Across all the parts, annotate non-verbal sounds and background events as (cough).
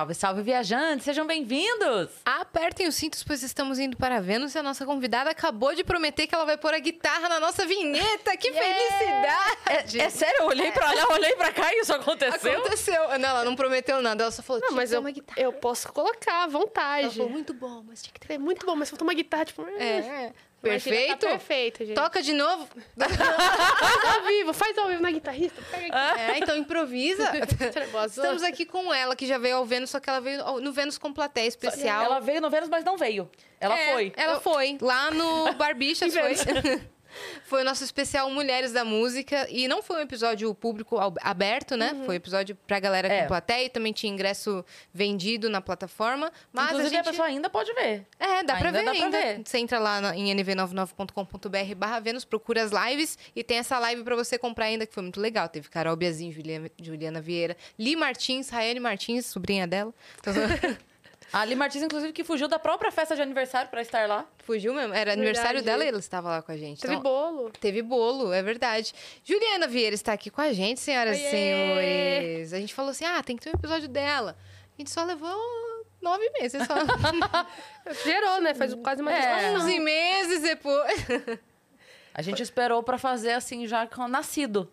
Salve, salve, viajantes! Sejam bem-vindos! Apertem os cintos, pois estamos indo para Vênus e a nossa convidada acabou de prometer que ela vai pôr a guitarra na nossa vinheta. Que felicidade! É, é sério, eu olhei pra lá, olhei pra cá e isso aconteceu? Aconteceu. Não, ela não prometeu nada, ela só falou, Não, "Tinha mas eu, uma guitarra. eu posso colocar à vontade. Ela falou, muito bom, mas tinha que ter... É muito bom, mas falta uma guitarra, tipo... É, Imagina, perfeito. Tá perfeito, gente. Toca de novo. Faz ao vivo, faz ao vivo na guitarrista. Pega aqui. É, então improvisa. (laughs) Estamos aqui com ela, que já veio ao Vênus, só que ela veio no Vênus com plateia especial. Ela veio no Vênus, mas não veio. Ela É, foi. Ela foi. Lá no Barbichas (laughs) foi. Foi o nosso especial Mulheres da Música. E não foi um episódio público aberto, né? Uhum. Foi um episódio pra galera É. com plateia. E também tinha ingresso vendido na plataforma. Mas Inclusive, a, gente... a pessoa ainda pode ver. É, dá pra Ainda ver dá pra ainda. ver. Você entra lá na- em nv99.com.br barra Vênus, procura as lives e tem essa live pra você comprar ainda, que foi muito legal. Teve Carol Biazin, Juliana, Juliana Vieira, Li Martins, Raiane Martins, sobrinha dela. Então, (laughs) A Ali Martins, inclusive, que fugiu da própria festa de aniversário pra estar lá. fugiu mesmo. Era aniversário Verdade. dela e ela estava lá com a gente. Teve Então, bolo. Teve bolo, é verdade. Juliana Vieira está aqui com a gente, senhoras e senhores. A gente falou assim: ah, tem que ter um episódio dela. A gente só levou nove meses, só. (laughs) Gerou, né? Faz quase uma É. Onze meses depois. A gente esperou pra fazer assim, já com nascido.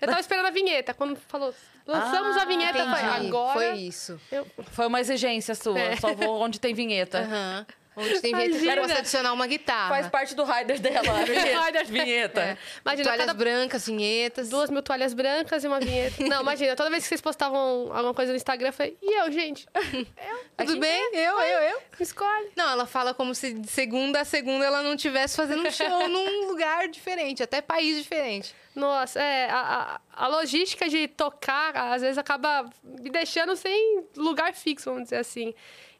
Eu tava esperando a vinheta. Quando falou, lançamos Ah, a vinheta, eu Entendi. agora... Foi isso. Eu... Foi uma exigência sua. É. Só vou onde tem vinheta. Aham. Onde tem vinheta, você Imagina. possa adicionar uma guitarra. Faz parte do rider dela. (laughs) a vinheta. Rider. vinheta. É. Imagina, Toalhas cada brancas, vinhetas. duas mil toalhas brancas e uma vinheta. (laughs) Não, imagina, toda vez que vocês postavam alguma coisa no Instagram, eu falei, e eu, gente? (laughs) Tudo Aqui- bem? Eu, eu, eu. Me escolhe. Não, ela fala como se de segunda a segunda ela não estivesse fazendo um show num lugar diferente, até país diferente. Nossa, é, a, a, a logística de tocar, às vezes, acaba me deixando sem lugar fixo, vamos dizer assim.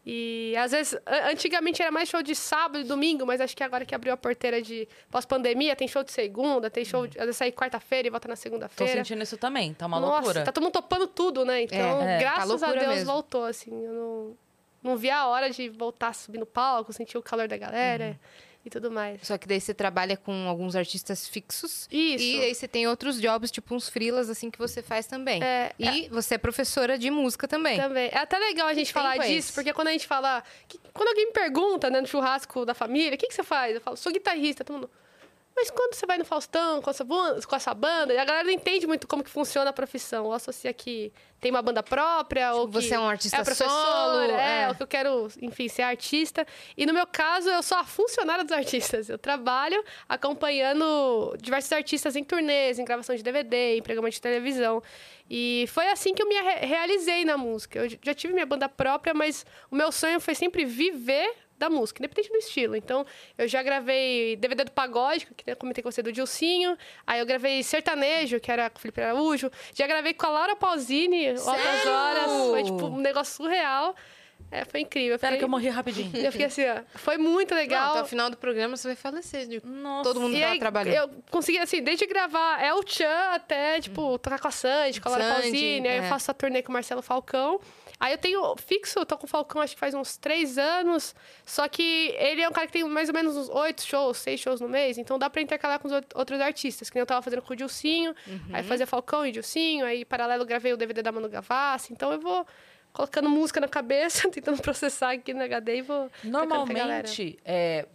E, às vezes, a- antigamente era mais show de sábado e domingo, mas acho que agora que abriu a porteira de pós-pandemia, tem show de segunda, tem show, de, às vezes, sai quarta-feira e volta na Tô segunda-feira. sentindo isso também. Tá uma Nossa, loucura. tá todo mundo topando tudo, né? Então, É, é, tá graças a loucura Deus, mesmo. voltou, assim. Eu não, não vi a hora de voltar a subir no palco, sentir o calor da galera Uhum. E tudo mais. Só que daí você trabalha com alguns artistas fixos. Isso. E aí você tem outros jobs, tipo uns freelas, assim, que você faz também. É, e você é professora de música também. Também. É até legal a gente falar é disso, esse? porque quando a gente fala. que- quando alguém me pergunta, né, no churrasco da família, o que, que você faz? Eu falo, sou guitarrista, todo mundo. Mas quando você vai no Faustão com essa, banda, com essa banda, a galera não entende muito como que funciona a profissão. Ou associa que tem uma banda própria, ou que você é um artista é professor, solo, é, é. ou que eu quero, enfim, ser artista. E no meu caso, eu sou a funcionária dos artistas. Eu trabalho acompanhando diversos artistas em turnês, em gravação de DVD, em programa de televisão. E foi assim que eu me re- realizei na música. Eu já tive minha banda própria, mas o meu sonho foi sempre viver da música, independente do estilo. Então, eu já gravei DVD do pagode, que eu comentei com você, do Dilcinho. Aí eu gravei sertanejo, que era com o Felipe Araújo. Já gravei com a Laura Pausini, outras Sério? horas. Foi, tipo, um negócio surreal. É, foi incrível. Eu Pera fiquei, que eu morri rapidinho. (laughs) eu fiquei assim, ó. Foi muito Não, legal. até o final do programa você vai falecer. de Nossa. Todo mundo E aí, trabalhou. eu consegui, assim, desde gravar El Chan até, tipo, tocar com a Sandy, com a Laura Sandy, Pausini. Aí é. eu faço a turnê com o Marcelo Falcão. Aí eu tenho fixo, eu tô com o Falcão acho que faz uns três anos. Só que ele é um cara que tem mais ou menos uns oito shows, seis shows no mês. Então dá pra intercalar com os out- outros artistas. Que nem eu tava fazendo com o Dilcinho. Uhum. Aí fazia Falcão e Dilcinho. Aí, paralelo, gravei o DVD da Manu Gavassi. Então eu vou colocando música na cabeça, (laughs) tentando processar aqui no HD e vou... Normalmente, é,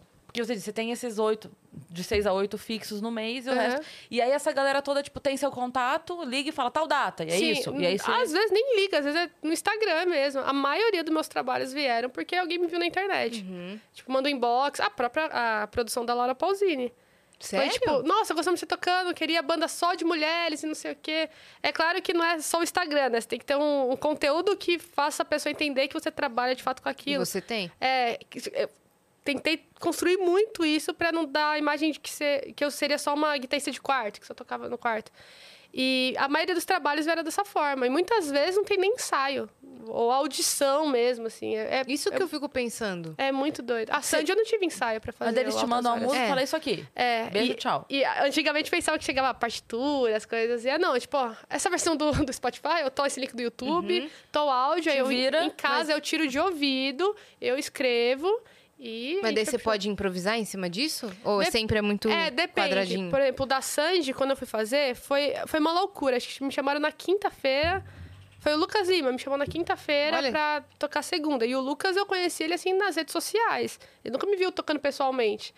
você disse, você tem esses oito, de seis a oito fixos no mês e o Aham. resto. E aí essa galera toda, tipo, tem seu contato, liga e fala tal data. E é Sim, isso. E aí você. Às vezes nem liga, às vezes é no Instagram mesmo. A maioria dos meus trabalhos vieram porque alguém me viu na internet. Uhum. Tipo, manda um inbox. A própria a produção da Laura Pausini. Sério? Foi tipo, nossa, gostamos de você tocando, queria banda só de mulheres e não sei o quê. É claro que não é só o Instagram, né? Você tem que ter um, um conteúdo que faça a pessoa entender que você trabalha de fato com E aquilo. você tem? É, tentei construir muito isso pra não dar a imagem de que, ser, que eu seria só uma guitarrista de quarto, que só tocava no quarto. E a maioria dos trabalhos era dessa forma. E muitas vezes não tem nem ensaio. Ou audição mesmo, assim. É, é- Isso que é, eu fico pensando. é muito doido. A Sandy eu não tive ensaio pra fazer. Quando eles te mandam a Altas Horas. música, É. fala isso aqui. É, Beijo, e, tchau. E antigamente pensava que chegava a partitura, as coisas. E é, não, tipo, ó, essa versão do, do Spotify, eu tô esse link do YouTube, tô o áudio, aí Te eu vira, em casa eu tiro de ouvido, eu escrevo e. Mas daí você pode improvisar em cima disso? Ou Dep- sempre é muito É, depende. quadradinho? Por exemplo, o da Sanji, quando eu fui fazer, foi, foi uma loucura. Acho que me chamaram na quinta-feira. foi o Lucas Lima, me chamou na quinta-feira Olha. pra tocar segunda. E o Lucas, eu conheci ele, assim, nas redes sociais. Ele nunca me viu tocando pessoalmente.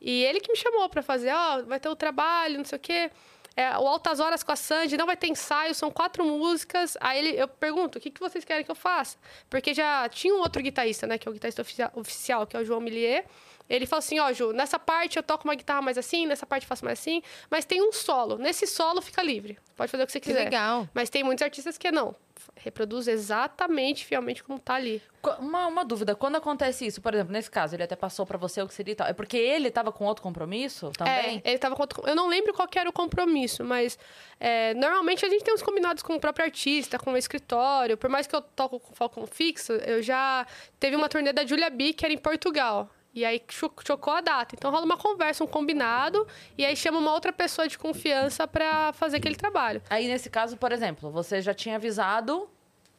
E ele que me chamou pra fazer, ó, vai ter o trabalho, não sei o quê. É, o Altas Horas com a Sandy, não vai ter ensaio, são quatro músicas. Aí ele, eu pergunto, o que, que vocês querem que eu faça? Porque já tinha um outro guitarrista, né, que é o guitarrista oficia- oficial, que é o João Millier. Ele falou assim, ó, Ju, nessa parte eu toco uma guitarra mais assim, nessa parte eu faço mais assim, mas tem um solo. Nesse solo fica livre. Pode fazer o que você Que quiser. legal. Mas tem muitos artistas que não. Reproduz exatamente, fielmente como tá ali. Uma, uma dúvida, quando acontece isso, por exemplo, nesse caso, ele até passou pra você o que seria e tal, é porque ele tava com outro compromisso também? É, ele tava com outro- Eu não lembro qual era o compromisso, mas é, normalmente a gente tem uns combinados com o próprio artista, com o escritório. Por mais que eu toco com o Falcão Fixo, eu já teve uma turnê da Julia B que era em Portugal. E aí cho- chocou a data. Então rola uma conversa, um combinado, e aí chama uma outra pessoa de confiança pra fazer aquele trabalho. Aí, nesse caso, por exemplo, você já tinha avisado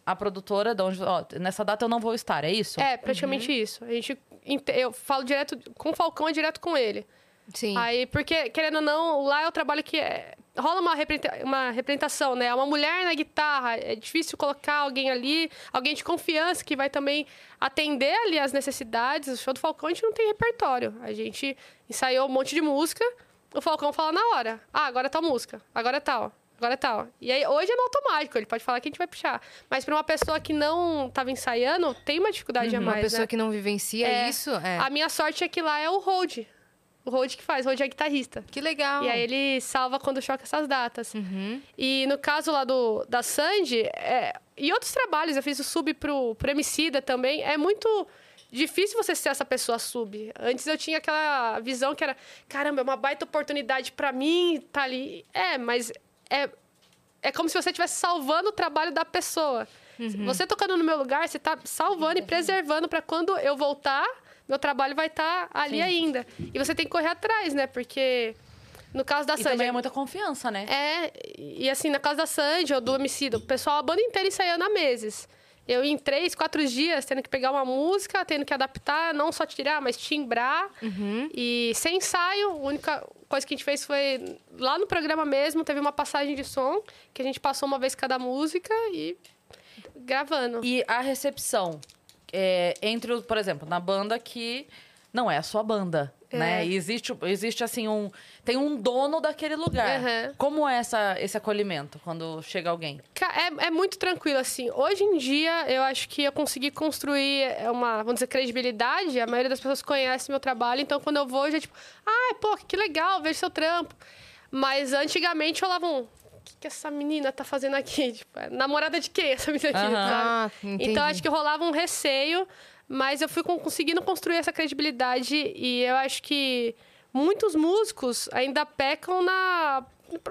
a produtora de onde, ó, nessa data eu não vou estar, é isso? É, praticamente isso. A gente. Eu falo direto com o Falcão, é direto com ele. Sim. Aí, porque, querendo ou não, lá é o trabalho que é- rola uma, representa- uma representação, né? É Uma mulher na guitarra, é difícil colocar alguém ali, alguém de confiança que vai também atender ali as necessidades. O show do Falcão a gente não tem repertório. A gente ensaiou um monte de música, o Falcão fala na hora. Ah, agora é tal música, agora é tal. Agora é tal. E aí, hoje é no automático, ele pode falar que a gente vai puxar. Mas para uma pessoa que não estava ensaiando, tem uma dificuldade a Uma mais. pessoa né? que não vivencia É. isso, é. A minha sorte é que lá é o Hold. O Hold que faz, o Hold é guitarrista. Que legal. E aí ele salva quando choca essas datas. Uhum. E no caso lá do, da Sandy, é, e outros trabalhos, eu fiz o sub pro, pro Emicida também, é muito difícil você ser essa pessoa sub. Antes eu tinha aquela visão que era, caramba, é uma baita oportunidade pra mim, tá ali. É, mas é, é como se você estivesse salvando o trabalho da pessoa. Você tocando no meu lugar, você tá salvando e preservando pra quando eu voltar, meu trabalho vai estar ali ainda. E você tem que correr atrás, né? Porque no caso da E Sandy, também é muita confiança, né? é, e assim, na casa da Sandy ou do homicídio, o pessoal, a banda inteira ensaiando há meses. Eu, em três, quatro dias, tendo que pegar uma música, tendo que adaptar, não só tirar, mas timbrar. E sem ensaio, a única coisa que a gente fez foi lá no programa mesmo, teve uma passagem de som, que a gente passou uma vez cada música e gravando. E a recepção é, entre, por exemplo, na banda que não é a sua banda, É. né? E existe, existe assim um... Tem um dono daquele lugar. Uhum. Como é essa, esse acolhimento quando chega alguém? É, é muito tranquilo, assim. Hoje em dia, eu acho que eu consegui construir uma, vamos dizer, credibilidade. A maioria das pessoas conhece meu trabalho, então quando eu vou, já tipo, ah, pô, que legal, vejo seu trampo. Mas antigamente falavam, o que, que essa menina tá fazendo aqui? (laughs) Tipo, é namorada de quem essa menina aqui? Sabe? Ah. Então acho que rolava um receio, mas eu fui con- conseguindo construir essa credibilidade e eu acho que muitos músicos ainda pecam na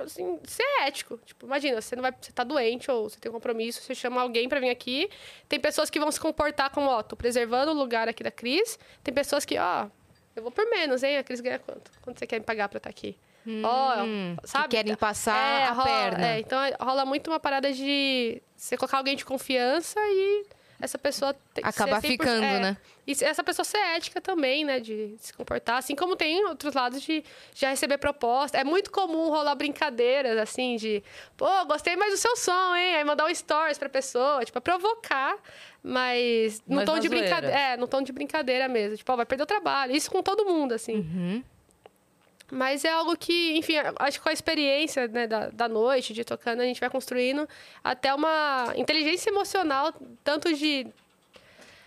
assim, ser ético. Tipo, imagina, você não vai, você tá doente ou você tem um compromisso, você chama alguém pra vir aqui. Tem pessoas que vão se comportar como, ó, tô preservando o lugar aqui da Cris. Tem pessoas que, ó, eu vou por menos, hein? A Cris ganha quanto? Quanto você quer me pagar pra estar aqui? Ó, Hum, sabe? Que querem passar a rola, perna. é, então rola muito uma parada de você colocar alguém de confiança e essa pessoa tem que Acabar ser 100%, ficando, é, né? E essa pessoa ser ética também, né? De se comportar. Assim como tem outros lados de já receber proposta. É muito comum rolar brincadeiras, assim, de... Pô, gostei mais do seu som, hein? Aí mandar um stories pra pessoa. Tipo, é provocar, mas... No Mas tom de brincadeira. É, no tom de brincadeira mesmo. Tipo, ó, vai perder o trabalho. Isso com todo mundo, assim. Uhum. Mas é algo que, enfim, acho que com a experiência né, da, da noite, de tocando, a gente vai construindo até uma inteligência emocional, tanto de.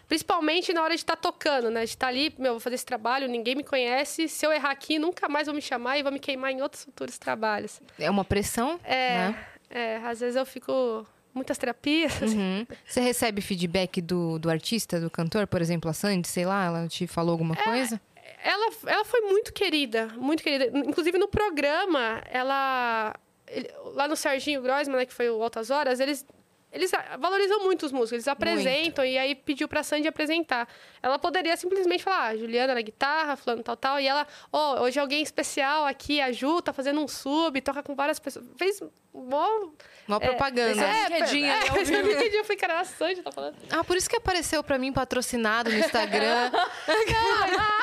Principalmente na hora de estar tocando, né? De estar ali, meu, vou fazer esse trabalho, ninguém me conhece. Se eu errar aqui, nunca mais vão me chamar e vão me queimar em outros futuros trabalhos. É uma pressão, É, né? é às vezes eu fico. Muitas terapias. Uhum. Você recebe feedback do, do artista, do cantor, por exemplo, a Sandy, sei lá, ela te falou alguma É, coisa? Ela, ela foi muito querida, muito querida. Inclusive no programa, ela. ele- lá no Serginho Grossman, né, que foi o Altas Horas, eles. Eles valorizam muito os músicos, eles apresentam e aí pediu pra Sandy apresentar. Ela poderia simplesmente falar, ah, Juliana na guitarra, fulano tal, tal. E ela, ó, hoje alguém especial aqui, a Ju, tá fazendo um sub, toca com várias pessoas. Fez mó... Propaganda. É, brinquedinha, é, fez uma vivo. brinquedinha. Eu falei, cara, a Sandy tá falando. Ah, por isso que apareceu pra mim patrocinado no Instagram (laughs)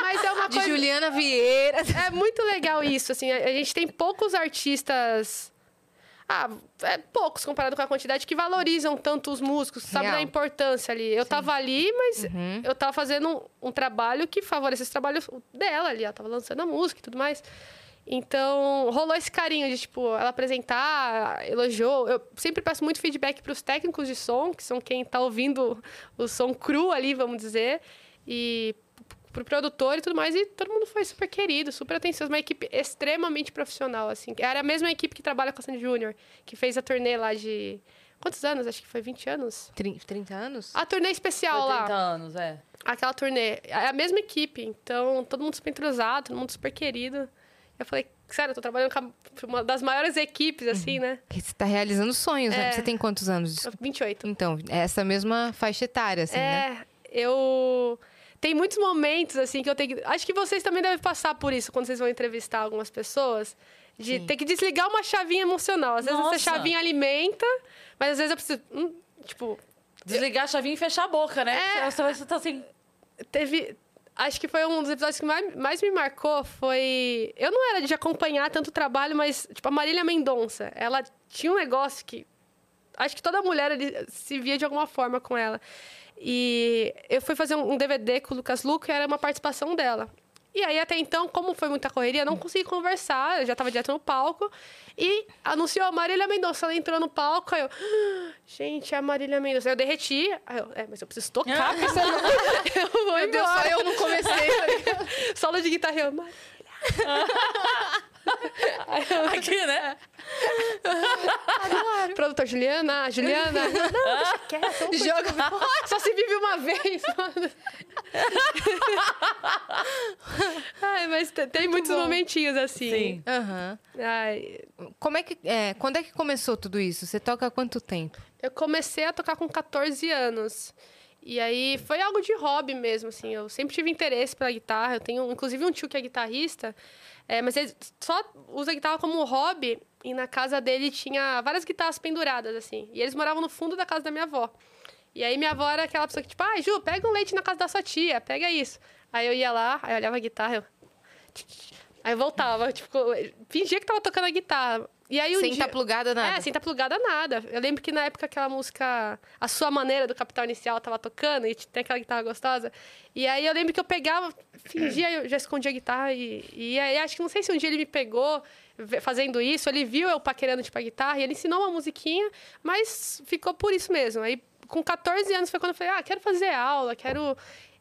Mas é uma de coisa... Juliana Vieira. É muito legal isso, assim, a, a gente tem poucos artistas. Ah, é poucos comparado com a quantidade que valorizam tanto os músicos, sabe Real. da importância ali. Eu tava ali, mas Uhum. eu tava fazendo um, um trabalho que favorecesse o trabalho dela ali. Ela tava lançando a música e tudo mais. Então, rolou esse carinho de, tipo, ela apresentar, elogiou. Eu sempre peço muito feedback pros técnicos de som, que são quem tá ouvindo o som cru ali, vamos dizer. E pro produtor e tudo mais. E todo mundo foi super querido, super atencioso. Uma equipe extremamente profissional, assim. Era a mesma equipe que trabalha com a Sandy Júnior, que fez a turnê lá de... Quantos anos? Acho que foi 20 anos. Trin- 30 anos? A turnê Foi especial lá. 30 anos, é. Aquela turnê. É a mesma equipe. Então, todo mundo super entrosado, todo mundo super querido. Eu falei, sério, eu tô trabalhando com uma das maiores equipes, assim, né? Porque Você tá realizando sonhos, né? É. Você tem quantos anos? 28. Então, é essa mesma faixa etária, assim, né? É, eu. Tem muitos momentos, assim, que eu tenho que. Acho que vocês também devem passar por isso quando vocês vão entrevistar algumas pessoas. De Sim. ter que desligar uma chavinha emocional. Às vezes Nossa. essa chavinha alimenta, mas às vezes eu preciso. hum, tipo, Desligar a chavinha e fechar a boca, né? É. Você, você tá assim. teve. Acho que foi um dos episódios que mais, mais me marcou. Foi. Eu não era de acompanhar tanto trabalho, mas, tipo, a Marília Mendonça. Ela tinha um negócio que. Acho que toda mulher ali se via de alguma forma com ela. E eu fui fazer um DVD com o Lucas Luco e era uma participação dela. E aí, até então, como foi muita correria, não consegui conversar, eu já tava direto no palco. E anunciou a Marília Mendonça, ela entrou no palco, aí eu... "Ah, Gente, é a Marília Mendonça. Aí eu derreti, aí eu... É, mas eu preciso tocar, porque senão (laughs) eu vou Meu Deus, embora. só eu não comecei. Solo de guitarra, eu... "Marília." (laughs) (laughs) Aqui, né? Produtor Juliana, Juliana... Não, deixa (laughs) quieto. Joga. (laughs) Só se vive uma vez. Ai, mas te- tem muitos bom. momentinhos assim. Sim. Aham. Ai, Como é que. É, quando é que começou tudo isso? Você toca há quanto tempo? eu comecei a tocar com 14 anos. E aí foi algo de hobby mesmo, assim. Eu sempre tive interesse pela guitarra. Eu tenho, inclusive, um tio que é guitarrista, é, mas ele só usa guitarra como hobby. E na casa dele tinha várias guitarras penduradas, assim. E eles moravam no fundo da casa da minha avó. E aí minha avó era aquela pessoa que, tipo, ai, Ju, pega um leite na casa da sua tia, pega isso. Aí eu ia lá, aí eu olhava a guitarra, eu... Aí voltava, tipo, fingia que tava tocando a guitarra. E aí um Sem dia... estar plugada nada. É, sem estar plugada nada. Eu lembro que na época aquela música A Sua Maneira do Capital Inicial tava tocando e tem aquela guitarra gostosa. E aí eu lembro que eu pegava, fingia, eu já escondia a guitarra e, e aí acho que não sei se um dia ele me pegou fazendo isso, ele viu eu paquerando tipo a guitarra e ele ensinou uma musiquinha, mas ficou por isso mesmo. Aí com 14 anos foi quando eu falei: "Ah, quero fazer aula, quero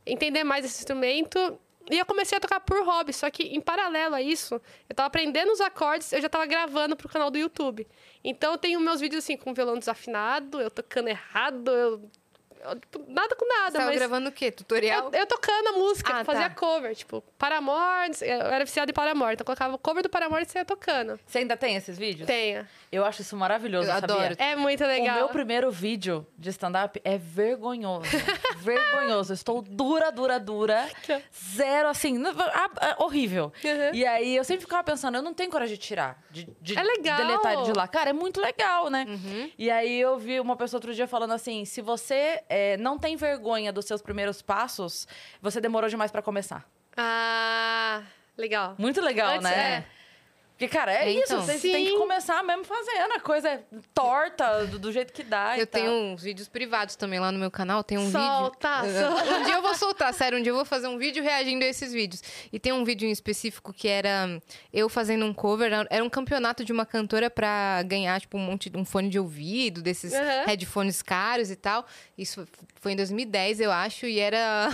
entender mais esse instrumento". E eu comecei a tocar por hobby, só que em paralelo a isso, eu tava aprendendo os acordes, eu já tava gravando pro canal do YouTube. Então eu tenho meus vídeos assim, com violão desafinado, eu tocando errado, eu. Tipo, nada com nada, Você tava mas. gravando o quê? Tutorial? Eu, eu tocando a música, Ah, fazia tá. cover, tipo, Paramore, eu era viciada em Paramore, então eu colocava o cover do Paramore e saia tocando. Você ainda tem esses vídeos? Tenha. Eu acho isso maravilhoso, Eu sabia? adoro. É muito legal. O meu primeiro vídeo de stand-up é vergonhoso. (laughs) vergonhoso. Estou dura, dura, dura. Zero, assim, horrível. Uhum. E aí eu sempre ficava pensando, eu não tenho coragem de tirar. De, de É legal. deletar ele de lá. Cara, é muito legal, né? Uhum. E aí eu vi uma pessoa outro dia falando assim: se você é, não tem vergonha dos seus primeiros passos, você demorou demais pra começar. Ah, legal. Muito legal, Antes, né? Porque, cara, é, É, isso. então. Você tem que Sim. começar mesmo fazendo. A coisa é torta, do, do jeito que dá. e Eu tal. tenho uns vídeos privados também lá no meu canal. Tem um Solta, vídeo. (laughs) solta. Um dia eu vou soltar, sério. Um dia eu vou fazer um vídeo reagindo a esses vídeos. E tem um vídeo em específico que era eu fazendo um cover. Era um campeonato de uma cantora pra ganhar, tipo, um monte de um fone de ouvido, desses Uhum. headphones caros e tal. Isso foi em 2010, eu acho. E era.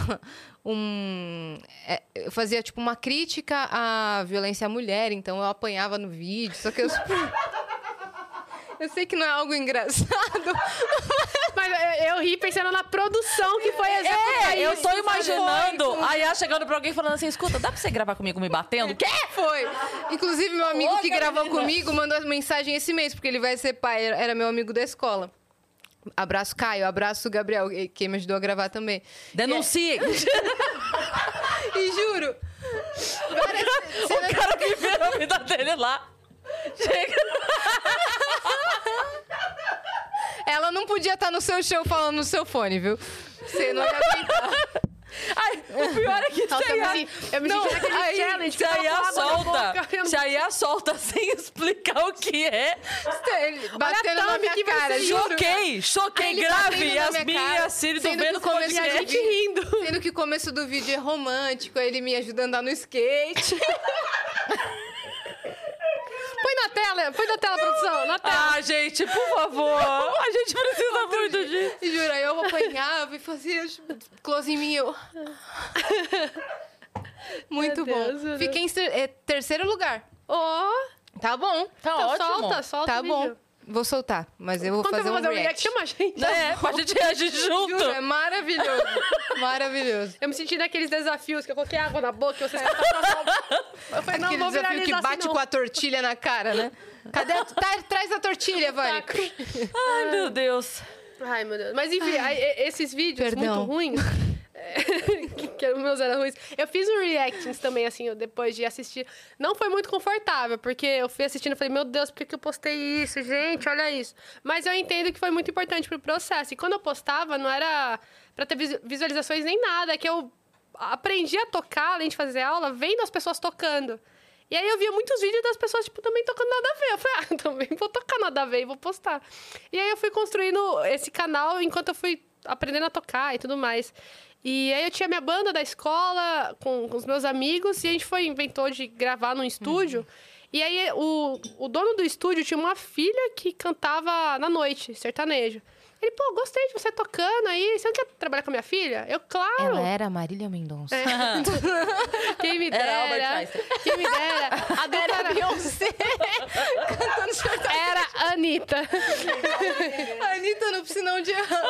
Um, é, eu fazia tipo uma crítica à violência à mulher, então eu apanhava no vídeo, só que eu (laughs) Eu sei que não é algo engraçado. (laughs) Mas eu, eu ri pensando na produção que foi executar É, eu tô imaginando a Yas chegando pra alguém falando assim: escuta, dá pra você gravar comigo me batendo? Quê? Foi. Inclusive, meu amigo que Louca, gravou menina. comigo mandou mensagem esse mês, porque ele vai ser pai. Era meu amigo da escola. Abraço, Caio. Abraço, Gabriel, que me ajudou a gravar também. Denuncie! (laughs) E juro. (laughs) o cara viveu a vida dele lá. Chega. Ela não podia estar no seu show falando no seu fone, viu? Você não ia aguentar. (laughs) Ai, o pior é que Nossa, eu mas... me, eu me senti naquele aí, challenge. eu a solta, boca, eu não- se aí a solta sem explicar o que é. Ele batendo na minha que cara. Choquei, choquei, ele grave. Yasmin e cara, a sendo que vendo a gente rindo. Sendo que o começo do vídeo é romântico, ele me ajuda a andar no skate. (laughs) Põe na tela, põe na tela, produção, na tela. Ah, gente, por favor. A gente precisa muito disso. Juro, aí eu apanhava e fazia close em mim. Eu... (laughs) Muito bom. Fiquei em é, terceiro lugar. Ó, Tá bom. Tá então ótimo. solta, solta Tá bom. Vou soltar, mas eu vou Quando fazer eu vou fazer um react. chama a gente. É, pra gente reagir (laughs) junto. Juro, é maravilhoso. (laughs) maravilhoso. Eu me senti naqueles desafios que eu coloquei água na boca e vocês Eu falei, não, Aquele vou desafio que viralizar bate assim, não. com a tortilha na cara, né? Cadê? a- Tá, traz a tortilha, Vani. Taco. (laughs) Ai, meu Deus. Ai, meu Deus. Mas enfim, e- esses vídeos Perdão. muito ruins. É, (laughs) que, os meus eram ruins. Eu fiz um reactions também, assim, depois de assistir. Não foi muito confortável, porque eu fui assistindo e falei, meu Deus, por que, que eu postei isso? Gente, olha isso. Mas eu entendo que foi muito importante pro processo. E quando eu postava, não era pra ter visu- visualizações nem nada, é que eu aprendi a tocar, além de fazer aula, vendo as pessoas tocando. E aí eu via muitos vídeos das pessoas, tipo, também tocando nada a ver. Eu falei, ah, (laughs) também vou tocar nada a ver e vou postar. E aí eu fui construindo esse canal enquanto eu fui aprendendo a tocar e tudo mais. E aí eu tinha minha banda da escola com, com os meus amigos e a gente foi, inventou de gravar num estúdio. E aí o, o dono do estúdio tinha uma filha que cantava na noite, sertanejo. Ele, pô, gostei de você tocando aí. Você não quer trabalhar com a minha filha? Eu, claro. era a Marília Mendonça. É. (laughs) Quem me Era Albert dera. Einstein. Quem me dera. A dupla Era era, (laughs) Beyoncé cantando sertanejo. era a Anitta. A Anitta no piscinão de ramo.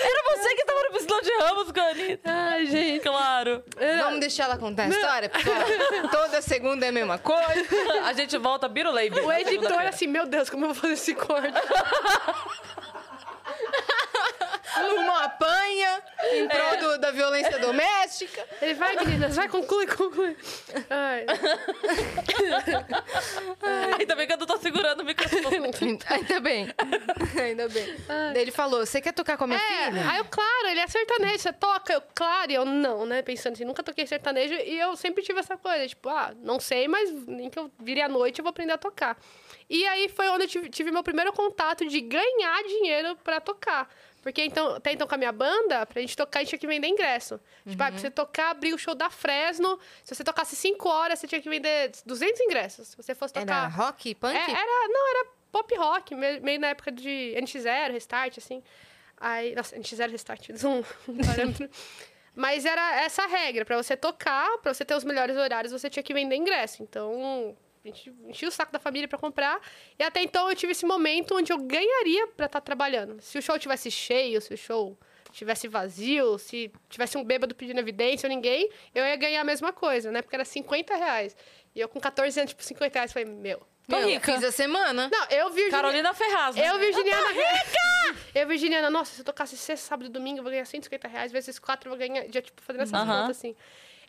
Era você que tava no piscina de Ramos com a Anitta. Ai, gente. Claro. Vamos deixar ela contar a história, pessoal? (laughs) Toda segunda é a mesma coisa. A gente volta, Birulei. O editor, assim, meu Deus, como eu vou fazer esse corte? Uma apanha em prol do- da violência doméstica. Ele vai, meninas, vai, conclui, conclui. Ai. Ainda bem que eu não tô segurando o microfone. (laughs) Ainda bem. Ainda bem. Daí ele falou: Você quer tocar com a minha É, filha? aí eu, claro, ele é sertanejo, você toca? Eu, claro, e eu não, né? Pensando assim, nunca toquei sertanejo e eu sempre tive essa coisa, tipo, ah, não sei, mas nem que eu vire à noite eu vou aprender a tocar. E aí foi onde eu tive, tive meu primeiro contato de ganhar dinheiro pra tocar. Porque então, até então com a minha banda, pra gente tocar, a gente tinha que vender ingresso. Tipo, ah, pra você tocar, abrir o show da Fresno. Se você tocasse 5 horas, você tinha que vender 200 ingressos. Se você fosse tocar. Era rock, punk? É, era, não, era pop rock, me- meio na época de NX0, Restart, assim. Aí, nossa, NX0, Restart, um, um parâmetro. Mas era essa a regra, pra você tocar, pra você ter os melhores horários, você tinha que vender ingresso. Então, a gente enchia o saco da família pra comprar. E até então eu tive esse momento onde eu ganharia pra estar trabalhando. Se o show tivesse cheio, se o show tivesse vazio, se tivesse um bêbado pedindo evidência ou ninguém, eu ia ganhar a mesma coisa, né? Porque era 50 reais. E eu com 14 anos, tipo, 50 reais, falei, meu, Tô Meu, rica. Fiz a semana. não, eu, Virginia... Carolina Ferraz, né? Eu, Virginiana... rica! Eu, Virginiana, nossa, se eu tocasse sexta, sábado e domingo, eu vou ganhar 150 reais. Vezes quatro, eu vou ganhar... Já, tipo, fazendo essas Aham. contas, assim.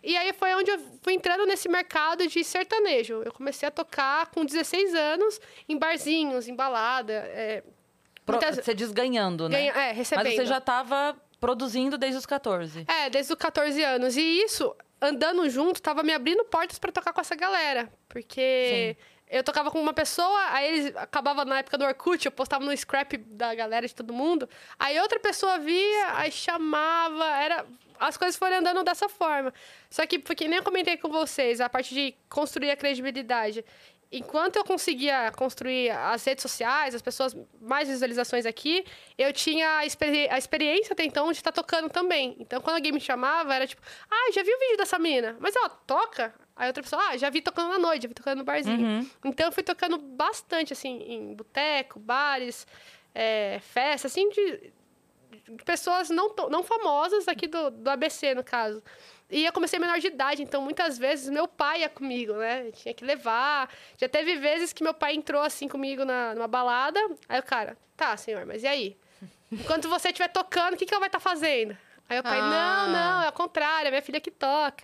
E aí foi onde eu fui entrando nesse mercado de sertanejo. Eu comecei a tocar com 16 anos em barzinhos, em balada. É, Pro- muitas- Você diz ganhando, né? ganha- é, recebendo. Mas você já tava produzindo desde os 14. É, desde os 14 anos. E isso, andando junto, tava me abrindo portas pra tocar com essa galera. Porque eu tocava com uma pessoa, aí eles acabava na época do Orkut, eu postava no scrap da galera de todo mundo. Aí outra pessoa via, aí chamava, era as coisas foram andando dessa forma. Só que, porque nem eu comentei com vocês, a parte de construir a credibilidade. Enquanto eu conseguia construir as redes sociais, as pessoas, mais visualizações aqui, eu tinha a, experi- a experiência até então de estar tocando também. Então, quando alguém me chamava, era tipo, ah, já vi o vídeo dessa mina, mas ela toca? Aí outra pessoa, ah, já vi tocando na noite, já vi tocando no barzinho. Então, eu fui tocando bastante, assim, em boteco, bares, é, festa, assim, de pessoas não, não famosas aqui do, do ABC, no caso. E eu comecei menor de idade, então muitas vezes meu pai ia comigo, né? Eu tinha que levar. Já teve vezes que meu pai entrou assim comigo na, numa balada. Aí o cara, tá, senhor, mas e aí? (laughs) Enquanto você estiver tocando, o que, que ela vai estar fazendo? Aí o pai, Ah. não, não, é ao contrário, é minha filha que toca.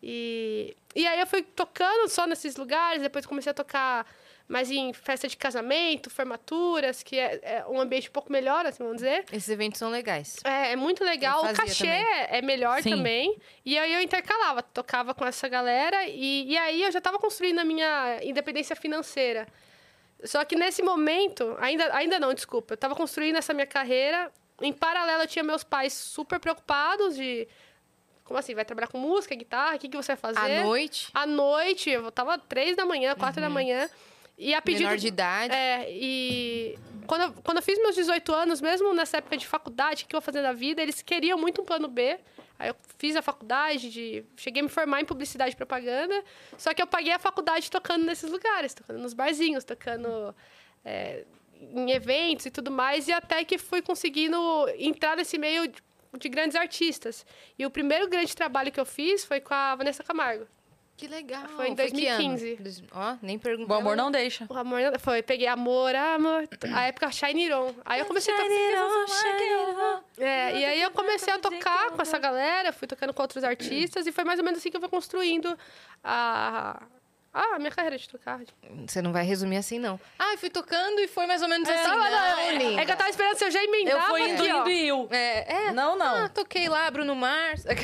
E, e aí eu fui tocando só nesses lugares, depois comecei a tocar mas em festa de casamento, formaturas, que é, é um ambiente um pouco melhor, assim, vamos dizer. Esses eventos são legais. É, é muito legal. O cachê também. é melhor Sim. também. E aí eu intercalava, tocava com essa galera. E, e aí eu já estava construindo a minha independência financeira. Só que nesse momento, ainda, ainda não, desculpa. Eu estava construindo essa minha carreira. Em paralelo, eu tinha meus pais super preocupados de... Como assim? Vai trabalhar com música, guitarra? O que, que você vai fazer? À noite, À noite, eu tava três da manhã, quatro da manhã. E a pedido... menor de idade. É, e quando eu, quando eu fiz meus 18 anos, mesmo nessa época de faculdade, o que eu ia fazer da vida, eles queriam muito um plano B. Aí eu fiz a faculdade, de, cheguei a me formar em publicidade e propaganda, só que eu paguei a faculdade tocando nesses lugares, tocando nos barzinhos, tocando é, em eventos e tudo mais, e até que fui conseguindo entrar nesse meio de, de grandes artistas. E o primeiro grande trabalho que eu fiz foi com a Vanessa Camargo. Que legal. Foi em que ano? 2015. Dois- Ó, nem perguntei. O amor não deixa. O amor não- foi, peguei amor, amor, a época Shine On. Aí eu comecei a tocar. É, e aí eu comecei a tocar com essa galera, fui tocando com outros artistas, e foi mais ou menos assim que eu fui construindo a, a minha carreira de tocar. Você não vai resumir assim, não. Ah, eu fui tocando e foi mais ou menos É, assim. não, Não, não, é, é que eu tava esperando se eu já emendava Eu fui indo, aqui, indo e indo. É, é. Não, não. Ah, toquei lá, Bruno Mars. (laughs)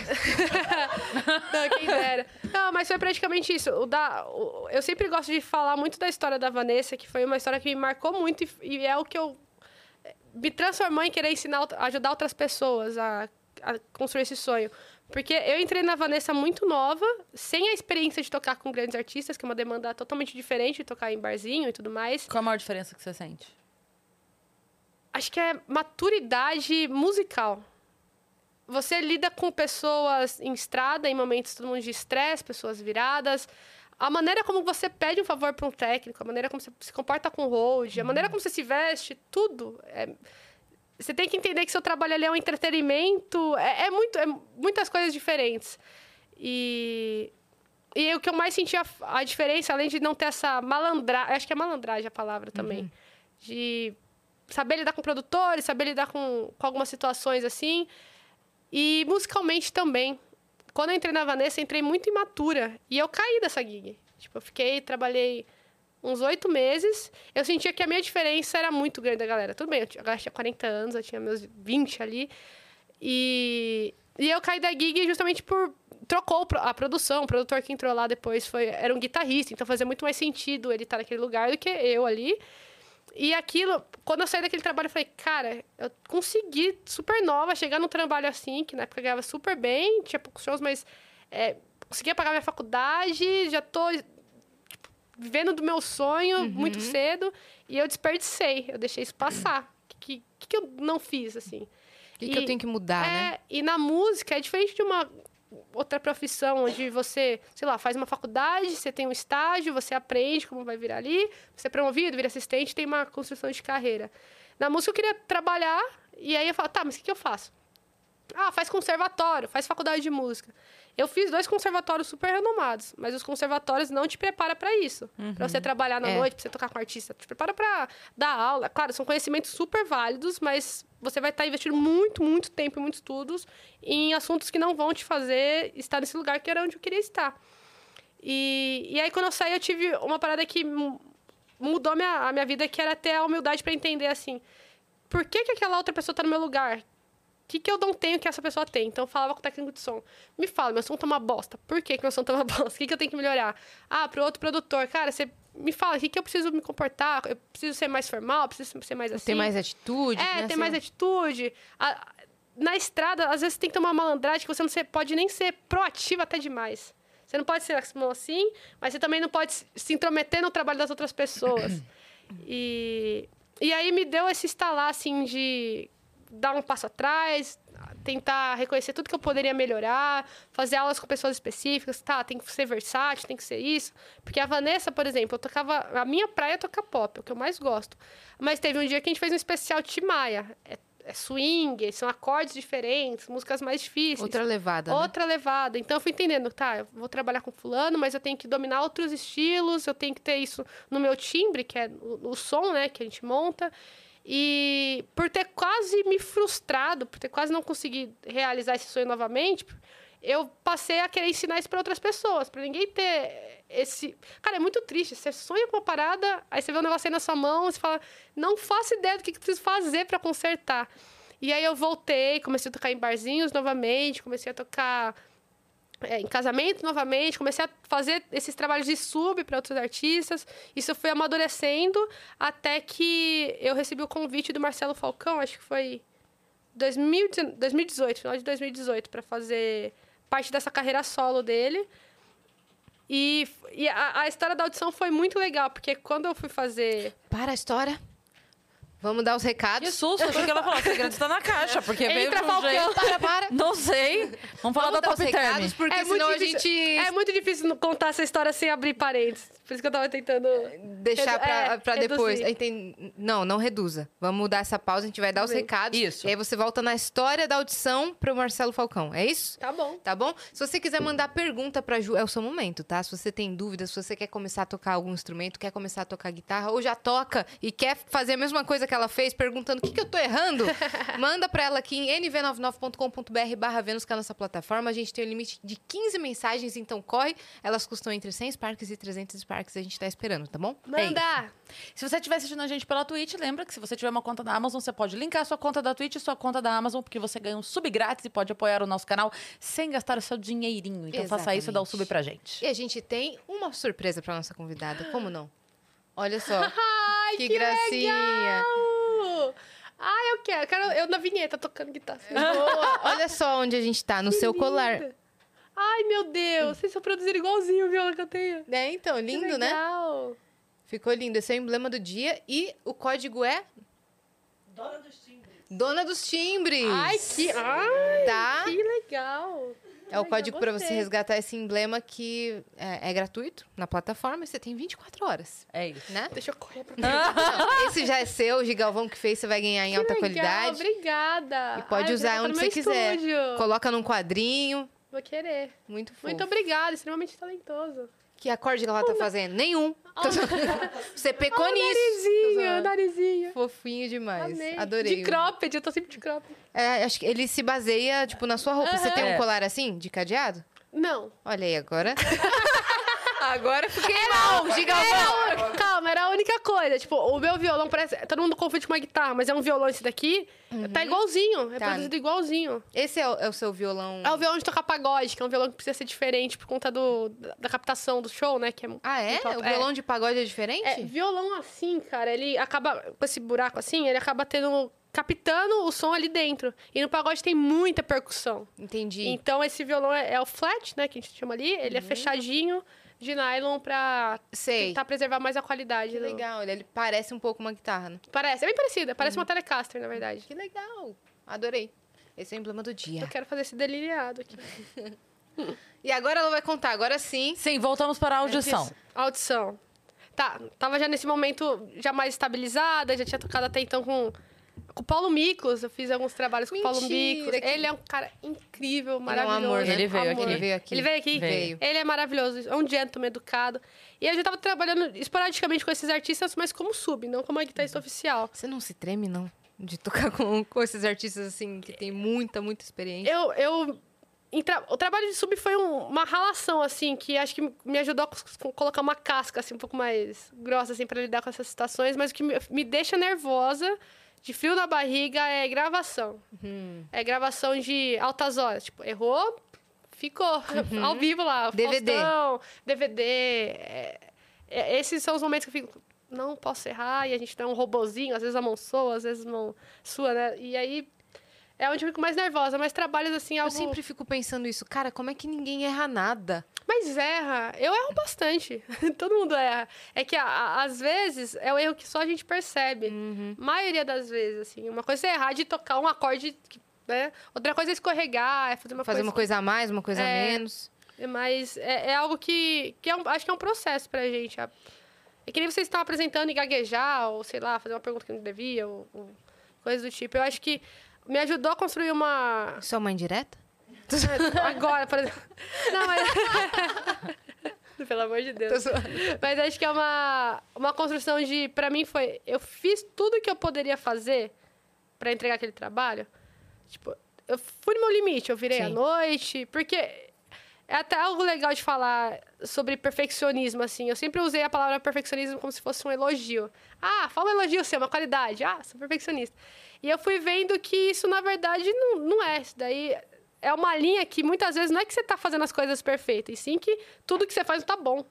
Não, quem dera. Não, mas foi praticamente isso. O da, o- eu sempre gosto de falar muito da história da Vanessa, que foi uma história que me marcou muito e, e é o que eu eh, me transformou em querer ensinar, ajudar outras pessoas a, a construir esse sonho. Porque eu entrei na Vanessa muito nova, sem a experiência de tocar com grandes artistas, que é uma demanda totalmente diferente de tocar em barzinho e tudo mais. Qual a maior diferença que você sente? acho que é maturidade musical. Você lida com pessoas em estrada, em momentos todo mundo de estresse, pessoas viradas. A maneira como você pede um favor para um técnico, a maneira como você se comporta com o hold, a maneira como você se veste, tudo. é- Você tem que entender que seu trabalho ali é um entretenimento. É, é muito, é muitas coisas diferentes. E, e o que eu mais senti a, a diferença, além de não ter essa malandragem, acho que é malandragem a palavra também, de saber lidar com produtores, saber lidar com, com algumas situações assim. E musicalmente também. Quando eu entrei na Vanessa, entrei muito imatura. E eu caí dessa gig. Tipo, eu fiquei, trabalhei uns oito meses. Eu sentia que a minha diferença era muito grande da galera. Tudo bem, eu tinha, tinha 40 anos, eu tinha meus 20 ali. E, e eu caí da gig justamente por. Trocou a produção, o produtor que entrou lá depois foi, era um guitarrista, então fazia muito mais sentido ele estar naquele lugar do que eu ali. E aquilo, quando eu saí daquele trabalho, eu falei, cara, eu consegui, super nova, chegar num trabalho assim, que na época eu ganhava super bem, tinha poucos shows, mas é, conseguia pagar minha faculdade, já tô tipo, vivendo do meu sonho muito cedo, e eu desperdicei, eu deixei isso passar. O que, que, que eu não fiz, assim? O que, que eu tenho que mudar, é, né? e na música é diferente de uma outra profissão onde você, sei lá, faz uma faculdade, você tem um estágio, você aprende como vai virar ali, você é promovido, vira assistente, tem uma construção de carreira. Na música eu queria trabalhar e aí eu falo, tá, mas o que, que eu faço? Ah, faz conservatório, faz faculdade de música. Eu fiz dois conservatórios super renomados, mas os conservatórios não te preparam para isso. Pra você trabalhar na É. noite, pra você tocar com artista, te prepara para dar aula. Claro, são conhecimentos super válidos, mas você vai estar investindo muito, muito tempo e muitos estudos em assuntos que não vão te fazer estar nesse lugar que era onde eu queria estar. E, e aí, quando eu saí, eu tive uma parada que mu- mudou minha, a minha vida, que era ter a humildade para entender, assim, por que, que aquela outra pessoa tá no meu lugar? O que, que eu não tenho que essa pessoa tem? Então, eu falava com o técnico de som. Me fala, meu som tá uma bosta. Por que, que meu som tá uma (laughs) bosta? O que, que eu tenho que melhorar? Ah, pro outro produtor. Cara, você me fala, o que, que eu preciso me comportar? Eu preciso ser mais formal? Eu preciso ser mais assim? Ter mais atitude. É, né? ter Assim, mais atitude. A- na estrada, às vezes, tem que ter uma malandragem que você não pode nem ser proativo até demais. Você não pode ser assim, mas você também não pode se- se intrometer no trabalho das outras pessoas. (coughs) e, e aí me deu esse estalar, assim, de dar um passo atrás, tentar reconhecer tudo que eu poderia melhorar, fazer aulas com pessoas específicas, tá, tem que ser versátil, tem que ser isso. Porque a Vanessa, por exemplo, eu tocava. A minha praia é tocar pop, é o que eu mais gosto. Mas teve um dia que a gente fez um especial Maia. É, é swing, são acordes diferentes, músicas mais difíceis. Outra levada. né? Outra levada. Então eu fui entendendo, tá, eu vou trabalhar com fulano, mas eu tenho que dominar outros estilos, eu tenho que ter isso no meu timbre, que é o, o som, né, que a gente monta. E por ter quase me frustrado, por ter quase não conseguido realizar esse sonho novamente, eu passei a querer ensinar isso para outras pessoas, para ninguém ter esse. Cara, é muito triste. Você sonha com uma parada, aí você vê um negócio aí na sua mão, você fala, não faço ideia do que, que preciso fazer para consertar. E aí eu voltei, comecei a tocar em barzinhos novamente, comecei a tocar é, em casamento novamente, comecei a fazer esses trabalhos de sub para outros artistas. Isso foi amadurecendo até que eu recebi o convite do Marcelo Falcão, acho que foi 2018, final de 2018, para fazer parte dessa carreira solo dele. E, e a, a, história da audição foi muito legal, porque quando eu fui fazer. Para a história. Vamos dar os recados. Que susto, achei que ela falou, o segredo está na caixa, porque Entra, veio de um Falcão. jeito... Para, para. (laughs) Não sei. Vamos falar Vamos da dar os Top Term. recados, porque é, muito senão a difícil, gente é muito difícil contar essa história sem abrir parênteses. Por isso que eu tava tentando. deixar redu- pra, é, pra depois. Entendi. Não, não reduza. Vamos dar essa pausa, a gente vai dar os Bem. recados. Isso. E aí você volta na história da audição pro Marcelo Falcão. É isso? Tá bom. Tá bom? Se você quiser mandar pergunta pra Ju, é o seu momento, tá? Se você tem dúvidas, se você quer começar a tocar algum instrumento, quer começar a tocar guitarra, ou já toca e quer fazer a mesma coisa que ela fez, perguntando o que, que eu tô errando, (laughs) manda pra ela aqui em nv99.com.br barra Vênus, que é a nossa plataforma. A gente tem um limite de 15 mensagens, então corre. Elas custam entre 100 Sparks e 300 Sparks. A gente tá esperando, tá bom? Manda! Se você estiver assistindo a gente pela Twitch, lembra que se você tiver uma conta da Amazon, você pode linkar a sua conta da Twitch e sua conta da Amazon, porque você ganha um sub grátis e pode apoiar o nosso canal sem gastar o seu dinheirinho. Então faça isso e dá o sub pra gente. E a gente tem uma surpresa pra nossa convidada. Como não? Olha só. (laughs) Ai, que, que gracinha. legal! Ai, eu quero. Eu quero eu na vinheta tocando guitarra. (laughs) Boa. Olha só onde a gente tá, no seu colar. Ai, meu Deus. Vocês só produziram igualzinho o violão que eu tenho. É, então, Que lindo, né? legal. Ficou lindo. Esse é o emblema do dia e o código é Dona dos Timbres. Dona dos Timbres. Ai, que, ai, Tá? que legal. É o código para você resgatar esse emblema que é, é gratuito na plataforma e você tem 24 horas, É isso. né? Deixa eu correr pra (laughs) Não, esse já é seu, o Gigalvão que fez, você vai ganhar em Que alta legal, qualidade. Obrigada. E pode Ai, usar vou onde você quiser. estúdio. Coloca num quadrinho. Vou querer. Muito fofo. Muito obrigada, extremamente talentoso. Que acorde ela tá fazendo? Nenhum. Você pecou Olha o nisso. narizinho, narizinho. Fofinho demais. Amei. Adorei. De cropped, eu tô sempre de cropped. É, acho que ele se baseia, tipo, na sua roupa. Você tem um É. colar assim, de cadeado? Não. Olha aí, agora. (laughs) agora fiquei mal, Gigalvão. Era, calma, era a única coisa. Tipo, o meu violão parece. Todo mundo confunde com uma guitarra, mas é um violão esse daqui. Tá igualzinho. É Tá. produzido igualzinho. Esse é o, é o seu violão. É o violão de tocar pagode, que é um violão que precisa ser diferente por conta do, da, captação do show, né? Que é Ah, é? O violão de pagode é diferente? É, violão assim, cara, ele acaba. Com esse buraco assim, ele acaba tendo. captando o som ali dentro. E no pagode tem muita percussão. Entendi. Então esse violão é, é o flat, né? Que a gente chama ali. Ele Uhum. é fechadinho de nylon pra Sei. tentar preservar mais a qualidade. Que do- legal. Ele, parece um pouco uma guitarra, né? Parece, é bem parecida. Parece Uhum. uma Telecaster, na verdade. Que legal. Adorei. Esse é o emblema do Eu dia. quero fazer esse delineado aqui. (laughs) E agora ela vai contar. Agora sim. Sim, voltamos para a audição. Isso. Audição. Tá, tava já nesse momento já mais estabilizada, já tinha tocado até então com, com o Paulo Miklos. Eu fiz alguns trabalhos com o Paulo Mentira, que- Ele é um cara incrível, Ele é um maravilhoso. amor, né? Ele veio Amor. aqui. Ele veio aqui. Ele veio aqui? Veio. Ele é maravilhoso, é um gentleman educado. E eu já tava trabalhando esporadicamente com esses artistas, mas como sub, não como guitarrista oficial. Você não se treme, não? De tocar (laughs) com, com esses artistas, assim, que tem muita, muita experiência. Eu, eu o trabalho de sub foi um- uma relação, assim, que acho que me ajudou a colocar uma casca, assim, um pouco mais grossa, assim, pra lidar com essas situações. Mas o que me, me deixa nervosa, de frio na barriga, é gravação. Hum. É gravação de altas horas. Tipo, errou, ficou. Ao vivo lá. DVD. Faustão, DVD. é- é- esses são os momentos que eu fico... Não posso errar, e a gente dá um robozinho, às vezes a mão soa, às vezes a mão sua, né? E aí é onde eu fico mais nervosa, mas trabalhos assim, Eu sempre fico pensando isso. Cara, como é que ninguém erra nada? Mas erra. Eu erro bastante. (laughs) Todo mundo erra. É que, a- a- às vezes, é o erro que só a gente percebe. Uhum. Maioria das vezes, assim. Uma coisa é errar de tocar um acorde, né? Outra coisa é escorregar, é fazer uma Fazer coisa... uma coisa a mais, uma coisa a É. menos. Mas é, é algo que, que é um- acho que é um processo pra gente. A- É que nem vocês estão apresentando e gaguejar, ou sei lá, fazer uma pergunta que não devia, ou, ou coisa do tipo. Eu acho que me ajudou a construir uma... Isso é uma indireta? Agora, por exemplo. Não, mas. (laughs) Pelo amor de Deus. Mas acho que é uma, uma construção de. Pra mim foi. Eu fiz tudo que eu poderia fazer pra entregar aquele trabalho. Tipo, eu fui no meu limite, eu virei Sim. à noite, porque é até algo legal de falar sobre perfeccionismo, assim. Eu sempre usei a palavra perfeccionismo como se fosse um elogio. Ah, fala um elogio seu, uma qualidade. Ah, sou perfeccionista. E eu fui vendo que isso, na verdade, não, não é. Isso daí é uma linha que muitas vezes não é que você tá fazendo as coisas perfeitas, e sim que tudo que você faz não tá bom.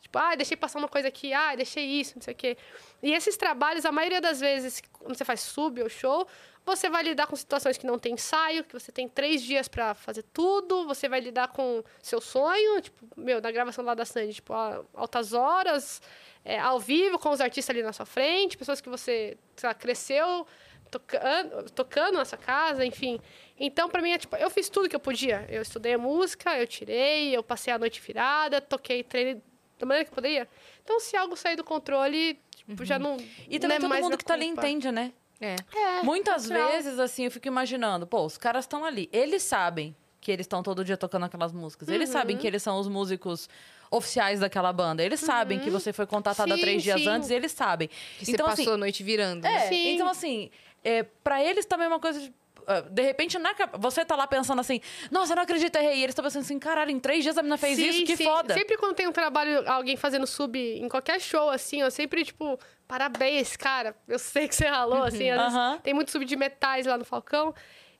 Tipo, ah, deixei passar uma coisa aqui, ah, deixei isso, não sei o quê. E esses trabalhos, a maioria das vezes, quando você faz sub ou show, você vai lidar com situações que não tem ensaio, que você tem três dias para fazer tudo, você vai lidar com seu sonho, tipo, meu, na gravação lá da Sandy, tipo, altas horas, é, ao vivo, com os artistas ali na sua frente, pessoas que você, sei lá, cresceu tocando, tocando na sua casa, enfim. Então, pra mim, é tipo, eu fiz tudo que eu podia. Eu estudei a música, eu tirei, eu passei a noite virada, toquei, treinei da maneira que eu poderia. Então, se algo sair do controle, tipo, já não. E também não é todo mais mundo que tá ali culpa. entende, né? É. É, Muitas natural. vezes, assim, eu fico imaginando, pô, os caras estão ali. Eles sabem que eles estão todo dia tocando aquelas músicas. Eles sabem Uhum. que eles são os músicos oficiais daquela banda. Eles sabem que você foi contatada Sim, três dias sim. antes, eles sabem. Que você então, passou assim, a noite virando. é, né? Sim. então assim, é, para eles também é uma coisa de, ah, de repente, na você tá lá pensando assim, nossa, eu não acredito, errei. E eles estão pensando assim, caralho, em três dias a menina fez Sim, isso, que sim. foda. Sempre quando tem um trabalho, alguém fazendo sub em qualquer show, assim, eu sempre, tipo, parabéns, cara. Eu sei que você ralou, assim. Às vezes Aham. tem muito sub de metais lá no Falcão.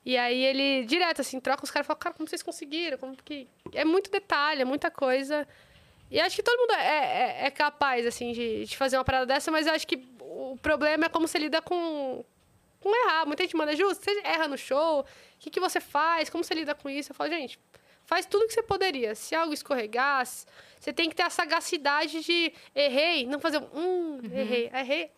E aí ele, direto, assim, troca os caras e fala, cara, como vocês conseguiram? Como que... É muito detalhe, é muita coisa. E acho que todo mundo é, é, é capaz, assim, de, de fazer uma parada dessa, mas eu acho que o problema é como você lida com, com errar. Muita gente manda, Ju, você erra no show, o que, que você faz? Como você lida com isso? Eu falo, gente, faz tudo que você poderia. Se algo escorregar, s- você tem que ter a sagacidade de errei, não fazer um, hum, errei, errei.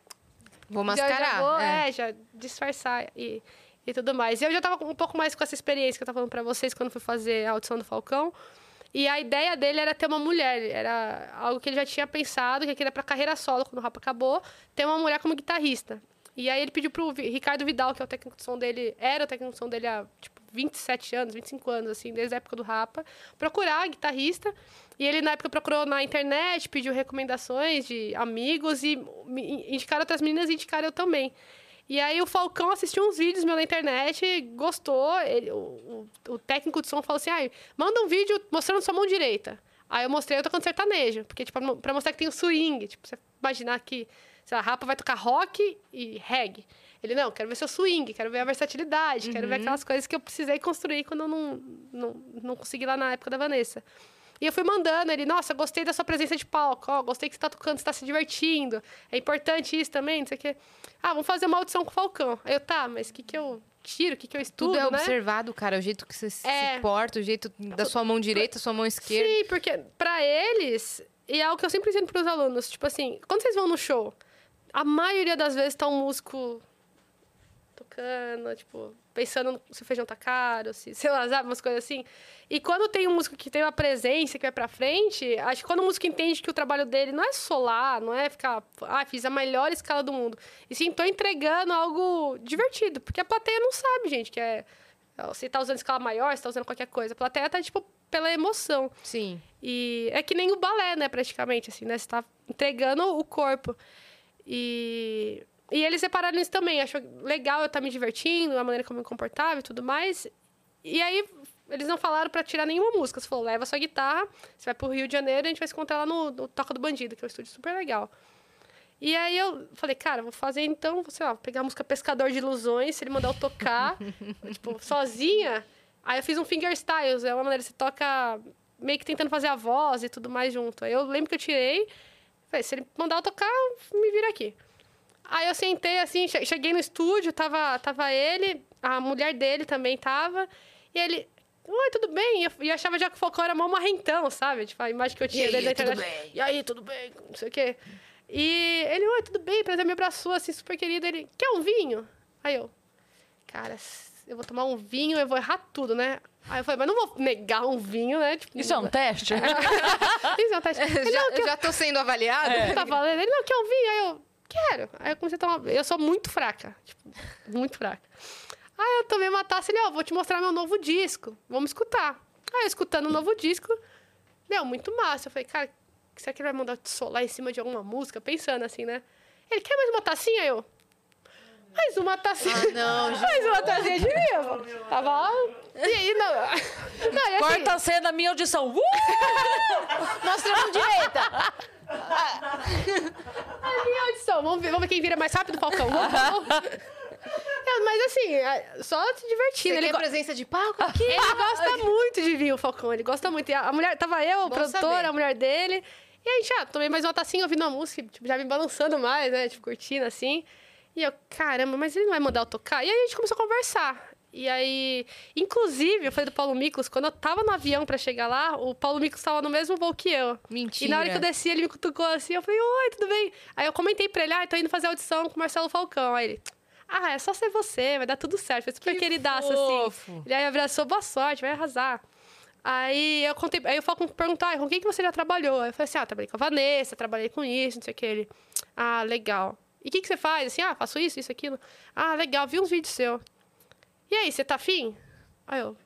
Vou Já- já mascarar. vou, é. é, já disfarçar e, e tudo mais. E eu já tava um pouco mais com essa experiência que eu tava falando pra vocês quando fui fazer a audição do Falcão. E a ideia dele era ter uma mulher, era algo que ele já tinha pensado, que era pra carreira solo, quando o Rapa acabou, ter uma mulher como guitarrista. E aí ele pediu pro Ricardo Vidal, que é o técnico de som dele, era o técnico de som dele há, tipo, 27 anos, 25 anos, assim, desde a época do Rapa, procurar guitarrista. E ele, na época, procurou na internet, pediu recomendações de amigos e indicaram outras meninas e indicaram eu também. E aí o Falcão assistiu uns vídeos meus na internet, gostou. ele- o, o- o técnico de som falou assim: ai, manda um vídeo mostrando sua mão direita. Aí eu mostrei eu tocando sertanejo, porque, tipo, pra mo- pra mostrar que tem o swing. Tipo, você imaginar que, sei lá, a Rapa vai tocar rock e reggae. Ele, não, quero ver seu swing, quero ver a versatilidade, quero ver aquelas coisas que eu precisei construir quando eu não, não, não consegui lá na época da Vanessa. E eu fui mandando ele, nossa, gostei da sua presença de palco, ó, gostei que você tá tocando, você tá se divertindo. É importante isso também, não sei o quê. Ah, vamos fazer uma audição com o Falcão. Aí eu, tá, mas o que que eu tiro, o que que eu estudo, Tudo é né? observado, cara. O jeito que você se É. porta, o jeito da sua mão direita, sua mão esquerda. Sim, porque pra eles, e é algo que eu sempre ensino pros alunos, tipo assim, quando vocês vão no show, a maioria das vezes tá um músico tocando, tipo, pensando se o feijão tá caro, se, sei lá, sabe, umas coisas assim. E quando tem um músico que tem uma presença, que vai pra frente, acho que quando o músico entende que o trabalho dele não é solar, não é ficar, ah, fiz a melhor escala do mundo. E sim, tô entregando algo divertido, porque a plateia não sabe, gente, que é. Se tá usando escala maior, se tá usando qualquer coisa. A plateia tá, tipo, pela emoção. Sim. E é que nem o balé, né, praticamente, assim, né? Você tá entregando o corpo. E, e eles separaram isso também. Achou legal eu estar me divertindo, a maneira como eu me comportava e tudo mais. E aí, eles não falaram pra tirar nenhuma música. Você falou, leva sua guitarra, você vai pro Rio de Janeiro e a gente vai se encontrar lá no, no Toca do Bandido, que é um estúdio super legal. E aí eu falei, cara, vou fazer então, sei lá, pegar a música Pescador de Ilusões, se ele mandar eu tocar, (laughs) tipo, sozinha. Aí eu fiz um fingerstyles, é uma maneira você toca meio que tentando fazer a voz e tudo mais junto. Aí eu lembro que eu tirei, falei, se ele mandar eu tocar, me vira aqui. Aí eu sentei assim, che- cheguei no estúdio, tava, tava ele, a mulher dele também tava, e ele, oi, tudo bem? E eu, e eu achava já que o Falcão era mó marrentão, sabe? Tipo, a imagem que eu tinha aí, dele na tudo internet. bem? E aí, tudo bem? Não sei o quê. E ele, oi, tudo bem? Prazer, me abraçou, assim, super querido. Ele, quer um vinho? Aí eu, cara, eu vou tomar um vinho, eu vou errar tudo, né? Aí eu falei, mas não vou negar um vinho, né? Tipo, Isso é um teste? (laughs) Isso é um teste. (laughs) Ele, já, não, quer... já tô sendo avaliado? Ele tá falando, ele, não, quer um vinho? Aí eu, quero. Aí eu comecei a tomar, eu sou muito fraca, tipo, muito fraca. Aí eu tomei uma taça, ele, ó, vou te mostrar meu novo disco, vamos escutar. Aí eu escutando o novo disco, meu, muito massa. Eu falei, cara, será que ele vai mandar eu te solar em cima de alguma música? Pensando assim, né? Ele, quer mais uma tacinha? Eu, Mais uma tacinha. Ah, não, (laughs) gente. Mais uma tacinha de vinho. Tava. E aí, não. não e assim, Corta a cena, minha audição. Uh! Mostra a mão direita. A minha audição. Vamos ver, vamos ver quem vira mais rápido, Falcão. Vamos, vamos. É, mas assim, é, só se divertindo. Você Ele, quer go- presença de palco aqui? ele gosta muito de vinho, o Falcão. Ele gosta muito. E a mulher, tava eu, o produtor, a mulher dele. E a gente, ah, tomei mais uma tacinha ouvindo a música, tipo, já me balançando mais, né? Tipo, curtindo assim. E eu, caramba, mas ele não vai mandar eu tocar? E aí a gente começou a conversar. E aí, inclusive, eu falei do Paulo Miklos, quando eu tava no avião pra chegar lá, o Paulo Miklos tava no mesmo voo que eu. Mentira. E na hora que eu desci, ele me cutucou assim, eu falei, oi, tudo bem? Aí eu comentei pra ele, ah, tô indo fazer audição com o Marcelo Falcão. Aí ele, ah, é só ser você, vai dar tudo certo. Foi super Que queridaço, fofo. assim. Ele aí abraçou, boa sorte, vai arrasar. Aí eu contei, aí o Falcão perguntou, ah, com quem que você já trabalhou? Aí eu falei assim, ah, trabalhei com a Vanessa, trabalhei com isso, não sei o que. Ele, ah, legal. E o que, que você faz? Assim, ah, faço isso, isso, aquilo. Ah, legal, vi uns vídeos seus. E aí, você tá afim? Aí eu,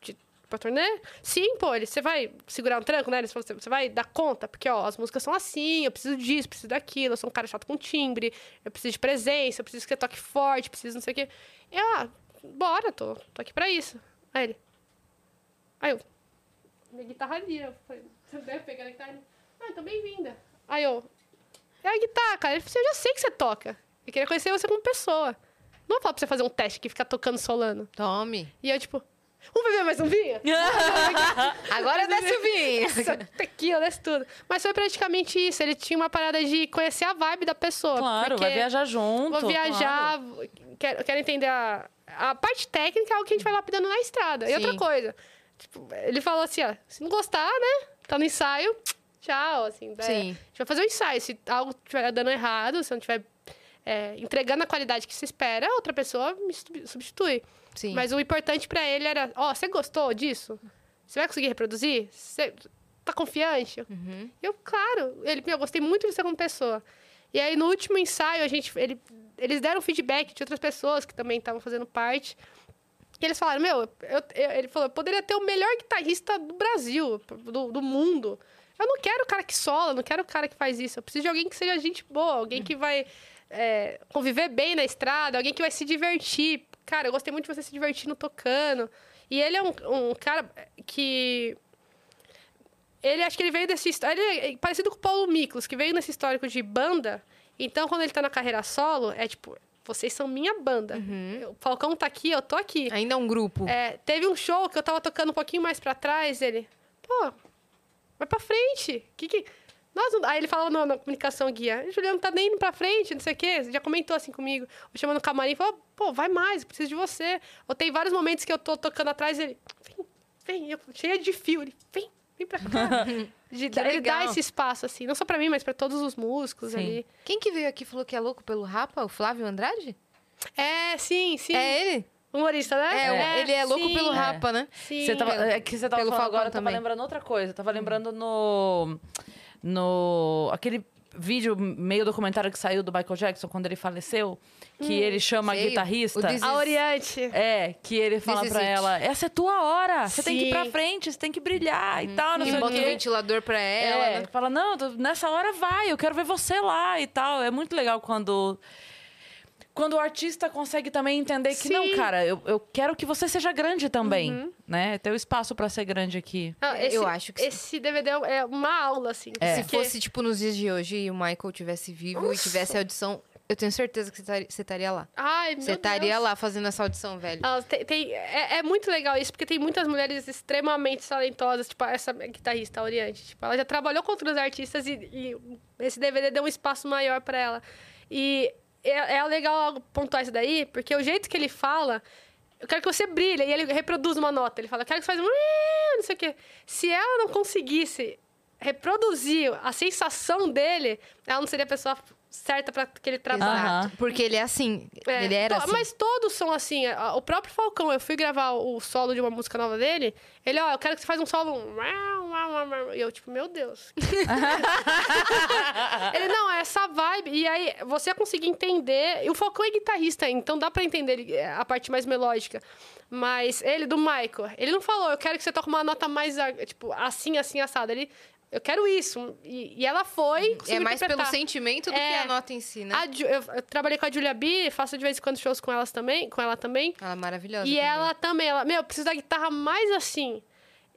de, pra turnê? Sim, pô, ele, você vai segurar um tranco, né? Ele falou, você vai dar conta? Porque, ó, as músicas são assim, eu preciso disso, preciso daquilo, eu sou um cara chato com timbre, eu preciso de presença, eu preciso que você toque forte, preciso não sei o quê. Eu, ah, bora, tô, tô aqui pra isso. Aí ele, aí eu, minha guitarra ali, eu falei, você deve pegar a guitarra. Ah, então bem-vinda. Aí eu, é a guitarra, cara. Assim, eu já sei que você toca. Eu queria conhecer você como pessoa. Não vou falar pra você fazer um teste que ficar tocando solano. Tome. E eu, tipo, vamos beber mais um vinho? (laughs) Agora desce o vinho. (laughs) Essa tequila, desce tudo. Mas foi praticamente isso. Ele tinha uma parada de conhecer a vibe da pessoa. Claro, vai viajar junto. Vou viajar, quero, quero entender a, a parte técnica, é algo que a gente vai lapidando na estrada. E outra Sim. coisa, tipo, ele falou assim, ó, se não gostar, né, tá no ensaio, tchau, assim. é, Sim. a gente vai fazer um ensaio. Se algo estiver dando errado, se não estiver é, entregando a qualidade que se espera, outra pessoa me substi- substitui. Sim. Mas o importante pra ele era, ó, você gostou disso? Você vai conseguir reproduzir? Você tá confiante? Uhum. Eu, claro, ele, eu gostei muito de você como pessoa. E aí, no último ensaio, a gente, ele, eles deram feedback de outras pessoas que também estavam fazendo parte. E eles falaram, meu, eu- eu- ele falou, eu poderia ter o melhor guitarrista do Brasil, do, do mundo. Eu não quero o cara que sola, não quero o cara que faz isso. Eu preciso de alguém que seja gente boa, alguém que vai é, conviver bem na estrada, alguém que vai se divertir. Cara, eu gostei muito de você se divertindo tocando. E ele é um, um cara que ele acho que ele veio desse ele é parecido com o Paulo Miklos, que veio nesse histórico de banda. Então, quando ele tá na carreira solo, é tipo, vocês são minha banda. O Falcão tá aqui, eu tô aqui. Ainda é um grupo. É, teve um show que eu tava tocando um pouquinho mais pra trás, ele, pô, vai pra frente. Que que... Nós não- Aí ele falou na, na comunicação guia, Juliano não tá nem indo pra frente, não sei o quê. Já comentou assim comigo. Eu chamando no camarim e falou, pô, vai mais, eu preciso de você. Ou tem vários momentos que eu tô tocando atrás ele, vem, vem, eu, cheia de fio, ele, vem, vem pra cá. (laughs) De- ele dá legal. esse espaço, assim, não só pra mim, mas pra todos os músicos Sim. ali. Quem que veio aqui e falou que é louco pelo Rapa? O Flávio Andrade? É, sim, sim. É ele? Humorista, né? É, ele é louco sim. pelo Rapa, né? Sim. Você tava, Pelo- é que você tava pelo falando Falcão agora, eu tava lembrando outra coisa. Eu tava lembrando no. No. Aquele vídeo meio documentário que saiu do Michael Jackson quando ele faleceu, que ele chama a sei. guitarrista. O This A Oriente. É, que ele fala is pra it. ela: essa é tua hora, você tem que ir pra frente, você tem que brilhar e tal, não E sei o bota um quê. ventilador pra ela. É, né? fala, não, nessa hora vai, eu quero ver você lá e tal. É muito legal quando. Quando o artista consegue também entender que, não, Sim. cara, eu, eu quero que você seja grande também, né? Ter o espaço pra ser grande aqui. Não, É, eu acho que sim. Esse DVD é uma aula, assim. É. Se fosse, tipo, nos dias de hoje e o Michael tivesse vivo e tivesse audição, eu tenho certeza que você estaria- você estaria lá. Ai, meu Você estaria lá fazendo essa audição, velho. Ah, tem, tem- é, é muito legal isso, porque tem muitas mulheres extremamente talentosas, tipo essa guitarrista, a Oriente. Tipo, ela já trabalhou com outros artistas e, e esse DVD deu um espaço maior pra ela. E é, é legal pontuar isso daí, porque o jeito que ele fala, eu quero que você brilhe, e ele reproduz uma nota. Ele fala, eu quero que você faça um... não sei o quê. Se ela não conseguisse reproduzir a sensação dele, ela não seria a pessoa certa pra aquele trabalho. Aham. Porque ele é assim. É, ele era to- assim. Mas todos são assim. A- O próprio Falcão, eu fui gravar o solo de uma música nova dele. Ele, ó, eu quero que você faça um solo. um. E eu, tipo, meu Deus. (laughs) ele, não, é essa vibe. E aí, você conseguir entender. E o Falcão é guitarrista, então dá pra entender ele- é, a parte mais melódica. Mas ele, do Michael, ele não falou, eu quero que você toque uma nota mais, tipo, assim, assim, assado. Ele. Eu quero isso. E, e ela foi. É mais pelo sentimento do É. que a nota em si, né? A eu, eu trabalhei com a Julia B, faço de vez em quando shows com elas também, com ela também. Ela é maravilhosa. E também. ela também, ela, meu, eu preciso da guitarra mais assim.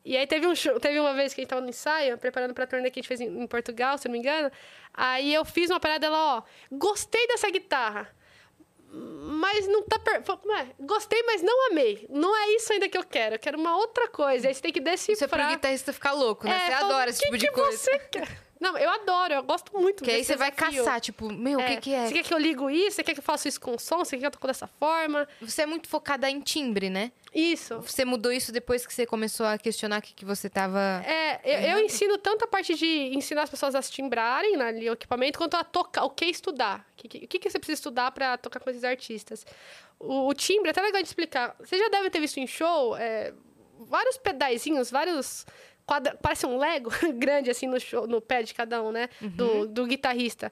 E aí teve um show, teve uma vez que a gente tava no ensaio, preparando pra turnê que a gente fez em, em Portugal, se não me engano. Aí eu fiz uma parada dela, ó, gostei dessa guitarra. Mas não tá per... "Ué, Gostei, mas não amei. Não é isso ainda que eu quero. Eu quero uma outra coisa. Aí você tem que decifrar. Isso é pro guitarrista ficar louco, né? É, você fala, adora "O esse que tipo de que coisa. Você quer? Não, eu adoro, eu gosto muito Que aí você vai caçar, tipo, meu, o que que é? Você quer que eu ligo isso? Você quer que eu faça isso com som? Você quer que eu toco dessa forma? Você é muito focada em timbre, né? Isso. Você mudou isso depois que você começou a questionar o que, que você tava... É, eu, eu ensino tanto a parte de ensinar as pessoas a se timbrarem né, ali, o equipamento, quanto a tocar, o que estudar. O que, que, que você precisa estudar para tocar com esses artistas. O, o timbre é até legal de explicar. Você já deve ter visto em show é, vários pedaizinhos, vários. Quadra... Parece um Lego (laughs) grande assim no, show, no pé de cada um, né? Do, do guitarrista.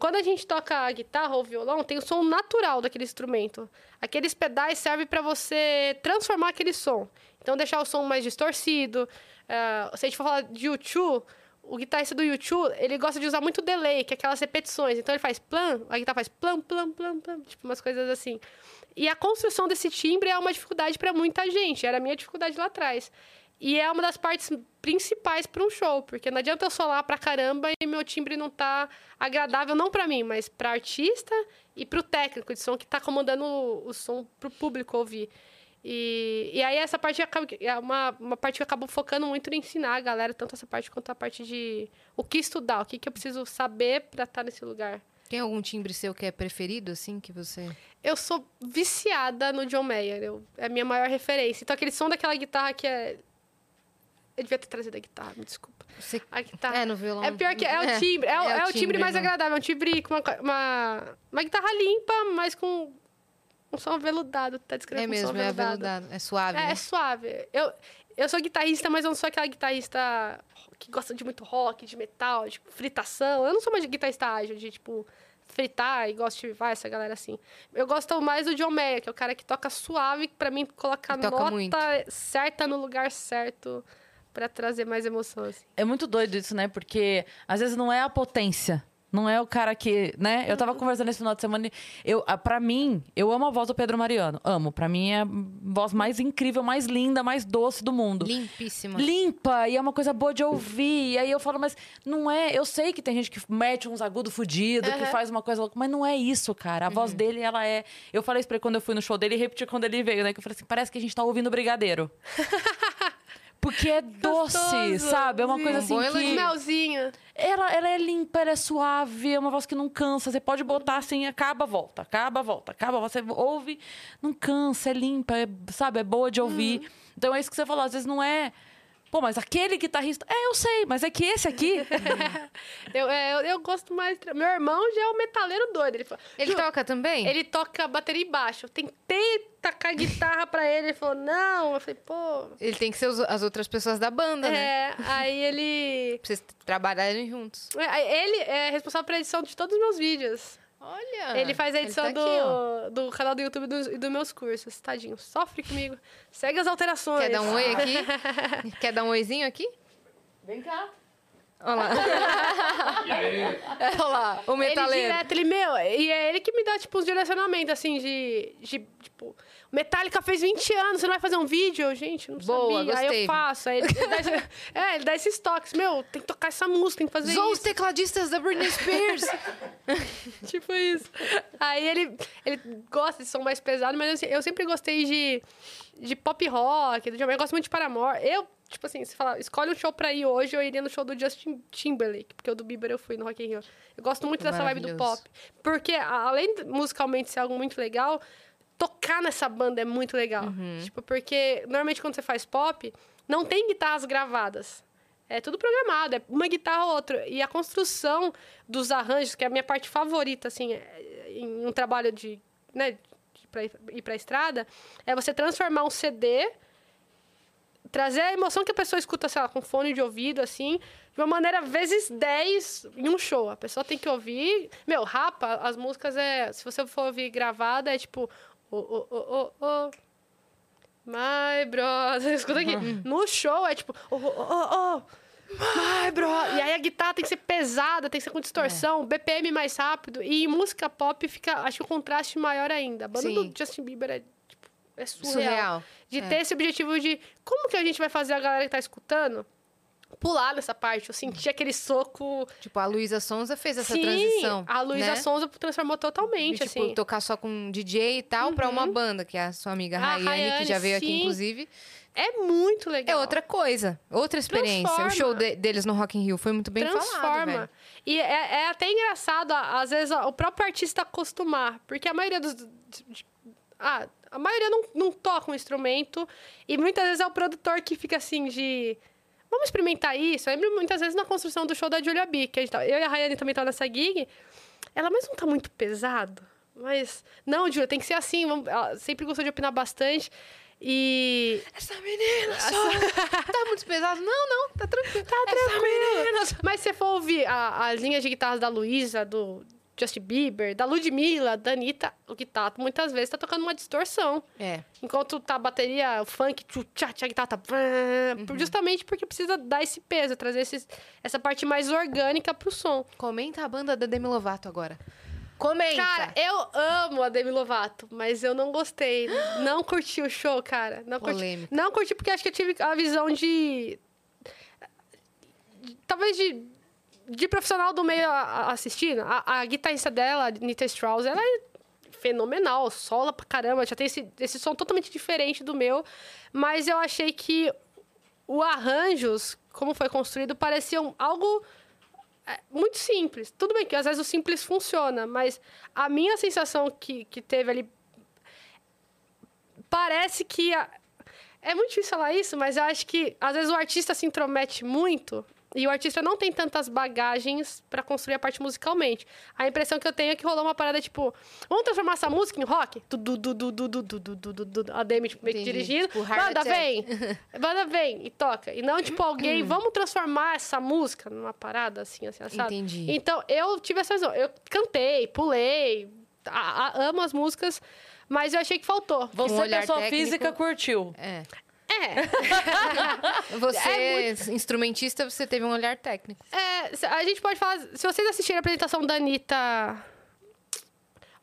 Quando a gente toca a guitarra ou violão, tem o som natural daquele instrumento. Aqueles pedais servem para você transformar aquele som. Então, deixar o som mais distorcido. Ah, se a gente for falar de YouTube, o guitarrista do YouTube, ele gosta de usar muito delay, que é aquelas repetições. Então, ele faz plan, a guitarra faz plan, plan, plan, plan, tipo umas coisas assim. E a construção desse timbre é uma dificuldade para muita gente. Era a minha dificuldade lá atrás. E é uma das partes principais para um show, porque não adianta eu solar pra caramba e meu timbre não tá agradável não para mim, mas para artista e para o técnico de som que tá comandando o, o som pro público ouvir. E, e aí essa parte acaba- é uma, uma parte que eu acabo focando muito em ensinar a galera, tanto essa parte quanto a parte de o que estudar, o que, que eu preciso saber para estar nesse lugar. Tem algum timbre seu que é preferido, assim, que você... Eu sou viciada no John Mayer, eu, é a minha maior referência. Então aquele som daquela guitarra que é... Eu devia ter trazido a guitarra, me desculpa. você... A guitarra... É, no violão. É pior que é o timbre. É, o- é o timbre mais né? agradável. É um timbre com uma, uma, uma guitarra limpa, mas com um som aveludado. Tá descrevendo É um som mesmo, é aveludado. É suave, É, né? é suave. Eu, eu sou guitarrista, mas eu não sou aquela guitarrista que gosta de muito rock, de metal, de fritação. Eu não sou mais guitarrista ágil, de, tipo, fritar e gosto de vai, essa galera assim. Eu gosto mais do John Mayer, que é o cara que toca suave, que pra mim coloca a nota muito. certa no lugar certo pra trazer mais emoção, assim. É muito doido isso, né? Porque às vezes não é a potência. Não é o cara que, né? Eu tava conversando esse final de semana e eu, pra mim, eu amo a voz do Pedro Mariano. Amo. Pra mim é a voz mais incrível, mais linda, mais doce do mundo. Limpíssima. Limpa e é uma coisa boa de ouvir. E aí eu falo, mas não é. Eu sei que tem gente que mete uns agudos fudidos, que Aham. faz uma coisa louca, mas não é isso, cara. A voz dele, ela é. Eu falei isso pra ele quando eu fui no show dele e repeti quando ele veio, né? Que eu falei assim: parece que a gente tá ouvindo Brigadeiro. (laughs) Porque é doce, Gostoso. sabe? É uma coisa Um assim elogio. que... Melzinho. Ela, ela é limpa, ela é suave, é uma voz que não cansa. Você pode botar assim, acaba, volta, acaba, volta, acaba. Você ouve, não cansa, é limpa, é, sabe? É boa de ouvir. Então é isso que você falou, às vezes não é. Pô, mas aquele guitarrista. É, eu sei, mas é que esse aqui. (laughs) Eu, é, eu, eu gosto mais. Meu irmão já é o metaleiro doido. Ele, fala, Ele "Ju, toca também? Ele toca bateria e baixo. Eu tentei tacar guitarra pra ele. Ele falou, não. Eu falei, pô. Ele tem que ser os- as outras pessoas da banda, né? É, aí ele. Pra vocês trabalharem juntos. é, Ele é responsável pela edição de todos os meus vídeos. Olha! ele faz a edição tá aqui, do, do canal do YouTube e dos e dos meus cursos. Tadinho, sofre comigo. Segue as alterações. Quer dar um oi aqui? (laughs) Quer dar um oizinho aqui? Vem cá. Olha lá. (laughs) Olha lá, o Ele metaleiro. direto, ele, meu, e é ele que me dá, tipo, uns direcionamentos, assim, de, de, tipo, Metallica fez 20 anos, você não vai fazer um vídeo? Eu, Gente, não Boa, sabia. Aí gostei. eu faço. Aí ele, ele dá esse, (laughs) é, ele dá esses toques. Meu, tem que tocar essa música, tem que fazer os isso. tecladistas da Britney Spears. (laughs) Tipo isso. Aí ele, ele gosta de som mais pesado, mas eu, eu sempre gostei de, de pop rock, eu gosto muito de Paramore. Eu, tipo assim, se falar, escolhe um show pra ir hoje, eu iria no show do Justin Timberlake, porque o do Bieber eu fui no Rock in Rio. Eu gosto muito dessa vibe do pop. Porque, além de musicalmente ser algo muito legal, tocar nessa banda é muito legal. Tipo, porque normalmente quando você faz pop, não tem guitarras gravadas. É tudo programado, é uma guitarra ou outra. E a construção dos arranjos, que é a minha parte favorita, assim, é- em um trabalho de, né, de pra ir pra estrada, é você transformar um CD, trazer a emoção que a pessoa escuta, sei lá, com fone de ouvido, assim, de uma maneira vezes 10 em um show. A pessoa tem que ouvir. Meu, rapa, as músicas é. Se você for ouvir gravada, é tipo. Oh, oh, oh, oh, oh. My brother. (laughs) Escuta aqui. No show é tipo. Oh, oh, oh, oh. My bro! E aí a guitarra tem que ser pesada, tem que ser com distorção, BPM mais rápido. E em música pop fica, acho que o contraste maior ainda. A banda Sim. do Justin Bieber é, tipo, é surreal. Surreal. De É. ter esse objetivo de como que a gente vai fazer a galera que tá escutando pular nessa parte. Eu senti aquele soco. Tipo, a Luísa Sonza fez essa Sim, transição. A Luísa né? Sonza transformou De, totalmente, tipo, assim. tocar só com DJ e tal, pra uma banda, que é a sua amiga A Rayane, que Rayane, já veio aqui, sim. inclusive. É muito É legal. outra coisa, outra experiência. Transforma. O show de- deles no Rock in Rio foi muito bem falado, transforma. velho. E é, é até engraçado, às vezes, o próprio artista acostumar. Porque a maioria dos. de- ah, a maioria não, não toca um instrumento. E muitas vezes é o produtor que fica assim de. Vamos experimentar isso. Eu lembro muitas vezes na construção do show da Julia B, que a gente tá- eu e a Rayane também tava nessa gig. Ela, mas não tá muito pesado? Mas. Não, Julia, tem que ser assim. Vamos... Ela sempre gostou de opinar bastante. E. Essa menina só... (laughs) tá muito pesado? Não, não, tá tranquilo. Tá tranquilo. Mas se você for ouvir a- as linhas de guitarras da Luísa, do Justin Bieber, da Ludmilla, da Anitta, o que tá muitas vezes tá tocando uma distorção. É, Enquanto tá a bateria, o funk, tchá, tchá, guitarra tá... Uhum. Justamente porque precisa dar esse peso, trazer esses- essa parte mais orgânica pro som. comenta a banda da Demi Lovato agora. Comenta! Cara, eu amo a Demi Lovato, mas eu não gostei. (gasps) Não curti o show, cara. Não curti. Polêmica. Não curti porque acho que eu tive a visão de- talvez de. De profissional do meio assistindo. A, a guitarrista dela, Nita Strauss, ela é fenomenal, sola pra caramba. Já tem esse, esse som totalmente diferente do meu. Mas eu achei que o arranjos, como foi construído, pareciam algo é, muito simples. Tudo bem que às vezes o simples funciona, mas a minha sensação que, que teve ali parece que a- é muito difícil falar isso, mas eu acho que às vezes o artista se intromete muito e o artista não tem tantas bagagens pra construir a parte musicalmente. A impressão que eu tenho é que rolou uma parada tipo, vamos transformar essa música em rock? Du, du, du, du, du, du, du, du, du, du, du. A Demi tipo, meio que dirigindo. Tipo, Banda, vem! Banda, vem! E toca. E não, tipo, alguém, vamos transformar essa música numa parada assim, assim, assado. Entendi. Então, eu tive essa visão. Eu cantei, pulei, a- a- amo as músicas, mas eu achei que faltou. Você, olhar pessoa técnico. física, curtiu. É. É, Você, É instrumentista, você teve um olhar técnico. é, a gente pode falar. Se vocês assistirem a apresentação da Anitta.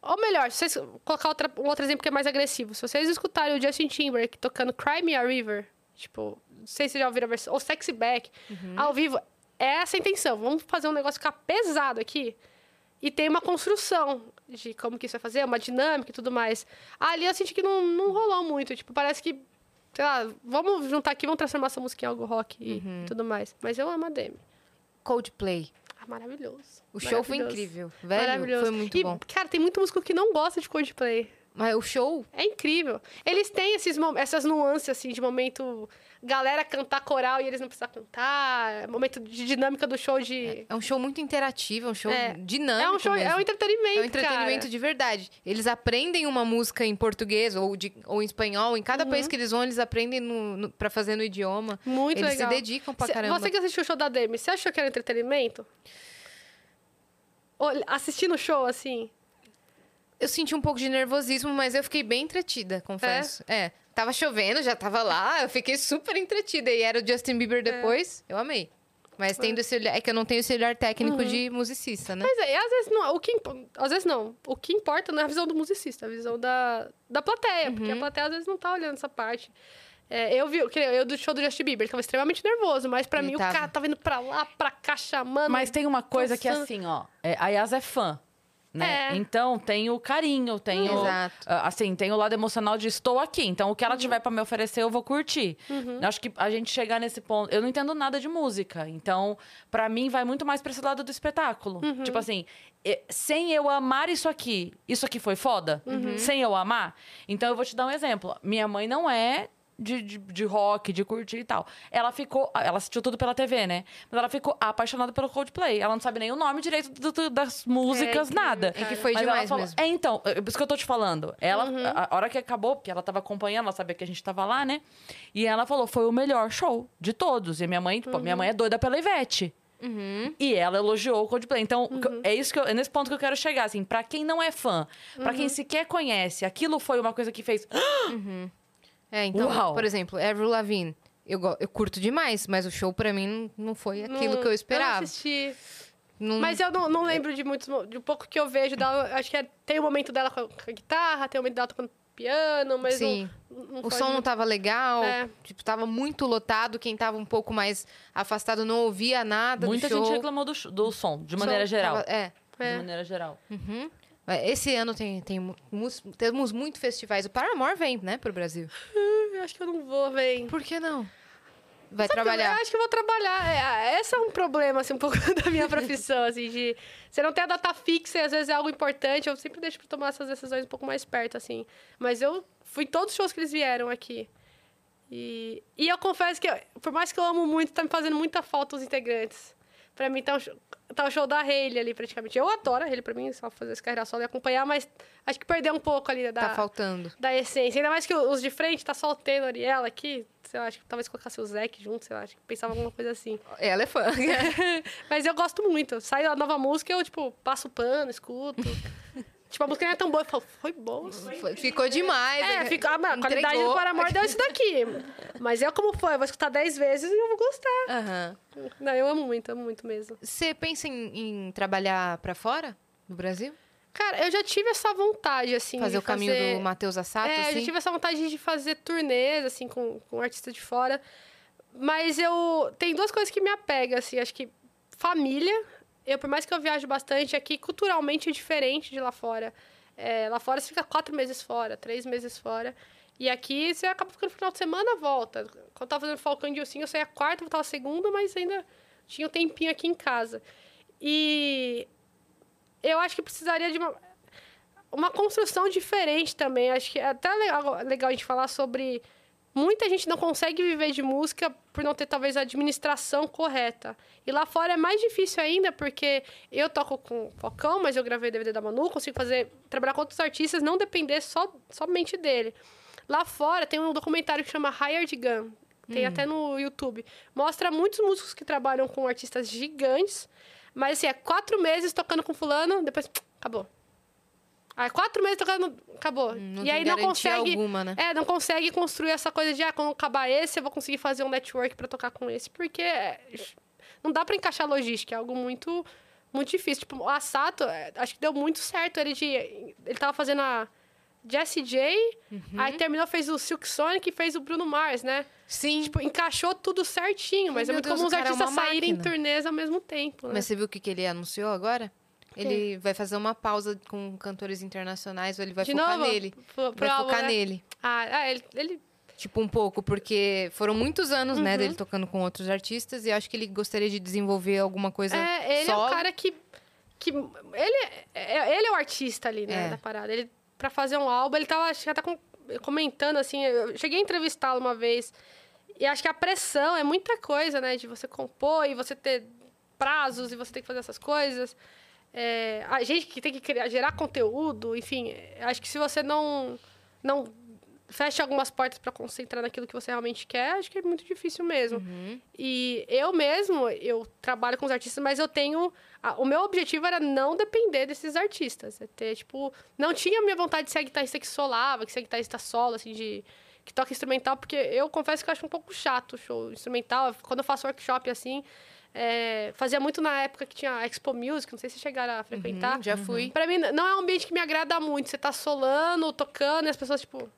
Ou melhor, se vocês colocar outra, um outro exemplo que é mais agressivo. Se vocês escutarem o Justin Timberlake tocando Cry Me a River, tipo, não sei se vocês já ouviram a versão, ou Sexy Back, ao vivo, é essa a intenção. Vamos fazer um negócio ficar pesado aqui. E tem uma construção de como que isso vai fazer, uma dinâmica e tudo mais. Ali eu senti que não, não rolou muito. Tipo, parece que, sei lá, vamos juntar aqui, vamos transformar essa música em algo rock e tudo mais. Mas eu amo a Demi. Coldplay. Ah, maravilhoso. O show foi incrível. Velho, Maravilhoso. foi muito e, bom. Cara, tem muito músico que não gosta de Coldplay. Mas o show, É incrível. Eles têm esses, essas nuances, assim, de momento... Galera cantar coral e eles não precisam cantar. Momento de dinâmica do show de... é um show muito interativo, é um show É. dinâmico É um show, mesmo. é um entretenimento, É um entretenimento cara. de verdade. Eles aprendem uma música em português ou, de, ou em espanhol. Em cada país que eles vão, eles aprendem no, no, pra fazer no idioma. Uhum. Muito eles legal. se dedicam pra caramba. Você que assistiu o show da Demi, você achou que era entretenimento? Olha, Assistindo o show, assim... Eu senti um pouco de nervosismo, mas eu fiquei bem entretida, confesso. É. Tava chovendo, já tava lá, eu fiquei super entretida. E era o Justin É. Bieber depois, eu amei. Mas tendo esse olhar, é que eu não tenho esse olhar técnico Uhum. de musicista, né? Mas é, às vezes não, o que impo- às vezes não. O que importa não é a visão do musicista, é a visão da, da plateia, porque a Uhum. plateia às vezes não tá olhando essa parte. É, eu vi, eu do show do Justin Bieber, ele tava extremamente nervoso, mas pra Ele mim tava. o cara tava indo pra lá, pra cá, chamando. Mas tem uma coisa que é assim, ó. é, a Yas é fã. Né? É. Então tem o carinho, tem o. Exato. ah, Assim, tem o lado emocional de estou aqui. Então, o que ela Uhum. tiver pra me oferecer, eu vou curtir. Eu Acho que a gente chegar nesse ponto. Eu não entendo nada de música. Então, pra mim, vai muito mais pra esse lado do espetáculo. Uhum. Tipo assim, sem eu amar isso aqui, isso aqui foi foda? Uhum. Sem eu amar? Então, eu vou te dar um exemplo. Minha mãe não é. De, de, de rock, de curtir e tal. Ela ficou. Ela assistiu tudo pela TV, né? Mas ela ficou apaixonada pelo Coldplay. Ela não sabe nem o nome direito do- do- das músicas, incrível, nada. É que foi Mas demais falou- mesmo. É, então, é por isso que eu tô te falando. Ela, Uhum. a, a hora que acabou, porque ela tava acompanhando, ela sabia que a gente tava lá, né? E ela falou, foi o melhor show de todos. E minha mãe, tipo, minha Uhum. mãe é doida pela Ivete. Uhum. E ela elogiou o Coldplay. Então, Uhum. é isso que eu, é nesse ponto que eu quero chegar, assim, pra quem não é fã, pra Uhum. quem sequer conhece, aquilo foi uma coisa que fez. (gasps) É, então, Uau. por exemplo, Avril Lavigne. eu, eu curto demais, mas o show pra mim não, não foi aquilo Não- que eu esperava. Eu não assisti. Não- Mas eu não, não lembro de muitos. De um pouco que eu vejo dela. Acho que é- tem o momento dela com a, guitarra, tem o momento dela tocando piano, mas Sim. não, não O som não muito- tava legal, É. tipo, tava muito lotado. Quem tava um pouco mais afastado não ouvia nada Muita do show. gente reclamou do, do som, de maneira Som geral. tava- é. De É. maneira geral. Uhum. Esse ano tem, tem temos muito festivais. O Paramore vem, né, pro Brasil. Eu acho que eu não vou, velho. Por que não? Vai Eu trabalhar. acho que eu vou trabalhar. É, esse é um problema, assim, um (laughs) pouco da minha profissão, assim, de... Você não tem a data fixa e às vezes é algo importante. Eu sempre deixo pra tomar essas decisões um pouco mais perto, assim. Mas eu fui em todos os shows que eles vieram aqui. E, e eu confesso que, eu- por mais que eu amo muito, tá me fazendo muita falta os integrantes. Pra mim, tá show, tá o show da Hayley ali, praticamente. Eu adoro a Hayley, pra mim, só fazer esse carreira solo e acompanhar, mas acho que perdeu um pouco ali da, Tá faltando. da essência. Ainda mais que os de frente tá só o Tenor e ela aqui. Sei lá, acho que talvez colocasse o Zac junto, sei lá, acho que pensava alguma coisa assim. Ela é fã. (laughs) Mas eu gosto muito. Sai a nova música, eu, tipo, passo o pano, escuto. (laughs) tipo, a música não é tão boa. Eu falo, foi boa. Foi- Ficou demais. É, fica, a qualidade do Entregou. Paramore deu isso daqui. (laughs) Mas eu, como fã, eu vou escutar dez vezes e eu vou gostar. Aham. Não, eu amo muito, amo muito mesmo. Você pensa em, em trabalhar pra fora do Brasil? Cara, eu já tive essa vontade, assim. fazer o caminho fazer... do Matheus Assato, É, eu assim? já tive essa vontade de fazer turnês, assim, com, com artistas de fora. Mas eu... Tem duas coisas que me apegam, assim. Acho que família. Eu, por mais que eu viaje bastante, aqui culturalmente é diferente de lá fora. É, lá fora você fica quatro meses fora, três meses fora. E aqui você acaba ficando no final de semana, volta. Quando eu tava fazendo Falcão de Ursinho, eu saía quarta, voltava segunda, mas ainda tinha um tempinho aqui em casa. E eu acho que precisaria de uma, uma construção diferente também. Acho que é até legal, legal a gente falar sobre. Muita gente não consegue viver de música por não ter, talvez, a administração correta. E lá fora é mais difícil ainda, porque eu toco com Focão, mas eu gravei DVD da Manu, consigo fazer, trabalhar com outros artistas, não depender só, somente dele. Lá fora tem um documentário que chama Hired Gun. Tem até no YouTube. Mostra muitos músicos que trabalham com artistas gigantes. Mas assim, é quatro meses tocando com fulano, depois (tsk) acabou. Aí quatro meses tocando, acabou. Hum, não e aí não consegue. alguma, né? É, não consegue construir essa coisa de, ah, quando acabar esse, eu vou conseguir fazer um network pra tocar com esse. Porque é, não dá pra encaixar logística, é algo muito, muito difícil. Tipo, o Asato, é, acho que deu muito certo ele de. Ele tava fazendo a Jessie J, Uhum. aí terminou, fez o Silk Sonic e fez o Bruno Mars, né? Sim. Tipo, encaixou tudo certinho, mas é Meu muito Deus, comum os é artistas uma saírem em turnês ao mesmo tempo, né? Mas você viu o que, que ele anunciou agora? Ele vai fazer uma pausa com cantores internacionais, ou ele vai De focar novo? nele. Pro- vai álbum, focar né? nele. Ah, ah, ele, ele Tipo, um pouco, porque foram muitos anos, Uhum. né, dele tocando com outros artistas, e eu acho que ele gostaria de desenvolver alguma coisa É, ele é solo. o cara que. que ele, é, ele é o artista ali, né, É. da parada. Ele, pra fazer um álbum, ele tava que até com- comentando, assim. Eu cheguei a entrevistá-lo uma vez. E acho que a pressão é muita coisa, né? De você compor e você ter prazos e você ter que fazer essas coisas. É, a gente que tem que criar, gerar conteúdo, enfim. Acho que se você não. não fecha algumas portas para concentrar naquilo que você realmente quer, acho que é muito difícil mesmo. Uhum. E eu mesmo, eu trabalho com os artistas, mas eu tenho. a- o meu objetivo era não depender desses artistas. É ter, tipo. Não tinha a minha vontade de ser a guitarrista que solava, que ser guitarrista solo, assim, de. Que toca instrumental, porque eu confesso que eu acho um pouco chato o show instrumental. Quando eu faço workshop assim. É, fazia muito na época que tinha a Expo Music, não sei se chegaram a frequentar. Uhum, já fui. Pra mim, não é um ambiente que me agrada muito. Você tá solando, tocando, e as pessoas, tipo.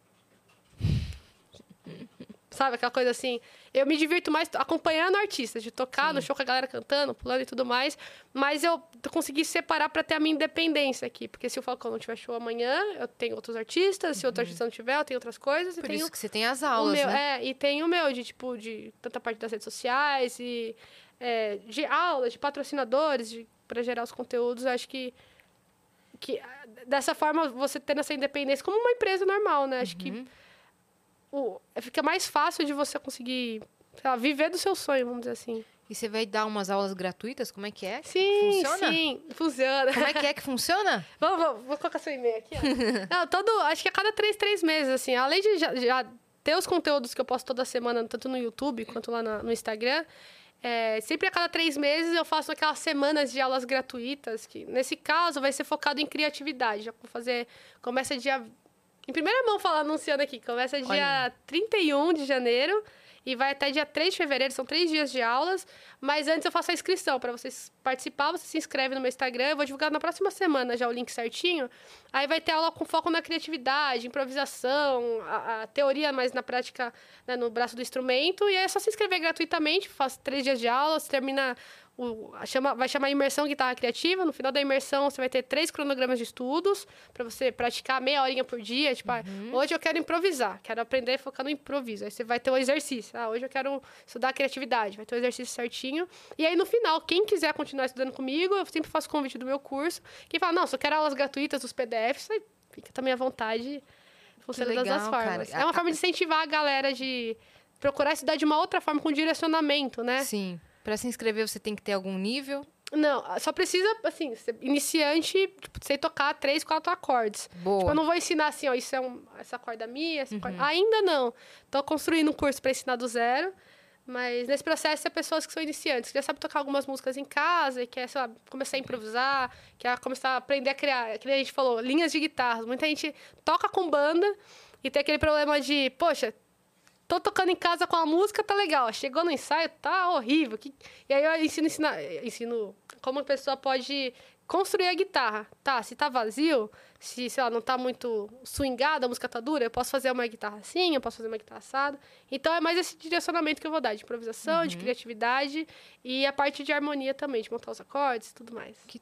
Sabe, aquela coisa assim. Eu me divirto mais acompanhando artistas, de tocar no show com a galera cantando, pulando e tudo mais. Mas eu consegui separar pra ter a minha independência aqui. Porque se o Falcão não tiver show amanhã, eu tenho outros artistas. Se outro artista não tiver, eu tenho outras coisas. e Por tenho isso que você tem as o aulas, meu, né? É, e tem o meu, de tipo, de tanta parte das redes sociais e é, de aulas, de patrocinadores, pra gerar os conteúdos. Acho que, que ah, dessa forma você tendo essa independência como uma empresa normal, né? Acho Uhum. que o, fica mais fácil de você conseguir lá, viver do seu sonho, vamos dizer assim. E você vai dar umas aulas gratuitas? Como é que é? Sim, Funciona? sim, funciona. Como é que é que funciona? (laughs) Vamos, vamos, vou colocar seu e-mail aqui. Não, todo, acho que a cada três, três meses, assim, além de já, já ter os conteúdos que eu posto toda semana, tanto no YouTube quanto lá na- no Instagram, é, sempre a cada três meses eu faço aquelas semanas de aulas gratuitas, que nesse caso vai ser focado em criatividade. Já vou fazer. Começa dia. Em primeira mão falar anunciando aqui, começa dia 31 de janeiro e vai até dia 3 de fevereiro, são três dias de aulas, mas antes eu faço a inscrição. Para vocês participar, você se inscreve no meu Instagram, eu vou divulgar na próxima semana já o link certinho. Aí vai ter aula com foco na criatividade, improvisação, a, a teoria mais na prática, né, no braço do instrumento, e aí é só se inscrever gratuitamente, faço três dias de aula, você termina o, chama, vai chamar imersão guitarra criativa. No final da imersão, você vai ter três cronogramas de estudos para você praticar meia horinha por dia. Tipo, ah, uhum. hoje eu quero improvisar, quero aprender a focar no improviso. Aí você vai ter o exercício. Ah, hoje eu quero estudar criatividade, vai ter o exercício certinho. E aí, no final, quem quiser continuar estudando comigo, eu sempre faço convite do meu curso. Quem fala, não, só quero aulas gratuitas dos PDFs, aí fica também à vontade. Funciona legal, das duas formas. Cara. É uma forma de incentivar a galera de procurar estudar de uma outra forma, com direcionamento, né? Sim. Para se inscrever, você tem que ter algum nível? Não, só precisa, assim, ser iniciante, tipo, sei tocar três, quatro acordes. Boa. Tipo, eu não vou ensinar assim, ó, isso é um, essa corda minha, essa uhum. corda... Ainda não. Tô construindo um curso para ensinar do zero. Mas nesse processo é pessoas que são iniciantes, que já sabem tocar algumas músicas em casa e quer, sei lá, começar a improvisar, quer começar a aprender a criar. Que a gente falou, linhas de guitarras. Muita gente toca com banda e tem aquele problema de, poxa, tô tocando em casa com a música, tá legal. Chegou no ensaio, tá horrível. E aí eu ensino, ensino, ensino como a pessoa pode construir a guitarra. Tá, se tá vazio, se, sei lá, não tá muito swingada, a música tá dura, eu posso fazer uma guitarra assim, eu posso fazer uma guitarra assada. Então é mais esse direcionamento que eu vou dar, de improvisação, uhum. de criatividade e a parte de harmonia também, de montar os acordes e tudo mais. Que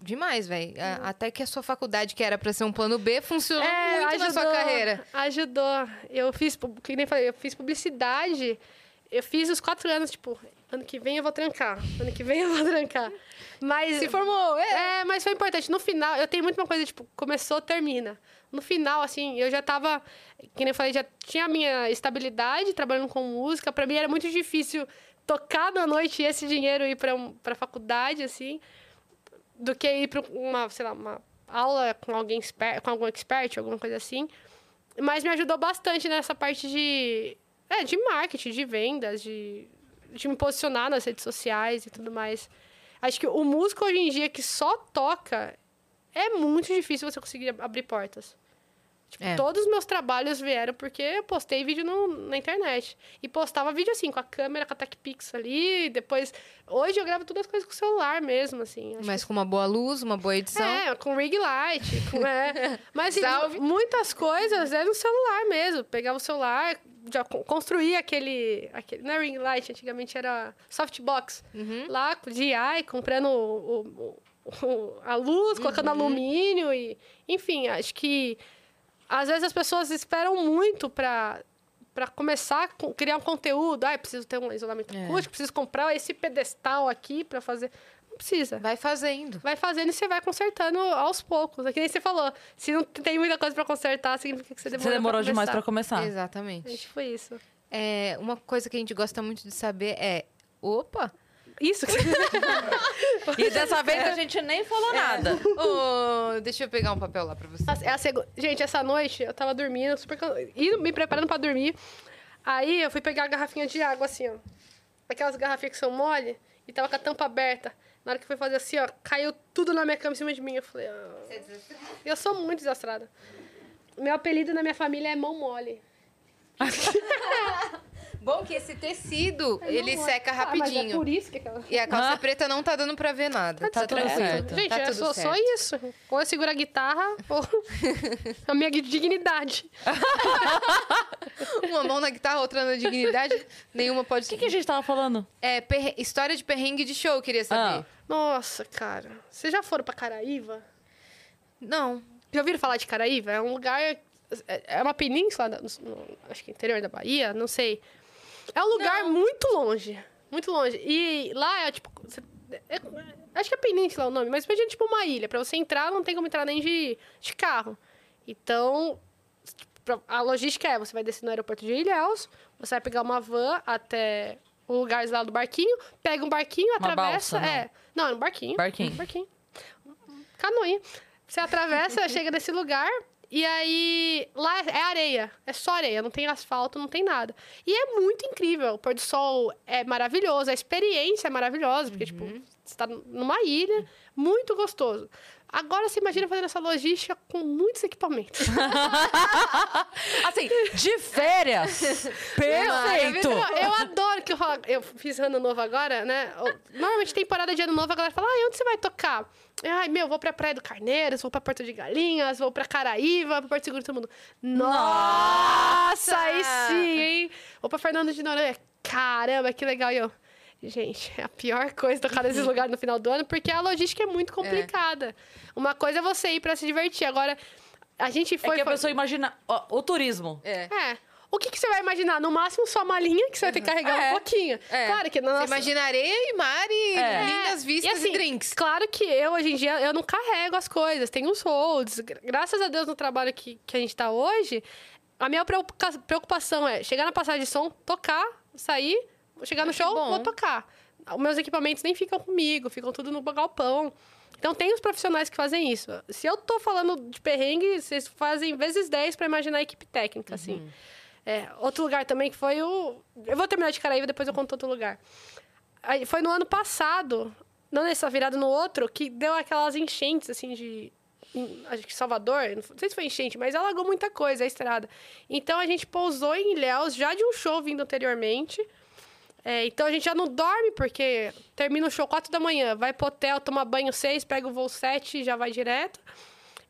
demais, velho. Uhum. Até que a sua faculdade, que era para ser um plano B, funcionou é, muito ajudou, na sua carreira. Ajudou. Eu fiz, que nem falei, eu fiz publicidade. Eu fiz os quatro anos, tipo, ano que vem eu vou trancar. Ano que vem eu vou trancar. Mas. Se formou, é. É, mas foi importante. No final, eu tenho muito uma coisa, tipo, começou, termina. No final, assim, eu já tava. Que nem eu falei, já tinha a minha estabilidade trabalhando com música. Para mim era muito difícil tocar na noite e esse dinheiro ir para um, pra faculdade, assim do que ir para uma, sei lá, uma aula com alguém expert, com algum expert, alguma coisa assim. Mas me ajudou bastante nessa parte de é, de marketing, de vendas, de, de me posicionar nas redes sociais e tudo mais. Acho que o músico hoje em dia que só toca é muito difícil você conseguir abrir portas. Tipo, é. todos os meus trabalhos vieram porque eu postei vídeo no, na internet. E postava vídeo assim, com a câmera, com a TechPix ali. depois. Hoje eu gravo todas as coisas com o celular mesmo, assim. Mas que... com uma boa luz, uma boa edição. É, com rig light. Com, é... (laughs) Mas assim, muitas coisas é no celular mesmo. Pegava o celular, já construía aquele, aquele. Não é ring light, antigamente era softbox. Uhum. Lá, com DI, comprando o, o, o, a luz, colocando uhum. alumínio e. Enfim, acho que às vezes as pessoas esperam muito para para começar a criar um conteúdo. Ah, preciso ter um isolamento é. acústico, preciso comprar esse pedestal aqui para fazer. Não precisa. Vai fazendo. Vai fazendo e você vai consertando aos poucos. É que nem você falou. Se não tem muita coisa para consertar, significa que você demorou Você demorou pra demais para começar. Exatamente. Acho que foi isso. É, uma coisa que a gente gosta muito de saber é... Opa! Isso. (laughs) e dessa vez a gente nem falou é. nada. Oh, deixa eu pegar um papel lá pra você. É a seg... Gente, essa noite eu tava dormindo, super indo, me preparando pra dormir. Aí eu fui pegar a garrafinha de água, assim, ó. Aquelas garrafinhas que são mole, e tava com a tampa aberta. Na hora que foi fazer assim, ó, caiu tudo na minha cama em cima de mim. Eu falei, ah... Você é desastrada? Eu sou muito desastrada. Meu apelido na minha família é mão mole. (laughs) Bom que esse tecido, ele seca rapidinho. Ah, mas é por isso que aquela... E a calça ah. preta não tá dando pra ver nada. Tá, tá tudo certo. Gente, tá é só, só, isso. Ou eu seguro a guitarra, ou (laughs) a minha dignidade. Uma mão na guitarra, outra na dignidade. Nenhuma pode... O que, que a gente tava falando? É, per... história de perrengue de show, queria saber. Ah. Nossa, cara. Vocês já foram pra Caraíva? Não. Já ouviram falar de Caraíva? É um lugar... É uma península, no, no, acho que interior da Bahia, não sei. É um lugar não. muito longe. Muito longe. E lá é tipo. É, acho que é Península o nome, mas imagina tipo uma ilha. Pra você entrar, não tem como entrar nem de, de carro. Então, a logística é: você vai descer no aeroporto de Ilhéus, você vai pegar uma van até o lugar lá do barquinho, pega um barquinho, uma atravessa. Balsa, é. Não, é um barquinho. Barquinho. Um barquinho. Canoinha. Você atravessa, (laughs) chega nesse lugar, e aí, lá é areia, é só areia, não tem asfalto, não tem nada. E é muito incrível, o pôr do sol é maravilhoso, a experiência é maravilhosa, porque, tipo, uhum. tipo, você tá numa ilha, muito gostoso. Agora você imagina fazendo essa logística com muitos equipamentos. (laughs) assim, de férias. (laughs) Perfeito. Não, eu adoro que eu, eu fiz ano novo agora, né? Normalmente temporada de ano novo a galera fala: "Ah, onde você vai tocar?" Ai, meu, vou pra Praia do Carneiros, vou pra Porto de Galinhas, vou pra Caraíva, pra Porto Seguro, todo mundo. Nossa, aí sim, hein? Vou pra Fernando de Noronha. Caramba, que legal. E eu, gente, é (laughs) a pior coisa tocar nesses lugares no final do ano, porque a logística é muito complicada. É. Uma coisa é você ir pra se divertir. Agora, a gente foi. É que a foi... pessoa imagina ó, o turismo. É. É. O que, que, você vai imaginar? No máximo, só uma linha que você vai ter que carregar é. um pouquinho. É. Claro que na nossa... Você imagina areia e mar e é. lindas vistas e, assim, e, drinks. Claro que eu, hoje em dia, eu não carrego as coisas. Tem os holds. Graças a Deus, no trabalho que, que a gente tá hoje, a minha preocupação é chegar na passagem de som, tocar, sair, chegar no show, vou tocar. Os meus equipamentos nem ficam comigo, ficam tudo no galpão. Então, tem os profissionais que fazem isso. Se eu tô falando de perrengue, vocês fazem vezes 10 para imaginar a equipe técnica, uhum. assim. É, outro lugar também que foi o. Eu vou terminar de Caraíba, depois eu conto outro lugar. Aí, foi no ano passado, não nessa virada no outro, que deu aquelas enchentes, assim, de. Em, acho que Salvador, não sei se foi enchente, mas alagou muita coisa a estrada. Então a gente pousou em Ilhéus já de um show vindo anteriormente. É, então a gente já não dorme, porque termina o show 4 da manhã, vai pro hotel, toma banho 6, pega o voo 7 e já vai direto.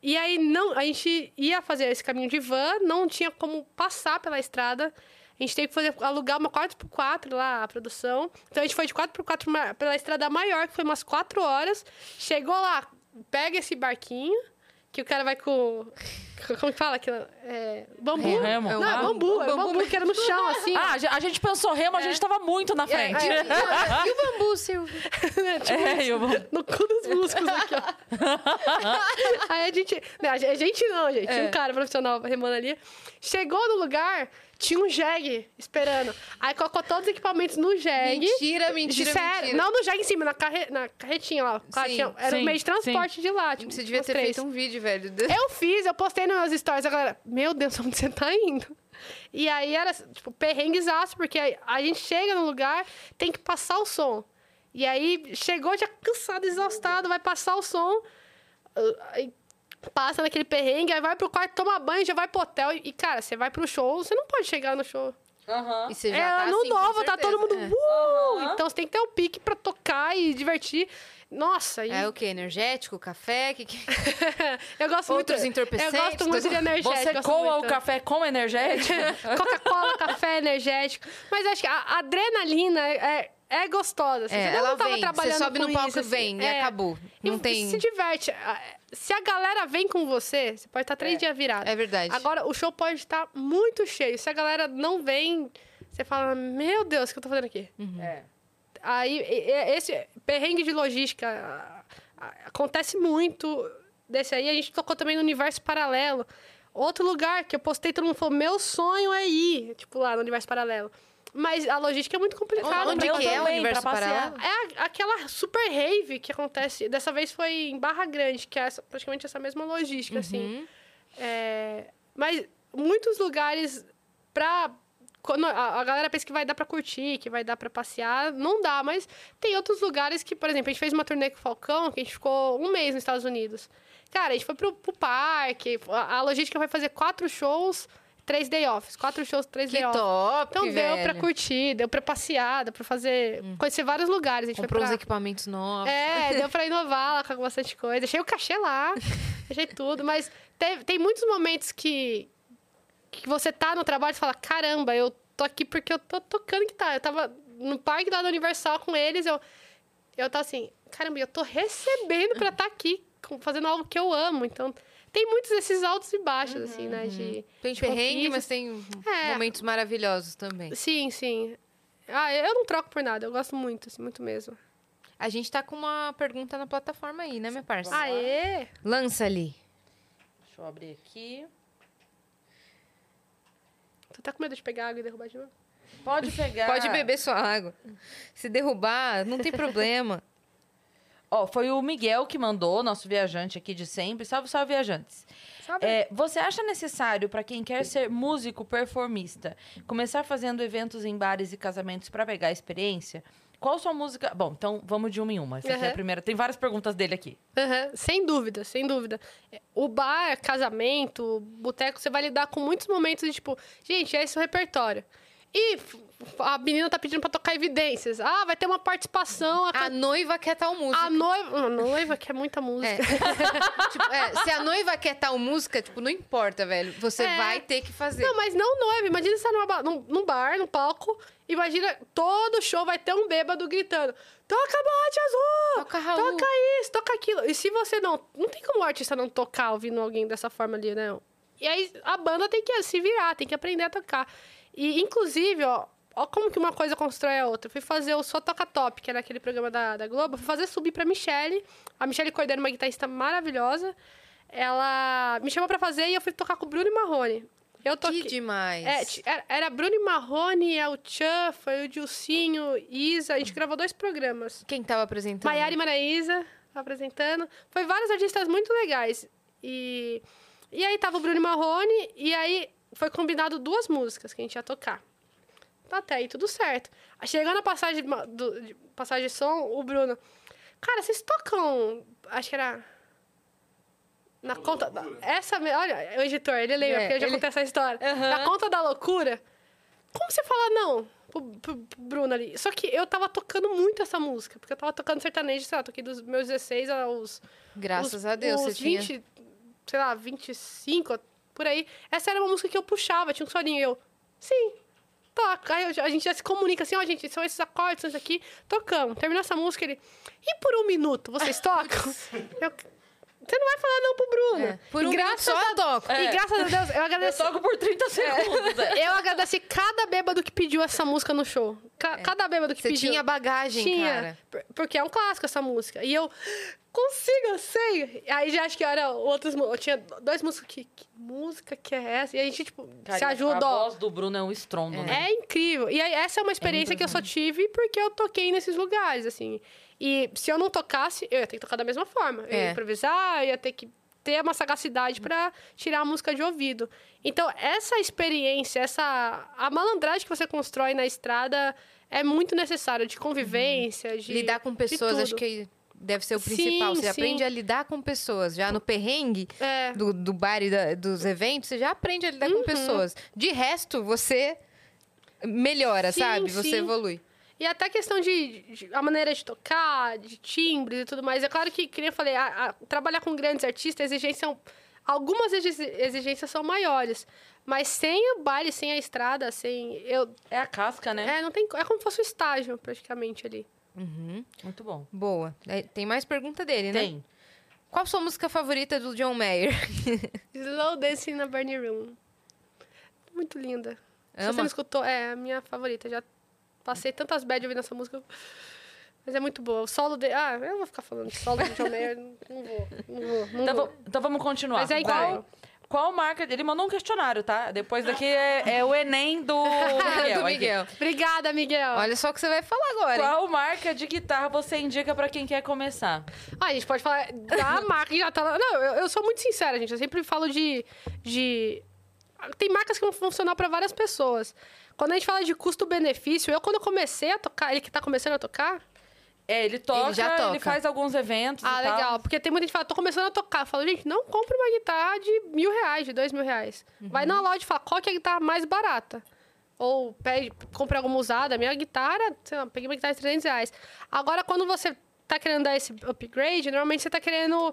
E aí não, a gente ia fazer esse caminho de van, não tinha como passar pela estrada. A gente teve que fazer, alugar uma 4x4 lá, a produção. Então a gente foi de 4x4 pela estrada maior, que foi umas 4 horas. Chegou lá, pega esse barquinho, que o cara vai com. Como que fala aquilo? É, bambu? Remo. Não, é bambu. É bambu, bambu que era no chão, assim. Ah, a gente pensou remo, a gente tava muito na é, frente. É, é, e o bambu, Silvio? (laughs) tipo, é, e o bambu. No cu dos músculos aqui, ó. (laughs) Aí a gente... Não, a gente não, gente. Um cara profissional remando ali. Chegou no lugar, tinha um jegue esperando. Aí colocou todos os equipamentos no jegue. Mentira, mentira, Sério. mentira. Não no jegue em cima, na, carre... na carretinha lá. Sim, era o um meio de transporte sim. de lá. Tipo, Você devia ter três. feito um vídeo, velho. Eu fiz, eu postei nos meus stories. A galera, meu Deus, (laughs) onde você tá indo? E aí era, tipo, perrenguezaço, porque a gente chega no lugar, tem que passar o som. E aí chegou já cansado, exaustado, vai passar o som. Passa naquele perrengue, aí vai pro quarto, toma banho, já vai pro hotel. E, cara, você vai pro show, você não pode chegar no show. Uhum. E você já é tá ano assim, novo, tá todo mundo. É. Uh! Uhum. Então você tem que ter o pique pra tocar e divertir. Nossa, e... É o que? Energético, café? Que que... (laughs) eu gosto Outros muito. entorpecentes? Eu gosto muito de energético. Você coa o café com energético? (laughs) Coca-Cola, café energético. Mas acho que a adrenalina é, é gostosa. Assim. É, ela vem. Você sobe no palco e assim. vem é. e acabou. Não e tem... se diverte se a galera vem com você, você pode estar três é, dias virado. É verdade. Agora, o show pode estar muito cheio. Se a galera não vem, você fala, meu Deus, o que eu tô fazendo aqui? Uhum. É. Aí, esse perrengue de logística acontece muito. Desse aí, a gente tocou também no Universo Paralelo. Outro lugar que eu postei, todo mundo falou, meu sonho é ir. Tipo, lá no Universo Paralelo. Mas a logística é muito complicada. Onde que é o universo paralelo? É aquela super rave que acontece. Dessa vez foi em Barra Grande, que é praticamente essa mesma logística, assim. uhum. assim. É, mas muitos lugares pra. Quando a, a, galera pensa que vai dar pra curtir, que vai dar pra passear, não dá, mas tem outros lugares que, por exemplo, a gente fez uma turnê com o Falcão, que a gente ficou um mês nos Estados Unidos. Cara, a gente foi pro, pro parque, a, a logística vai fazer quatro shows três day offs. Quatro shows, três que day offs. top, Então velho. deu pra curtir, deu pra passear, deu pra fazer... Hum. Conhecer vários lugares. A gente Comprou foi pra... os equipamentos novos. É, (laughs) deu pra inovar lá com bastante coisa. Deixei o cachê lá, (laughs) deixei tudo. Mas tem, tem muitos momentos que, que você tá no trabalho e fala, caramba, eu tô aqui porque eu tô tocando guitarra. Eu tava no parque lá do Universal com eles, eu... Eu tava assim, caramba, eu tô recebendo pra estar (laughs) tá aqui, fazendo algo que eu amo. Então, tem muitos desses altos e baixos, uhum, assim, né? De, uhum. tem de perrengue, mas tem é. momentos maravilhosos também. Sim, sim. Ah, eu não troco por nada, eu gosto muito, assim, muito mesmo. A gente tá com uma pergunta na plataforma aí, né, minha parça? Aê! Lança ali. Deixa eu abrir aqui. Tu tá com medo de pegar água e derrubar de novo? Pode pegar. Pode beber sua água. Se derrubar, não tem problema. (laughs) Ó, foi o Miguel que mandou, nosso viajante aqui de sempre. Salve, salve, viajantes. É, você acha necessário, para quem quer ser músico performista, começar fazendo eventos em bares e casamentos para pegar experiência? Qual sua música. Bom, então vamos de uma em uma. Essa aqui é a Uhum. primeira. Tem várias perguntas dele aqui. Aham, Sem dúvida, sem dúvida. É, O bar, casamento, boteco, você vai lidar com muitos momentos de tipo, gente, é esse o repertório. E a menina tá pedindo pra tocar evidências. Ah, vai ter uma participação. A, A noiva quer tal música. a noiva. A noiva quer muita É. música. (laughs) Tipo, é, se a noiva quer tal música, tipo, não importa, velho. Você É. vai ter que fazer. Não, mas não noiva. Imagina você numa num, num bar, num palco. Imagina, todo show vai ter um bêbado gritando: Toca bote azul! Toca Raul. Toca isso, toca aquilo. E se você não. Não tem como o artista não tocar ouvindo alguém dessa forma ali, né? E aí a banda tem que se virar, tem que aprender a tocar. E, inclusive, ó. Ó como que uma coisa constrói a outra. Fui fazer o Só Toca Top, que era aquele programa da, da Globo. Fui fazer subir pra Michelle. A Michelle Cordeiro, uma guitarrista maravilhosa. Ela me chamou pra fazer e eu fui tocar com o Bruno Marrone. Eu toquei... Que demais. É, era, Bruno Marrone, El Chan, foi o Dilcinho, Isa. A gente gravou dois programas. Quem tava apresentando? Maiara e Maraísa apresentando. Foi vários artistas muito legais. E, e aí tava o Bruno Marrone, e aí foi combinado duas músicas que a gente ia tocar. Tá até aí tudo certo. Chegando a passagem, do, de passagem de som, o Bruno. Cara, vocês tocam. Acho que era. Na conta. da- essa. Olha, o editor, ele lembra, É, porque eu já ele- contei essa história. Aham. Na conta da loucura. Como você fala não pro, pro- pro Bruno ali? Só que eu tava tocando muito essa música, porque eu tava tocando sertanejo, sei lá, toquei dos meus 16 aos. Graças os- a Deus, os você tinha. 20, sei lá, 25, por aí. Essa era uma música que eu puxava, tinha um solinho. e Eu, sim, toca. Aí a gente já se comunica assim, ó, gente, são esses acordes, são isso aqui. Tocamos. Terminou essa música, ele. E por um minuto, vocês tocam? Eu, você não vai falar não pro Bruno. É, Por E um minuto só eu toco. E É. graças a Deus, eu Eu agradeci. toco por 30 segundos. é. Eu agradeci cada bêbado que pediu essa música no show. Ca- Cada bêbado que Você pediu. tinha bagagem, Tinha. cara. Por- Porque é um clássico essa música. E eu consigo, eu sei. Aí já acho que era outras Eu tinha dois músicos que, que música que é essa? E a gente, tipo, Cara, se ajuda, A ó. voz do Bruno é um estrondo, né? É incrível. E aí, essa é uma experiência que eu só tive porque eu toquei nesses lugares, assim. E se eu não tocasse, eu ia ter que tocar da mesma forma. Eu É. ia improvisar, eu ia ter que ter uma sagacidade pra tirar a música de ouvido. Então, essa experiência, essa a malandragem que você constrói na estrada é muito necessária de convivência, de Lidar com pessoas, acho que deve ser o Sim, principal. Você sim. aprende a lidar com pessoas. Já no perrengue É. do, do bar e da- dos eventos, você já aprende a lidar Uhum. com pessoas. De resto, você melhora, Sim, sabe? Você sim. evolui. E até a questão de, de- a maneira de tocar, de timbres e tudo mais. É claro que, que nem eu falei, a- a- trabalhar com grandes artistas, exigências são, algumas exi- exigências são maiores. Mas sem o baile, sem a estrada, sem. Eu, É a casca, né? é, não tem, é como se fosse um estágio, praticamente, ali. Muito bom. Boa. É, Tem mais pergunta dele, né? Tem. Qual a sua música favorita do John Mayer? (laughs) Slow Dancing na Burning Room. Muito linda. Se você Ama? não escutou, é a minha favorita. Já passei tantas bad ouvindo essa música. Mas é muito boa. O solo dele. Ah, eu vou ficar falando de solo do John Mayer. Não não vou. Não vou. Não Então, vou. então vamos continuar. Mas é incrível. qual marca... Ele mandou um questionário, tá? Depois daqui é, é o Enem do (laughs) Miguel. do aqui. Miguel. Obrigada, Miguel. Olha só o que você vai falar agora. hein? Qual marca de guitarra você indica pra quem quer começar? Ah, a gente pode falar da (laughs) marca que já tá lá. Não, eu, eu sou muito sincera, gente. Eu sempre falo de. de... Tem marcas que vão funcionar para várias pessoas. Quando a gente fala de custo-benefício, eu, quando comecei a tocar, ele que tá começando a tocar. É, ele toca, ele, já toca. faz alguns eventos Ah, e tal. legal. Porque tem muita gente que fala, tô começando a tocar. Eu falo, gente, não compre uma guitarra de mil reais, de dois mil reais. Vai na loja e fala, qual que é a guitarra mais barata? Ou pede, compre alguma usada. Minha guitarra, sei lá, peguei uma guitarra de 300 reais. Agora, quando você tá querendo dar esse upgrade, normalmente você tá querendo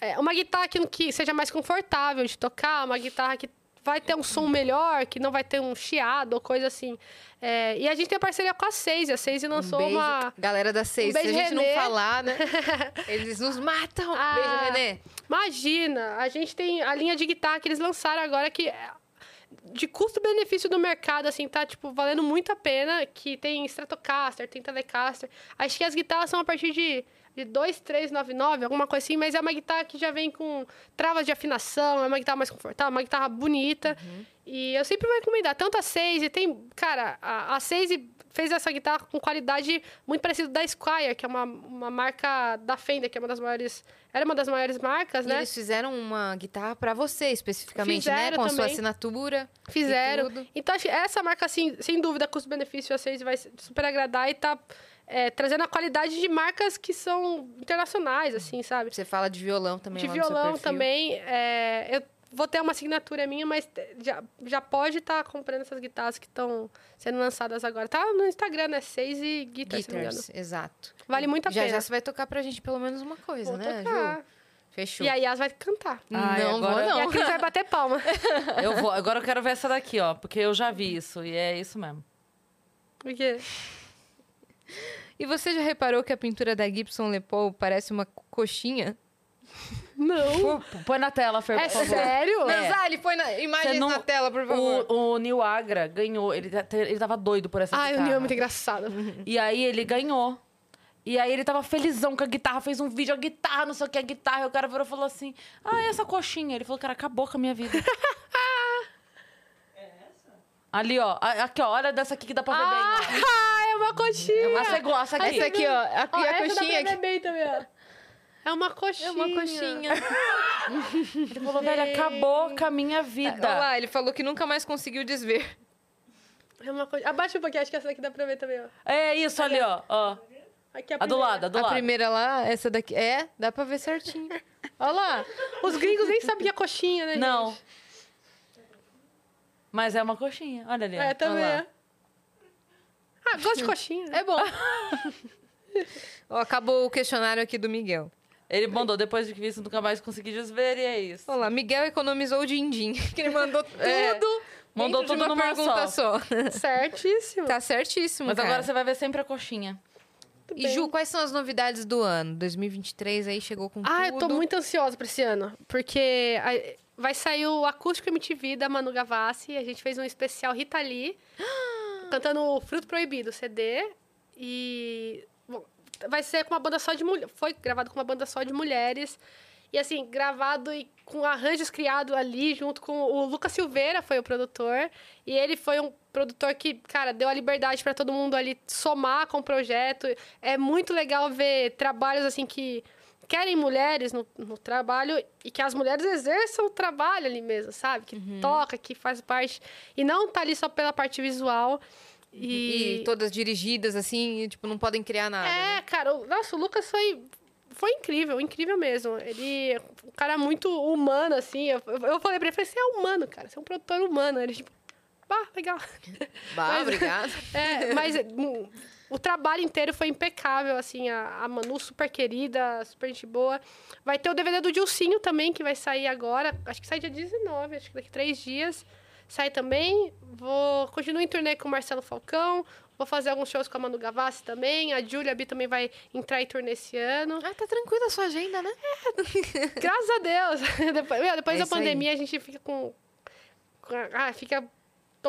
é, uma guitarra que, que seja mais confortável de tocar, uma guitarra que vai ter um som melhor, que não vai ter um chiado ou coisa assim. É, e a gente tem parceria com a Seise. A Seise lançou um beijo, uma... galera da Seis. Um Se a gente não Renê. falar, né? (laughs) Eles nos matam. Ah. Beijo, Renê. Imagina, a gente tem a linha de guitarra que eles lançaram agora que é de custo-benefício do mercado, assim, tá, tipo, valendo muito a pena, que tem Stratocaster, tem Telecaster. Acho que as guitarras são a partir de, de 2,399, alguma coisa assim, mas é uma guitarra que já vem com travas de afinação, é uma guitarra mais confortável, uma guitarra bonita. E eu sempre vou recomendar, tanto a Seise, tem, cara, a, a Seise fez essa guitarra com qualidade muito parecida da Squire, que é uma, uma marca da Fender, que é uma das maiores, era uma das maiores marcas, E né? eles fizeram uma guitarra pra você, especificamente, né? Fizeram Com a sua também. assinatura. e Fizeram. Então, essa marca, assim, sem dúvida, custo-benefício, vocês vai super agradar e tá. É, trazendo a qualidade de marcas que são internacionais, assim, sabe? Você fala de violão também De lá no seu violão também. é, eu vou ter uma assinatura minha, mas já, já pode estar comprando essas guitarras que estão sendo lançadas agora. Tá no Instagram, né? Seis e Guitars, não exato. Vale muito a já pena. já você vai tocar pra gente pelo menos uma coisa, Vou né, tocar. Ju? Fechou. E a Yas vai cantar. Ai, não agora- vou, E a não. Cris vai bater palma. (laughs) Eu vou. Agora eu quero ver essa daqui, ó. Porque eu já vi isso. E é isso mesmo. Porque E você já reparou que a pintura da Gibson Les Paul parece uma coxinha? Não. Pô, Põe na tela, Fer, É por favor. sério? É. Nanzali, põe na, imagens não- na tela, por favor. O, o Neil Agra ganhou. Ele, tá- ele tava doido por essa Ai, o guitarra. Neil é muito engraçado. E aí ele ganhou. E aí ele tava felizão com a guitarra, fez um vídeo, a guitarra, não sei o que, a guitarra. E o cara virou e falou assim: Ah, e essa coxinha? Ele falou, cara, acabou com a minha vida. (laughs) Ali, ó. Aqui, ó. Olha dessa aqui que dá pra ver Ah, é uma coxinha. bem. ó. A segunda, essa aqui. Essa aqui, ó. Aqui Ó, a essa dá coxinha. pra ver aqui. bem também, ó. É uma coxinha. É uma coxinha. (laughs) Ele falou, velho, acabou com a minha vida. Olha lá, ele falou que nunca mais conseguiu desver. É uma coxinha. Abaixa um pouquinho, acho que essa daqui dá pra ver também, ó. É isso ali, ó. ó. Aqui é A do lado, a do a lado. primeira lá, essa daqui. É, dá pra ver certinho. (laughs) Olha lá. Os gringos nem sabem que é coxinha, né, Não. gente? Mas é uma coxinha. Olha ali. ó. É, também Olha lá. é. Ah, gosto de coxinha. É bom. (laughs) Ó, acabou o questionário aqui do Miguel. Ele mandou, depois de que isso, nunca mais consegui desver, e é isso. Olha lá, Miguel economizou o din-din, (laughs) que ele mandou tudo. É, mandou dentro de tudo uma numa pergunta só. (laughs) Certíssimo. tá certíssimo, Mas cara. agora você vai ver sempre a coxinha. Muito E bem. Ju, quais são as novidades do ano? 2023 aí chegou com Ah, tudo. eu tô muito ansiosa pra esse ano. Porque a- vai sair o Acústico MTV da Manu Gavassi. A gente fez um especial Rita Lee. (gasps) cantando Fruto Proibido, CD. E bom, vai ser com uma banda só de mulheres. Foi gravado com uma banda só de mulheres. E assim, gravado e com arranjos criados ali, junto com o Lucas Silveira, foi o produtor. E ele foi um produtor que, cara, deu a liberdade para todo mundo ali somar com o projeto. É muito legal ver trabalhos assim que querem mulheres no, no trabalho e que as mulheres exerçam o trabalho ali mesmo, sabe? Que toca, que faz parte. E não tá ali só pela parte visual. E... todas dirigidas, assim, e, tipo, não podem criar nada. É, né? cara, o, nossa, o Lucas foi, foi incrível, incrível mesmo. Ele é um cara muito humano, assim. Eu, eu falei pra ele, você é humano, cara, você é um produtor humano. Ele, tipo, ah, legal. Bah, (laughs) Mas- obrigada. É, mas hum, o trabalho inteiro foi impecável, assim, a, a Manu super querida, super gente boa. Vai ter o DVD do Dilcinho também, que vai sair agora, acho que sai dia 19, acho que daqui três dias. Sai também. Vou continuar em turnê com o Marcelo Falcão. Vou fazer alguns shows com a Manu Gavassi também. A Julia B também vai entrar em turnê esse ano. Ah, tá tranquila a sua agenda, né? (laughs) Graças a Deus. (laughs) depois meu, depois É da isso aí. pandemia, a gente fica com. ah, fica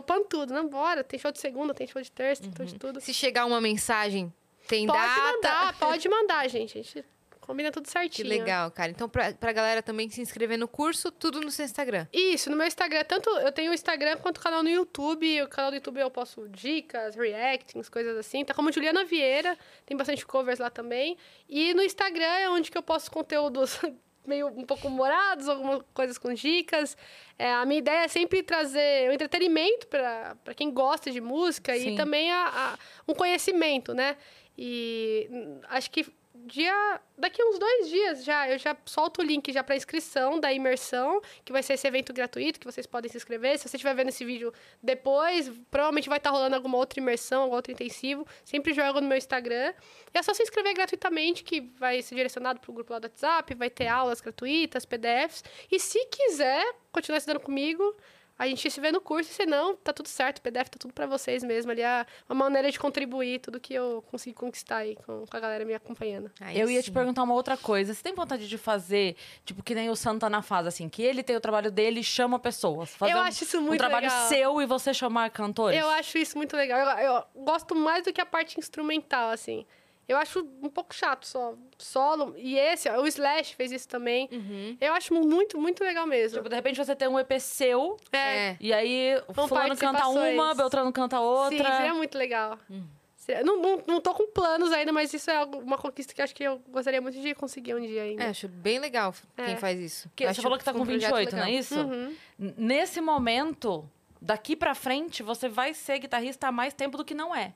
topando tudo. Não, bora. Tem show de segunda, tem show de terça, tem show de tudo. Se chegar uma mensagem, tem Pode data. mandar, (laughs) pode mandar, gente. A gente combina tudo Que certinho. legal, cara. Então, pra, pra galera também se inscrever no curso, tudo no seu Instagram. Isso, no meu Instagram, tanto eu tenho o Instagram quanto o canal no YouTube. O canal do YouTube eu posto dicas, reactings, coisas assim. Tá como Juliana Vieira, tem bastante covers lá também. E no Instagram é onde que eu posto conteúdos (laughs) meio um pouco humorados, algumas coisas com dicas. É, a minha ideia é sempre trazer o entretenimento para quem gosta de música Sim. e também a, a- um conhecimento, né? E hum, acho que dia daqui uns dois dias já eu já solto o link já para inscrição da imersão que vai ser esse evento gratuito que vocês podem se inscrever. Se você estiver vendo esse vídeo depois provavelmente vai estar rolando alguma outra imersão algum outro intensivo. Sempre jogo no meu Instagram. E é só se inscrever gratuitamente que vai ser direcionado para o grupo lá do WhatsApp vai ter aulas gratuitas PDFs e se quiser continuar estudando comigo a gente se vê no curso, e se não, tá tudo certo. O PDF tá tudo pra vocês mesmo. Ali é uma maneira de contribuir tudo que eu consegui conquistar aí com, com a galera me acompanhando. Aí eu ia te sim. perguntar uma outra coisa. Você tem vontade de fazer, tipo, que nem o Santa na fase, assim, que ele tem o trabalho dele e chama pessoas? Fazer Eu um, acho isso um muito trabalho legal. seu e você chamar cantores? Eu acho isso muito legal. Eu, eu gosto mais do que a parte instrumental, assim. Eu acho um pouco chato só. Solo. E esse, ó, o Slash fez isso também. Uhum. Eu acho muito, muito legal mesmo. Tipo, de repente você tem um EP seu, é. É. e aí Com fulano canta uma, Beltrano canta outra. Sim, seria muito legal. Seria- Não, não, não tô com planos ainda, mas isso é uma conquista que eu acho que eu gostaria muito de conseguir um dia ainda. É, acho bem legal quem É. faz isso. Porque Acho você falou que tá com um projeto 28, não é isso? Uhum. Nesse momento, daqui pra frente, você vai ser guitarrista há mais tempo do que não é.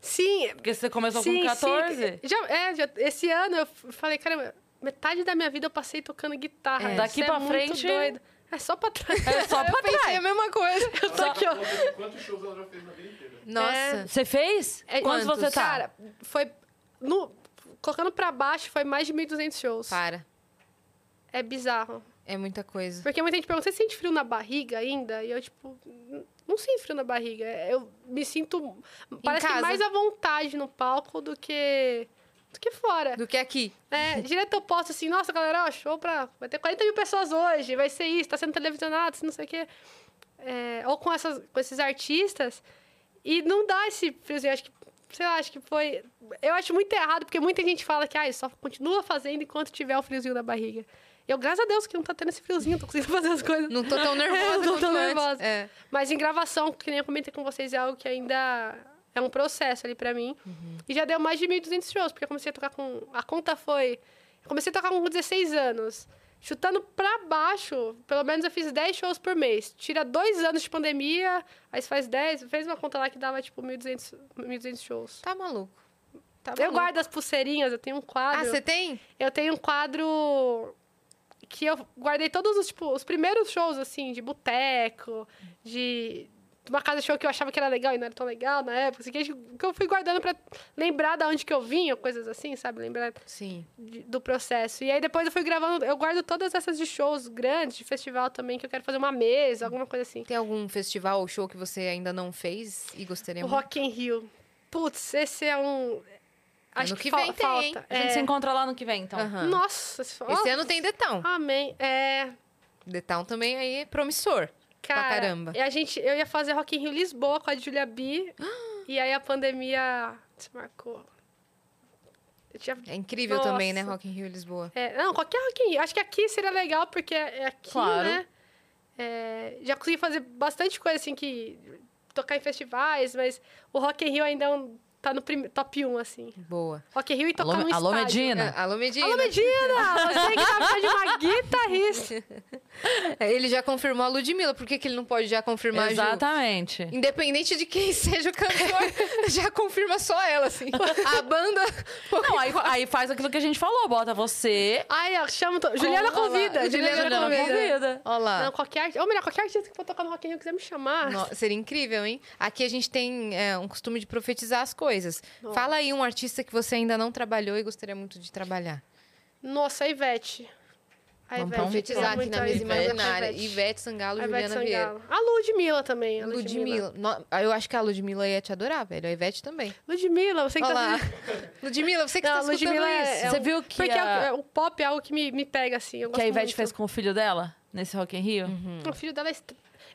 Sim, Porque você começou sim, com 14. sim. Já, é, já- esse ano eu falei, cara, metade da minha vida eu passei tocando guitarra. É. Daqui Isso pra muito frente- doido. É só pra trás. É só (laughs) pra trás. a mesma coisa. Eu tô aqui, ó. Quantos, shows ela já fez na vida inteira? Nossa. Você fez? É, Quantos quantos? você tá? Cara, foi. No, colocando pra baixo, foi mais de 1.200 shows. Para. É bizarro. É muita coisa. Porque muita gente pergunta, você sente frio na barriga ainda? E eu, tipo, não sinto frio na barriga. Eu me sinto, parece que mais à vontade no palco do que, do que fora. Do que aqui. É, (laughs) direto eu posto assim, nossa, galera, ó, show pra... Vai ter 40 mil pessoas hoje, vai ser isso, tá sendo televisionado, não sei o quê. É, ou com, essas, com esses artistas. E não dá esse friozinho, acho que... Sei lá, acho que foi... Eu acho muito errado, porque muita gente fala que, ah, só continua fazendo enquanto tiver o friozinho na barriga. Eu, graças a Deus, que não tá tendo esse friozinho, tô conseguindo (laughs) fazer as coisas. Não tô tão nervosa Eu não tô tão antes. nervosa. É. Mas em gravação, que nem eu comentei com vocês, é algo que ainda é um processo ali pra mim. E já deu mais de 1.200 shows, porque eu comecei a tocar com... A conta foi... Eu comecei a tocar com 16 anos. Chutando pra baixo, pelo menos eu fiz 10 shows por mês. Tira dois anos de pandemia, aí você faz 10. Fez uma conta lá que dava, tipo, 1.200 1.200 shows. Tá maluco. Tá Eu maluco. guardo as pulseirinhas, eu tenho um quadro... Ah, você tem? Eu tenho um quadro que eu guardei todos os, tipo, os primeiros shows, assim, de boteco, de uma casa de show que eu achava que era legal e não era tão legal na época, assim, que eu fui guardando pra lembrar da onde que eu ou coisas assim, sabe? Lembrar Sim. de- do processo. E aí depois eu fui gravando, eu guardo todas essas de shows grandes, de festival também, que eu quero fazer uma mesa, alguma coisa assim. Tem algum festival ou show que você ainda não fez e gostaria O muito? Rock in Rio. Putz, esse é um... Acho Ano que, que vem tem, hein? A gente É. se encontra lá no que vem, então. Aham. Nossa, Esse ó, ano tem Town. amém. É... Town também aí é promissor. Cara, Pra caramba. e a gente, eu ia fazer Rock in Rio Lisboa com a Julia B. e aí a pandemia desmarcou. Eu tinha, É incrível Nossa. também, né? Rock in Rio Lisboa. é, não, qualquer Rock in Rio. Acho que aqui seria legal, porque é aqui, Claro. né? É, já consegui fazer bastante coisa, assim, que... Tocar em festivais, mas o Rock in Rio ainda é um- tá no prim- top 1, assim. Boa. Rock Rio e tocar Alô, no alô estádio. Medina. É, Alô, Medina. Alô, Medina! Você que tá de uma guitarrista. (laughs) Ele já confirmou a Ludmilla. Por que, que ele não pode já confirmar a Ju? Exatamente. Independente de quem (laughs) seja o cantor, (laughs) já confirma só ela, assim. A banda. Não, aí, aí faz aquilo que a gente falou, bota você. Ai, ó, chama... to- Juliana Olha lá, convida. Juliana Juliana, convida. convida. Olha lá. Não, qualquer. Ou melhor, qualquer artista que for tocar no Rock Rio quiser me chamar. No- seria incrível, hein? Aqui a gente tem é, um costume de profetizar as coisas. Nossa. Fala aí um artista que você ainda não trabalhou e gostaria muito de trabalhar. Nossa, a Ivete. A Vamos Ivete. Profetizar aqui na a mesa imaginária. Ivete. Ivete Sangalo, Ivete Juliana Vieira. Sangalo. A Ludmilla também. A Ludmilla. No- ah, Eu acho que a Ludmilla ia te adorar, velho. A Ivete também. Ludmilla, você que Olha tá... lá. (laughs) Ludmilla, você que Não, tá escutando Ludmilla é- isso. é Você um- viu que Porque é o- a- é o pop é algo que me, me pega, assim. Eu Que a Ivete muito. fez com o filho dela, nesse Rock in Rio? O filho dela é...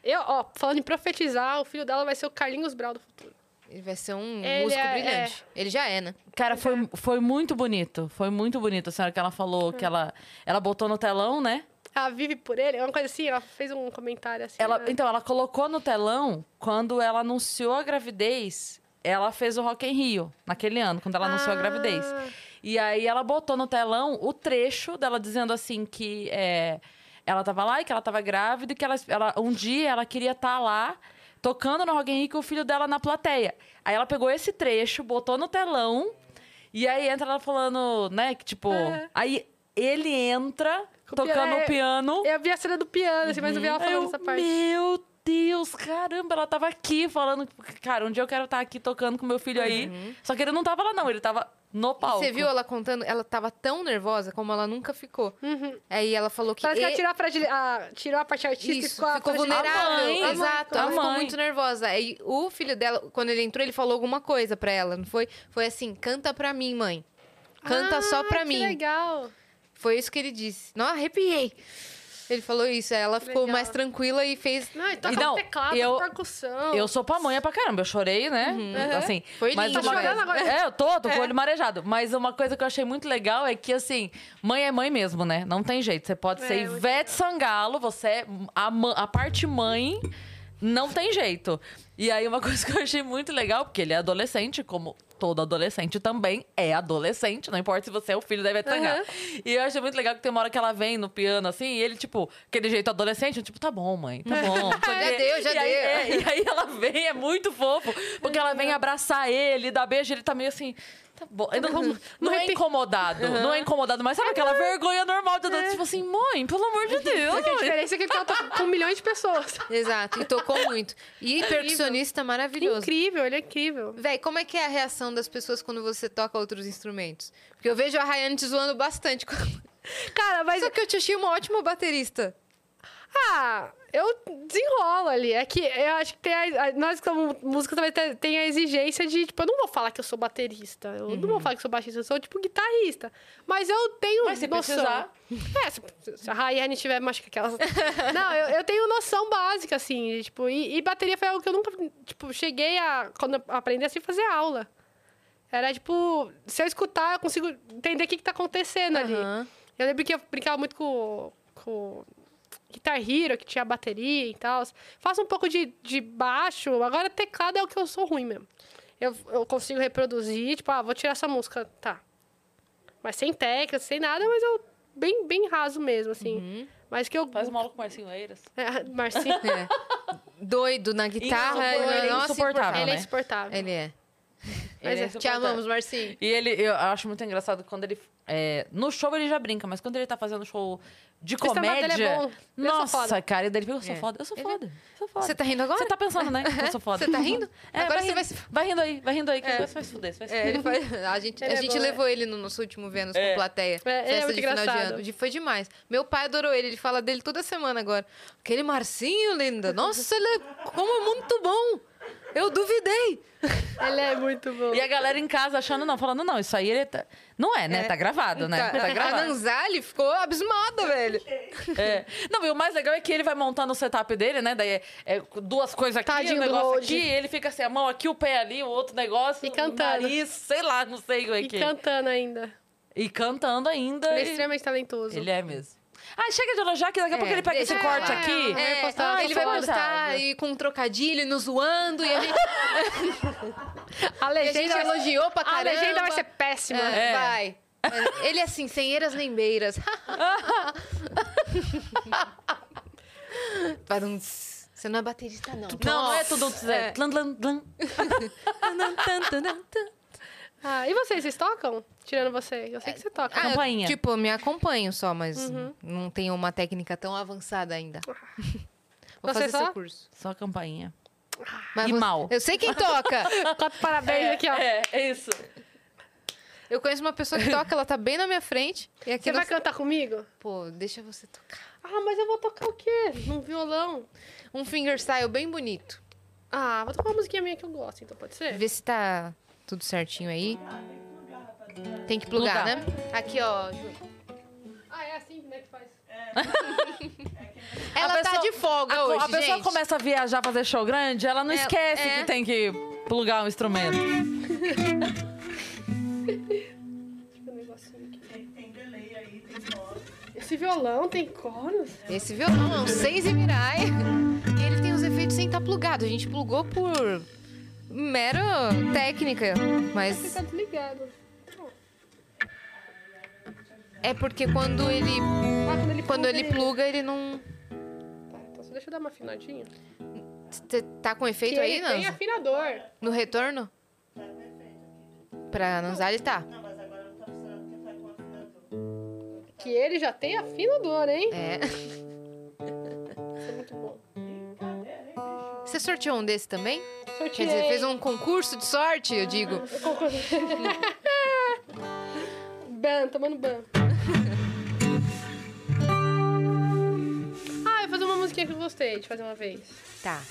Eu, ó, falando em profetizar, o filho dela vai ser o Carlinhos Brau do futuro. Ele vai ser um Ele músico é- brilhante. Ele já é, né? Cara, foi, foi muito bonito. Foi muito bonito. A senhora que ela falou que ela, ela botou no telão, né? Ela vive por ele, é uma coisa assim, ela fez um comentário assim. Ela, né? então, ela colocou no telão, quando ela anunciou a gravidez, ela fez o Rock in Rio, naquele ano, quando ela anunciou a gravidez. Ah. E aí ela botou no telão o trecho dela dizendo assim que é, ela tava lá e que ela tava grávida e que ela, ela- um dia ela queria estar lá tocando no Rock in Rio com o filho dela na plateia. Aí ela pegou esse trecho, botou no telão e aí entra ela falando, né, que tipo... É. Aí ele entra o tocando piano, o é, piano... Eu vi a cena do piano, assim, mas não vi ela Aí falando eu, essa parte. Meu Deus, caramba, ela tava aqui falando. Cara, um dia eu quero estar aqui tocando com meu filho aí. Só que ele não tava lá, não, ele tava no palco. Você viu ela contando? Ela tava tão nervosa como ela nunca ficou. Uhum. Aí ela falou que. Parece que ela e- tirou a, fragil... a, tirou a parte artística e Isso, ficou, a ficou fragil- vulnerável. A mãe, Exato, a ela ficou muito nervosa. Aí o filho dela, quando ele entrou, ele falou alguma coisa pra ela, não foi? Foi assim: canta pra mim, mãe. Canta Ah, só pra que mim. legal. Foi isso que ele disse. Não, arrepiei. Ele falou isso, ela Que ficou legal. mais tranquila e fez. Não, e toca E não, teclado, eu- percussão. Eu sou pamonha pra caramba, eu chorei, né? Assim, Foi mas lindo. Tá chorando agora? É, eu tô, tô com o olho marejado. Mas uma coisa que eu achei muito legal é que, assim, mãe é mãe mesmo, né? Não tem jeito. Você pode É, ser Ivete Sangalo, você é a, a parte mãe Não tem jeito. E aí, uma (laughs) coisa que eu achei muito legal, porque ele é adolescente, como todo adolescente também é adolescente, não importa se você é o filho da Ivete Sangalo. E eu achei muito legal que tem uma hora que ela vem no piano, assim, e ele, tipo, aquele jeito adolescente, eu, tipo, tá bom, mãe, tá bom. (laughs) Já deu, já e aí, deu. é, e aí ela vem, é muito fofo, porque ela vem abraçar ele, dar beijo, ele tá meio assim. Tá bom. Não, não, não é incomodado, não é incomodado, mas sabe aquela vergonha normal de tipo assim, mãe, pelo amor de Deus. Só que a diferença é que ele tá com milhões de pessoas. Exato, e tocou muito. E (laughs) percussionista maravilhoso. Incrível, ele é incrível. Véi, como é que é a reação das pessoas quando você toca outros instrumentos? Porque eu vejo a Rayane te zoando bastante. Cara, mas Só que eu te achei uma ótima baterista. Ah, eu desenrolo ali. É que eu acho que tem a, a- nós, como músicos, também tem- a exigência de, tipo, eu não vou falar que eu sou baterista. Eu não Uhum. vou falar que eu sou baixista, eu sou, tipo, guitarrista. Mas eu tenho Mas se noção. precisar. É, se, se a Rayane tiver mais que aquelas. (laughs) não, eu, eu tenho noção básica, assim, de, tipo, e, e bateria foi algo que eu nunca, tipo, cheguei a, quando eu aprendi assim, fazer aula. Era, tipo, se eu escutar, eu consigo entender o que, que tá acontecendo ali. Aham. Eu lembro que eu brincava muito com, com Guitar Hero, que tinha bateria e tal. Faço um pouco de, de baixo. Agora, teclado é o que eu sou ruim mesmo. Eu, eu consigo reproduzir, tipo, ah, vou tirar essa música, tá. Mas sem teclas, sem nada, mas eu... Bem, bem raso mesmo, assim. Mas que eu... Faz uma aula com o Marcinho Eiras. (laughs) É, Marcinho, É. Doido na guitarra. Ele, é nossa, insuportável, ele é né? insuportável. Ele é. Ele Ele é é. Te amamos, Marcinho. E ele, eu acho muito engraçado quando ele. É, no show ele já brinca, mas quando ele tá fazendo show de dele comédia. é bom. Nossa, foda. cara, e daí ele fica, eu sou É. foda, eu sou foda, eu sou foda. Você tá rindo agora? Você tá pensando, né? (laughs) Eu sou foda. Você tá rindo? (laughs) É, Agora vai você vai se- vai rindo aí, vai rindo aí, que É. você vai se fuder, você vai se É, fuder. foi, a gente, Ele a é gente bom, levou ele no nosso último Vênus É. com plateia. É, é festa muito de final de engraçado. ano. Foi demais. Meu pai adorou ele, ele fala dele toda semana agora. Aquele Marcinho, linda. Nossa, ele é como é muito bom. Eu duvidei. (laughs) Ele é muito bom. E a galera em casa achando, não, falando, não, isso aí ele tá. Não é, né? Tá gravado, né? Tá, A gravado. Nanzali ficou abismada, velho. É. Não, e o mais legal é que ele vai montando o setup dele, né? Daí é, é duas coisas aqui, Tadinho um negócio aqui, e ele fica assim, a mão aqui, o pé ali, o outro negócio, E o cantando. nariz, sei lá, não sei o que E que é. cantando ainda. E cantando ainda. Ele é e- extremamente talentoso. Ele é mesmo. Ah, chega de elogiar que daqui a pouco ele pega esse deixa corte lá. aqui. vai É, postar, ah, ele vai postar e com um trocadilho e nos zoando. E a gente, (laughs) A e a gente legenda, elogiou pra a caramba. legenda vai ser péssima. É, É. Vai. Ele é assim, sem eiras nem beiras. (laughs) Você não é baterista, não. Não, não é tudo. É. É. Tlan, tlan, tlan. (laughs) Ah, e vocês, vocês tocam? Tirando você. Eu sei que você toca. Ah, eu, Campainha. tipo, eu me acompanho só, mas não tenho uma técnica tão avançada ainda. (laughs) Vou Você fazer só? seu curso. Só a campainha. Mas E você- mal. Eu sei quem toca. (laughs) Quatro parabéns aqui, ó. É, é isso. Eu conheço uma pessoa que toca, ela tá bem na minha frente. E aqui Você vai nós... cantar comigo? Pô, deixa você tocar. Ah, mas eu vou tocar o quê? Num violão. Um fingerstyle bem bonito. Ah, vou tocar uma musiquinha minha que eu gosto, então pode ser? Vê se tá tudo certinho aí. Tem que plugar, Plugar. né? Aqui, ó. Ju. Ah, é assim como é (laughs) que faz? Ela tá pessoa- de folga A, hoje, a pessoa gente. começa a viajar, fazer show grande, ela não É, esquece é. que tem que plugar um instrumento. Ver um negocinho aqui. Tem, tem delay aí, tem voz. Esse violão tem coros? Esse violão é um 6 e mirai. E ele tem os efeitos sem estar plugado. A gente plugou por mera técnica. Você Mas tá desligado. é porque quando ele, Ah, quando ele, quando ele pluga, ele não... Tá, então só deixa eu dar uma afinadinha. Cê tá com efeito que aí, ele tem afinador. No retorno? Pra Nanzali tá. Não, mas agora não tá funcionando porque tá com afinador. Que ele já tem afinador, hein? É. (laughs) É muito bom. Você sorteou um desse também? Sorteei. Quer dizer, fez um concurso de sorte, eu digo. (laughs) ban, tomando ban. (laughs) ah, eu vou fazer uma musiquinha que eu gostei de fazer uma vez. Tá.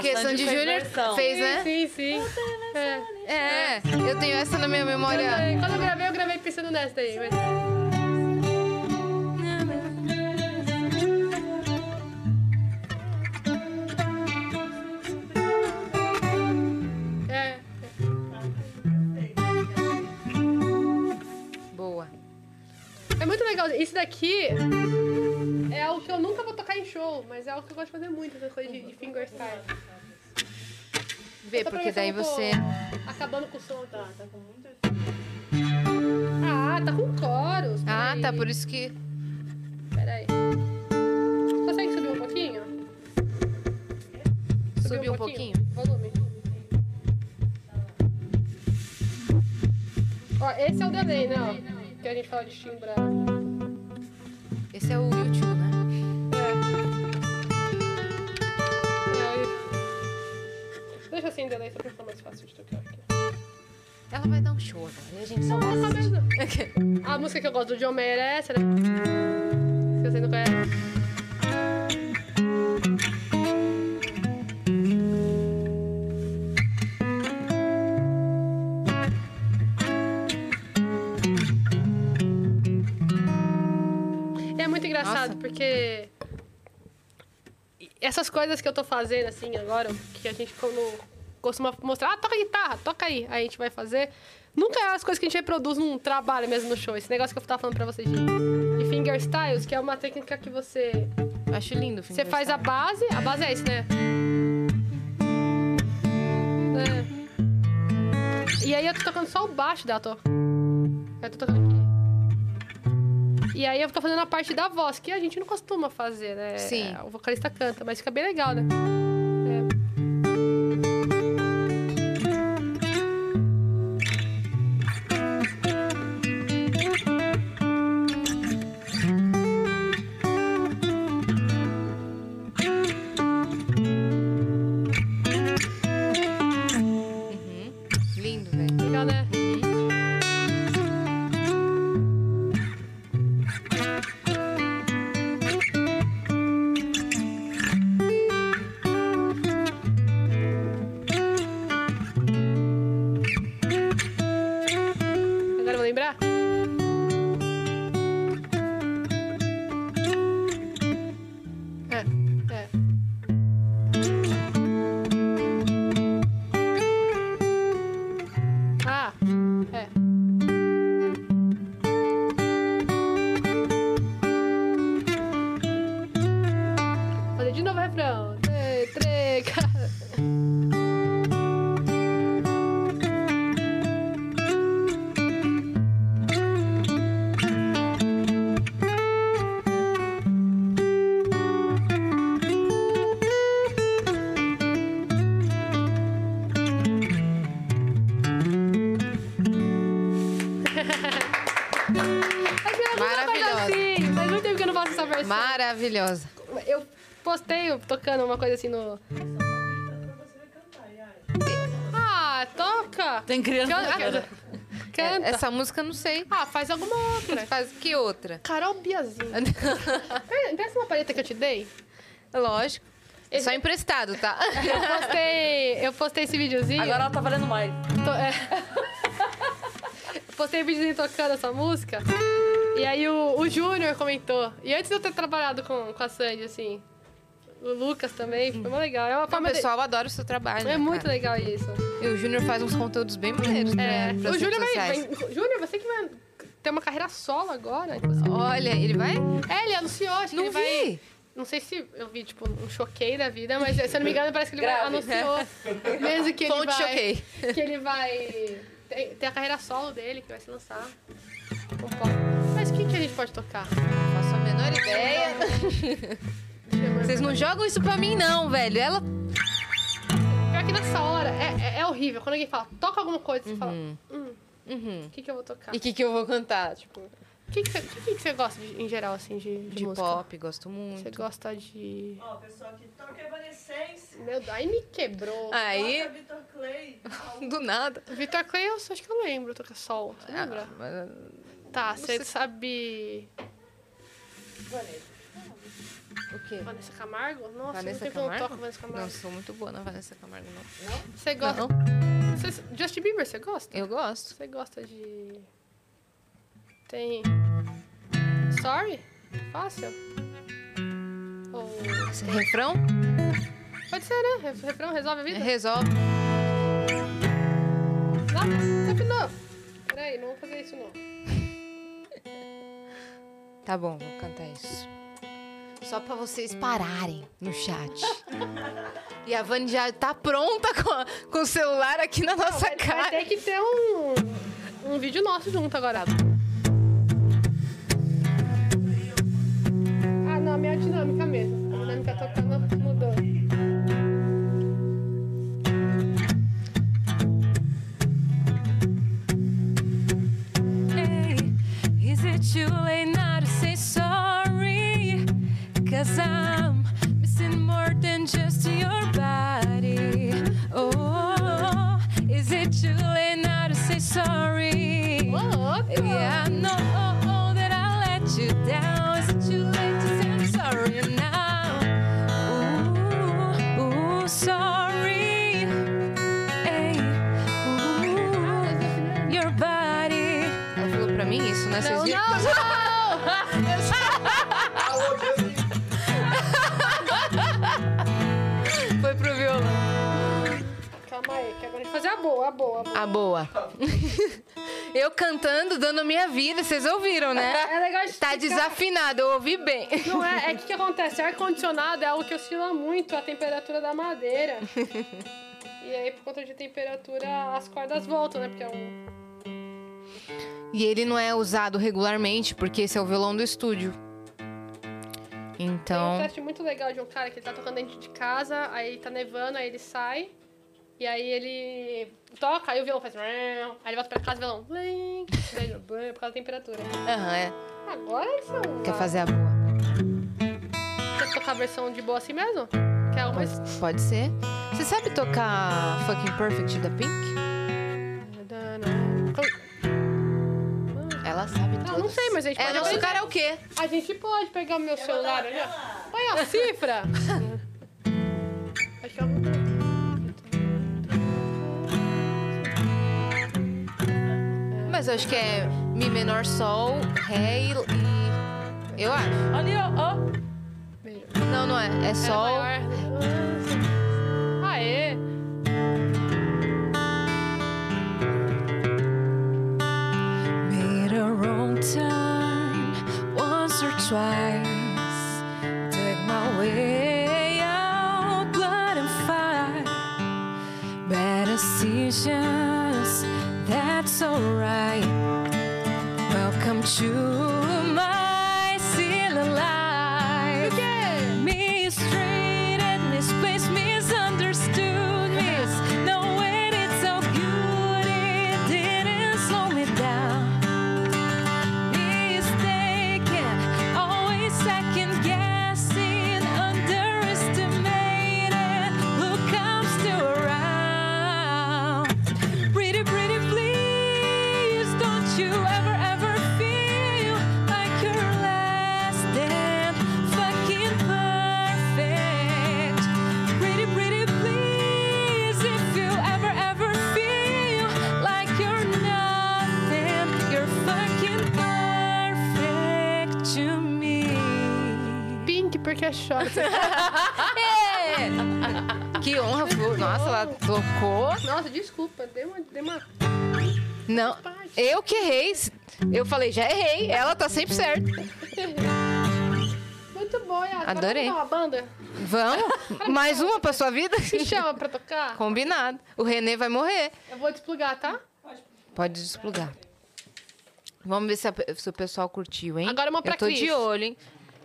Porque A Sandy Sandy Júnior fez, né? Sim, sim. É. É, eu tenho essa na minha memória. Quando eu gravei, eu gravei pensando nessa daí. Mas... Pra porque eu daí você. Acabando com o som. Tá, Tá com muito Ah, tá com coros. Ah, peraí. tá, por isso que. Peraí. Consegue subir um pouquinho? Subir um pouquinho? Volume. Ó, esse é o delay, né? Que a gente fala de timbrar. Esse é o YouTube, né? Deixa assim delay só pra ficar mais fácil de tocar aqui. Ela vai dar um show agora. A gente só vai assistir. mesmo. (laughs) A música que eu gosto do John Mayer é essa, né? Se você não conhece. É muito engraçado, Nossa. porque essas coisas que eu tô fazendo, assim, agora, que a gente quando costuma mostrar, ah, toca guitarra, toca aí. Aí a gente vai fazer. Nunca é as coisas que a gente reproduz num trabalho mesmo no show. Esse negócio que eu tava falando pra vocês de, de fingerstyles, que é uma técnica que você. Acho lindo Você faz a base. A base é isso, né? É. E aí eu tô tocando só o baixo dela, tô. Eu tô tocando aqui. E aí eu tô fazendo a parte da voz, que a gente não costuma fazer, né? Sim. O vocalista canta, mas fica bem legal, né? É. Maravilhosa. Eu postei tocando uma coisa assim no. Ah, toca! Tem criança na Canta. Canta. É, Essa música eu não sei. Ah, faz alguma outra. (laughs) Faz que outra? Carol Biazinho. (laughs) Pensa uma palheta que eu te dei. Lógico. Esse- Só emprestado, tá? (laughs) Eu postei, eu postei esse videozinho. Agora ela tá valendo mais. To- é. Postei um videozinho tocando essa música. E aí o, o Júnior comentou. E antes de eu ter trabalhado com, com a Sandy, assim. O Lucas também, foi muito legal. É uma O forma de- pessoal adora o seu trabalho. É né, muito cara? legal isso. E o Júnior faz uns conteúdos bem maneiros pra, É. O Júnior vai, vai- Júnior, você que vai ter uma carreira solo agora. tipo assim. Olha, ele vai? É, ele anunciou, acho que Não ele vai. vi. Não sei se eu vi, tipo, um choquei da vida, mas se eu não me engano, parece que ele vai, Grave. anunciou (laughs) mesmo que ele Fonte vai. choquei. Que ele vai. Tem, tem a carreira solo dele que vai se lançar. Um a gente pode tocar? Faço a menor ideia. (laughs) Vocês não jogam isso pra mim, não, velho. Ela. Pior que nessa hora é, é, é horrível. Quando alguém fala, toca alguma coisa, você fala, hum, Uhum. o que, que eu vou tocar? E o que, que eu vou cantar? Tipo, O que, que, você, que, que você gosta de- em geral, assim, de, de, de música? pop, gosto Você muito. gosta de. Ó, o pessoal aqui toca Evanescence. Meu Deus, aí me quebrou. Aí, Vitor Clay. (laughs) do nada. Vitor Clay, eu acho que eu lembro, toca sol. Você lembra? Ah, mas- Tá, você sabe. O quê? Vanessa Camargo? Nossa, Vanessa eu não Camargo? toco Vanessa Camargo. Não sou muito boa na Vanessa Camargo, não. Você gosta? Não, Você- Justin Bieber, você gosta? eu gosto. Você gosta de. Tem. Sorry? Fácil? Ou. Refrão Pode ser, né? Re- Refrão resolve a vida? resolve. Não, step não. Peraí, não vou fazer isso não. Tá bom, vou cantar isso. Só pra vocês pararem no chat. (laughs) E a Vani já tá pronta com, com o celular aqui na nossa Vai, vai cara. ter que ter um, um vídeo nosso junto agora. Fazer a boa, a boa, a boa. A boa. (laughs) Eu cantando, dando a minha vida, vocês ouviram, né? É legal de Tá explicar. desafinado, eu ouvi bem. Não é, é (laughs) que o que acontece? Ar-condicionado é algo que oscila muito a temperatura da madeira. (laughs) e aí, por conta de temperatura, as cordas voltam, né? Porque é um. E ele não é usado regularmente, porque esse é o violão do estúdio. Tem um Então, teste muito legal de um cara que ele tá tocando dentro de casa, aí tá nevando, aí ele sai. E aí ele toca, aí o violão faz. Aí ele volta pra casa e o violão. ele, blim, Por causa da temperatura. aham, é. Agora eles são. Quer fazer a boa? Quer tocar a versão de boa assim mesmo? Que é uma mais. Pode ser. Você sabe tocar Fucking Perfect da Pink? Ela sabe Não, tudo. não sei, mas a gente É pode nosso aprender. karaokê. A gente pode pegar o meu celular ali, ó. Põe a cifra. (laughs) Mas eu acho que é Mi menor, Sol, Ré e... Eu acho. Ali, ó, ó. Não, não é. É Sol... maior. Aê! Made a wrong turn once or twice. you (laughs) É. Que honra. Nossa, ela tocou. Nossa, desculpa. Dei uma... Dei uma... Não, eu que errei. Eu falei, já errei. Ela tá sempre certa. (laughs) Muito bom, Yas. Bora Adorei. tocar uma banda? Vamos? (laughs) Mais uma pra sua vida? Me chama pra tocar? Combinado. O Renê vai morrer. Eu vou desplugar, tá? Pode desplugar. Vamos ver se, a- se o pessoal curtiu, hein? Agora uma pra Eu tô Cris. de olho, hein?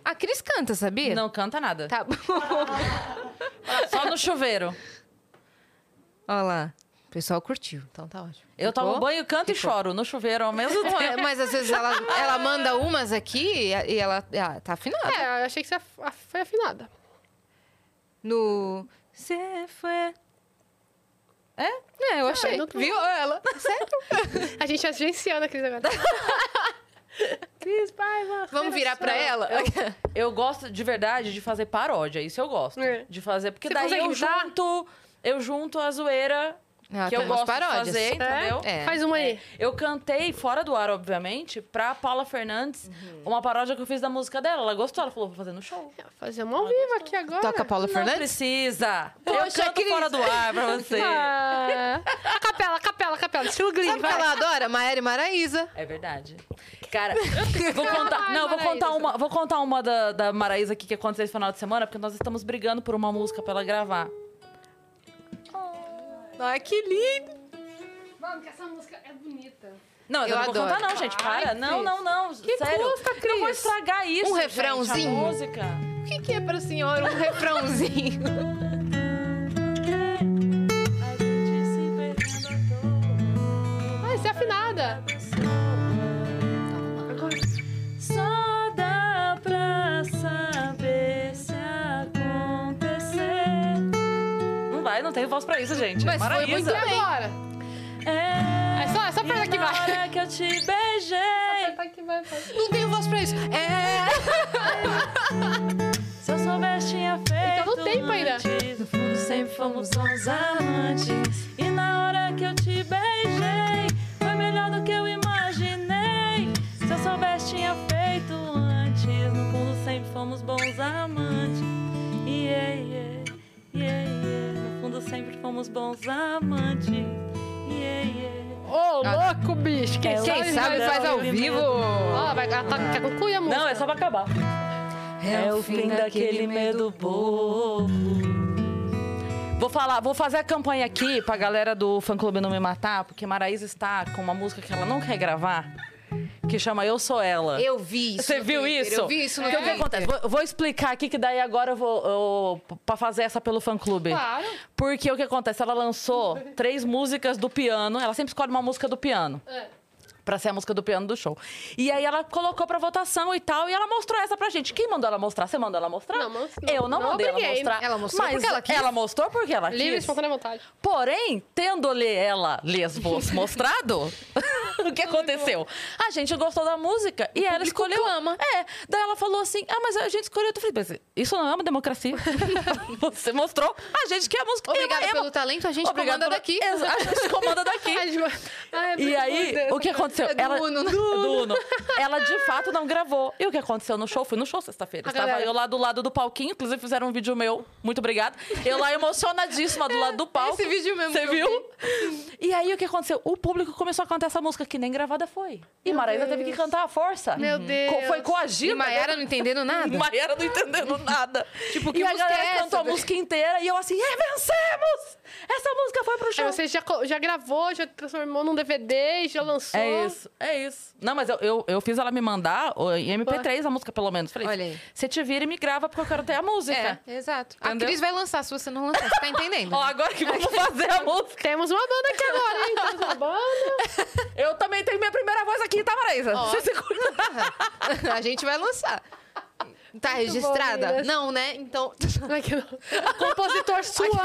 A Cris canta, sabia? Não canta nada. Tá bom. (laughs) Só no chuveiro. Olha lá. O pessoal curtiu, então tá ótimo. Eu Ficou? tomo banho, canto e Ficou. choro no chuveiro ao mesmo tempo. Ué, Mas às vezes ela, ela manda umas aqui e e ela, ela tá afinada. É, eu achei que você foi afinada. No. Cê foi. É? É, eu achei. tô- Viu ela? (laughs) A gente agenciando a Cris agora. (laughs) Cris Paiva. Vamos virar pra ela? Eu gosto de verdade de fazer paródia, isso eu gosto. É. De fazer, porque Você daí eu imitar? junto, eu junto a zoeira Ah, que eu tem umas gosto paródias. de fazer, entendeu? É. Faz uma aí. Eu cantei fora do ar, obviamente, pra Paula Fernandes, uma paródia que eu fiz da música dela. Ela gostou, ela falou, vou fazer no show. Fazer uma ao vivo aqui agora. Toca Paula Não Fernandes? precisa. eu Poxa, canto Cris. fora do ar pra você. (laughs) Ah, a capela, a capela, a capela. Estilo Glee, Sabe o que vai. ela adora? Maera e Maraísa. É verdade. Cara, (laughs) vou contar. Não, vou contar uma, vou contar uma da, da Maraísa aqui que aconteceu esse final de semana, porque nós estamos brigando por uma música pra ela gravar. Ai, que lindo. Vamos, que essa música é bonita. Não, Eu eu, não vou adoro. cantar, não, gente. Para. Ai, não, Cris. não, não. Sério. custa, Não vou Cris? estragar isso. Um gente, refrãozinho? a música. O que, que é pra senhora um refrãozinho? (laughs) Não não tem voz pra isso, gente. Mas foi Maraísa. muito E agora? É, É só, é só apertar aqui, e na vai. hora que eu te beijei. Aqui, vai. vai. Não tenho voz pra isso. É. (laughs) Se eu soubesse, tinha feito. Então no tempo ainda. antes. No fundo, sempre fomos bons amantes. E na hora que eu te beijei, foi melhor do que eu imaginei. Se eu soubesse, tinha feito antes. No fundo, sempre fomos bons amantes. Yeah, yeah, yeah, sempre fomos bons amantes. Yeah, yeah. Ô, louco, bicho. Quem, É, sabe, Quem sabe faz ao vivo. Ó, vai, ela tá, quer concluir a música. Não, é só pra acabar. É o fim daquele medo bobo. Vou falar, vou fazer a campanha aqui pra galera do fã clube não me matar, porque Maraísa está com uma música que ela não quer gravar, que chama Eu Sou Ela. Eu vi isso. Você viu Twitter, isso? Eu vi isso no Porque o que acontece? Vou, vou explicar aqui que daí agora eu vou eu, pra fazer essa pelo fã clube. Claro. Porque o que acontece? Ela lançou três músicas do piano. Ela sempre escolhe uma música do piano. É. Pra ser a música do piano do show. E aí ela colocou pra votação e tal, e ela mostrou essa pra gente. Quem mandou ela mostrar? Você mandou ela mostrar? Não, mos- Eu não, não mandei ela obriguei. mostrar. Ela mostrou mas porque ela quis. Ela mostrou porque ela Livre e quis. espontânea vontade. Porém, tendo-lhe ela lesbos (laughs) mostrado, (laughs) o que aconteceu? A gente gostou da música e ela público escolheu. clama. É. Daí ela falou assim: ah, mas a gente escolheu. Eu falei, isso não é uma democracia. (laughs) Você mostrou. A gente quer a música. Obrigada Ema, Ema. pelo talento, a gente comanda daqui. A gente comanda daqui. Ai, é E aí, o que aconteceu? É do ela, Uno, né? do Uno. Ela de fato não gravou. E o que aconteceu no show? Fui no show sexta-feira. A Estava galera- eu lá do lado do palquinho, inclusive fizeram um vídeo meu. Muito obrigada. Eu lá emocionadíssima do lado do (laughs) palco. Esse vídeo mesmo Você viu? E aí o que aconteceu? O público começou a cantar essa música que nem gravada foi. E Maraísa teve que cantar à força. Meu Deus. Co- Foi coagida. E Maiara não entendendo (laughs) nada? Maiara não entendendo nada. (laughs) Tipo, que e a galera é essa? cantou a música inteira e eu assim, é, vencemos! Essa música foi pro Aí show. você já, já gravou, já transformou num DVD, já lançou. É isso, é isso. Não, mas eu, eu, eu fiz ela me mandar em MP3 a música, pelo menos. Falei, Olha aí. você te vira e me grava porque eu quero ter a música. É, exato. Entendeu? A Cris vai lançar, se você não lançar. Você tá entendendo? (laughs) Ó, agora que vamos fazer a música. Temos uma banda aqui agora, hein? Temos uma banda. (laughs) Eu também tenho minha primeira voz aqui, tá, Maraísa? Ó. Você se cuida. (laughs) a gente vai lançar. Tá bom, registrada? meninas. não, né? Então. Compositor suando.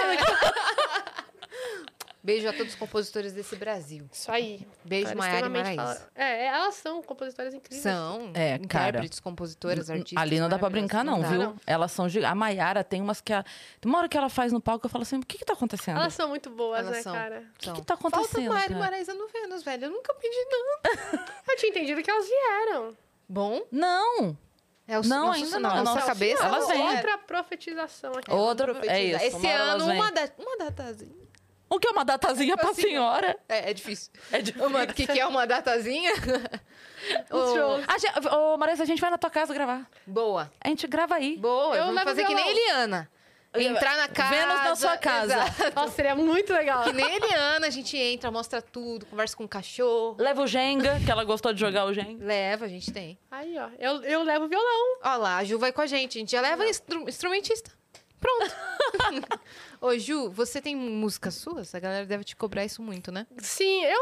Beijo a todos os compositores desse Brasil. Isso aí. Beijo, Maiara e Maraísa. fala- É, elas são compositoras incríveis. São É, cara. intérpretes, compositoras, artistas. Ali não dá pra brincar, não, maravilhosas. viu? dá, Elas são gigantes. A Maiara tem umas que. A... Tem uma hora que ela faz no palco, eu falo assim: o que que tá acontecendo? Elas são muito boas, Elas né, são. cara? O que, São. que tá Falta acontecendo? Maiara e? Maraísa no Vênus, velho. Eu nunca pedi nada. (laughs) Eu tinha entendido que elas vieram. Bom, Não! é o Não, ainda na não. nossa Nossa, cabeça. elas vêm. Outra profetização aqui. Outra. É Profetizar. isso. Esse uma ano, uma, da, uma datazinha. O que é uma datazinha pra Assim, senhora? É, é difícil. É difícil. Uma, que, que é uma datazinha? (laughs) Ô, shows. A gente, ô, Marisa, a gente vai na tua casa gravar. boa. A gente grava aí. Boa, Eu levo fazer que nem. Eliana. Entrar na casa. Vênus na sua casa. Exato. Nossa, seria muito legal. Que nem Eliana, a gente entra, mostra tudo, conversa com o cachorro. Leva o Jenga, que ela gostou de jogar o Jenga. Leva, a gente tem. Aí, ó. Eu, eu levo violão. Ó lá, a Ju vai com a gente. A gente já leva instru- instrumentista. Pronto. (laughs) Ô, Ju, você tem músicas suas? A galera deve te cobrar isso muito, né? Sim, eu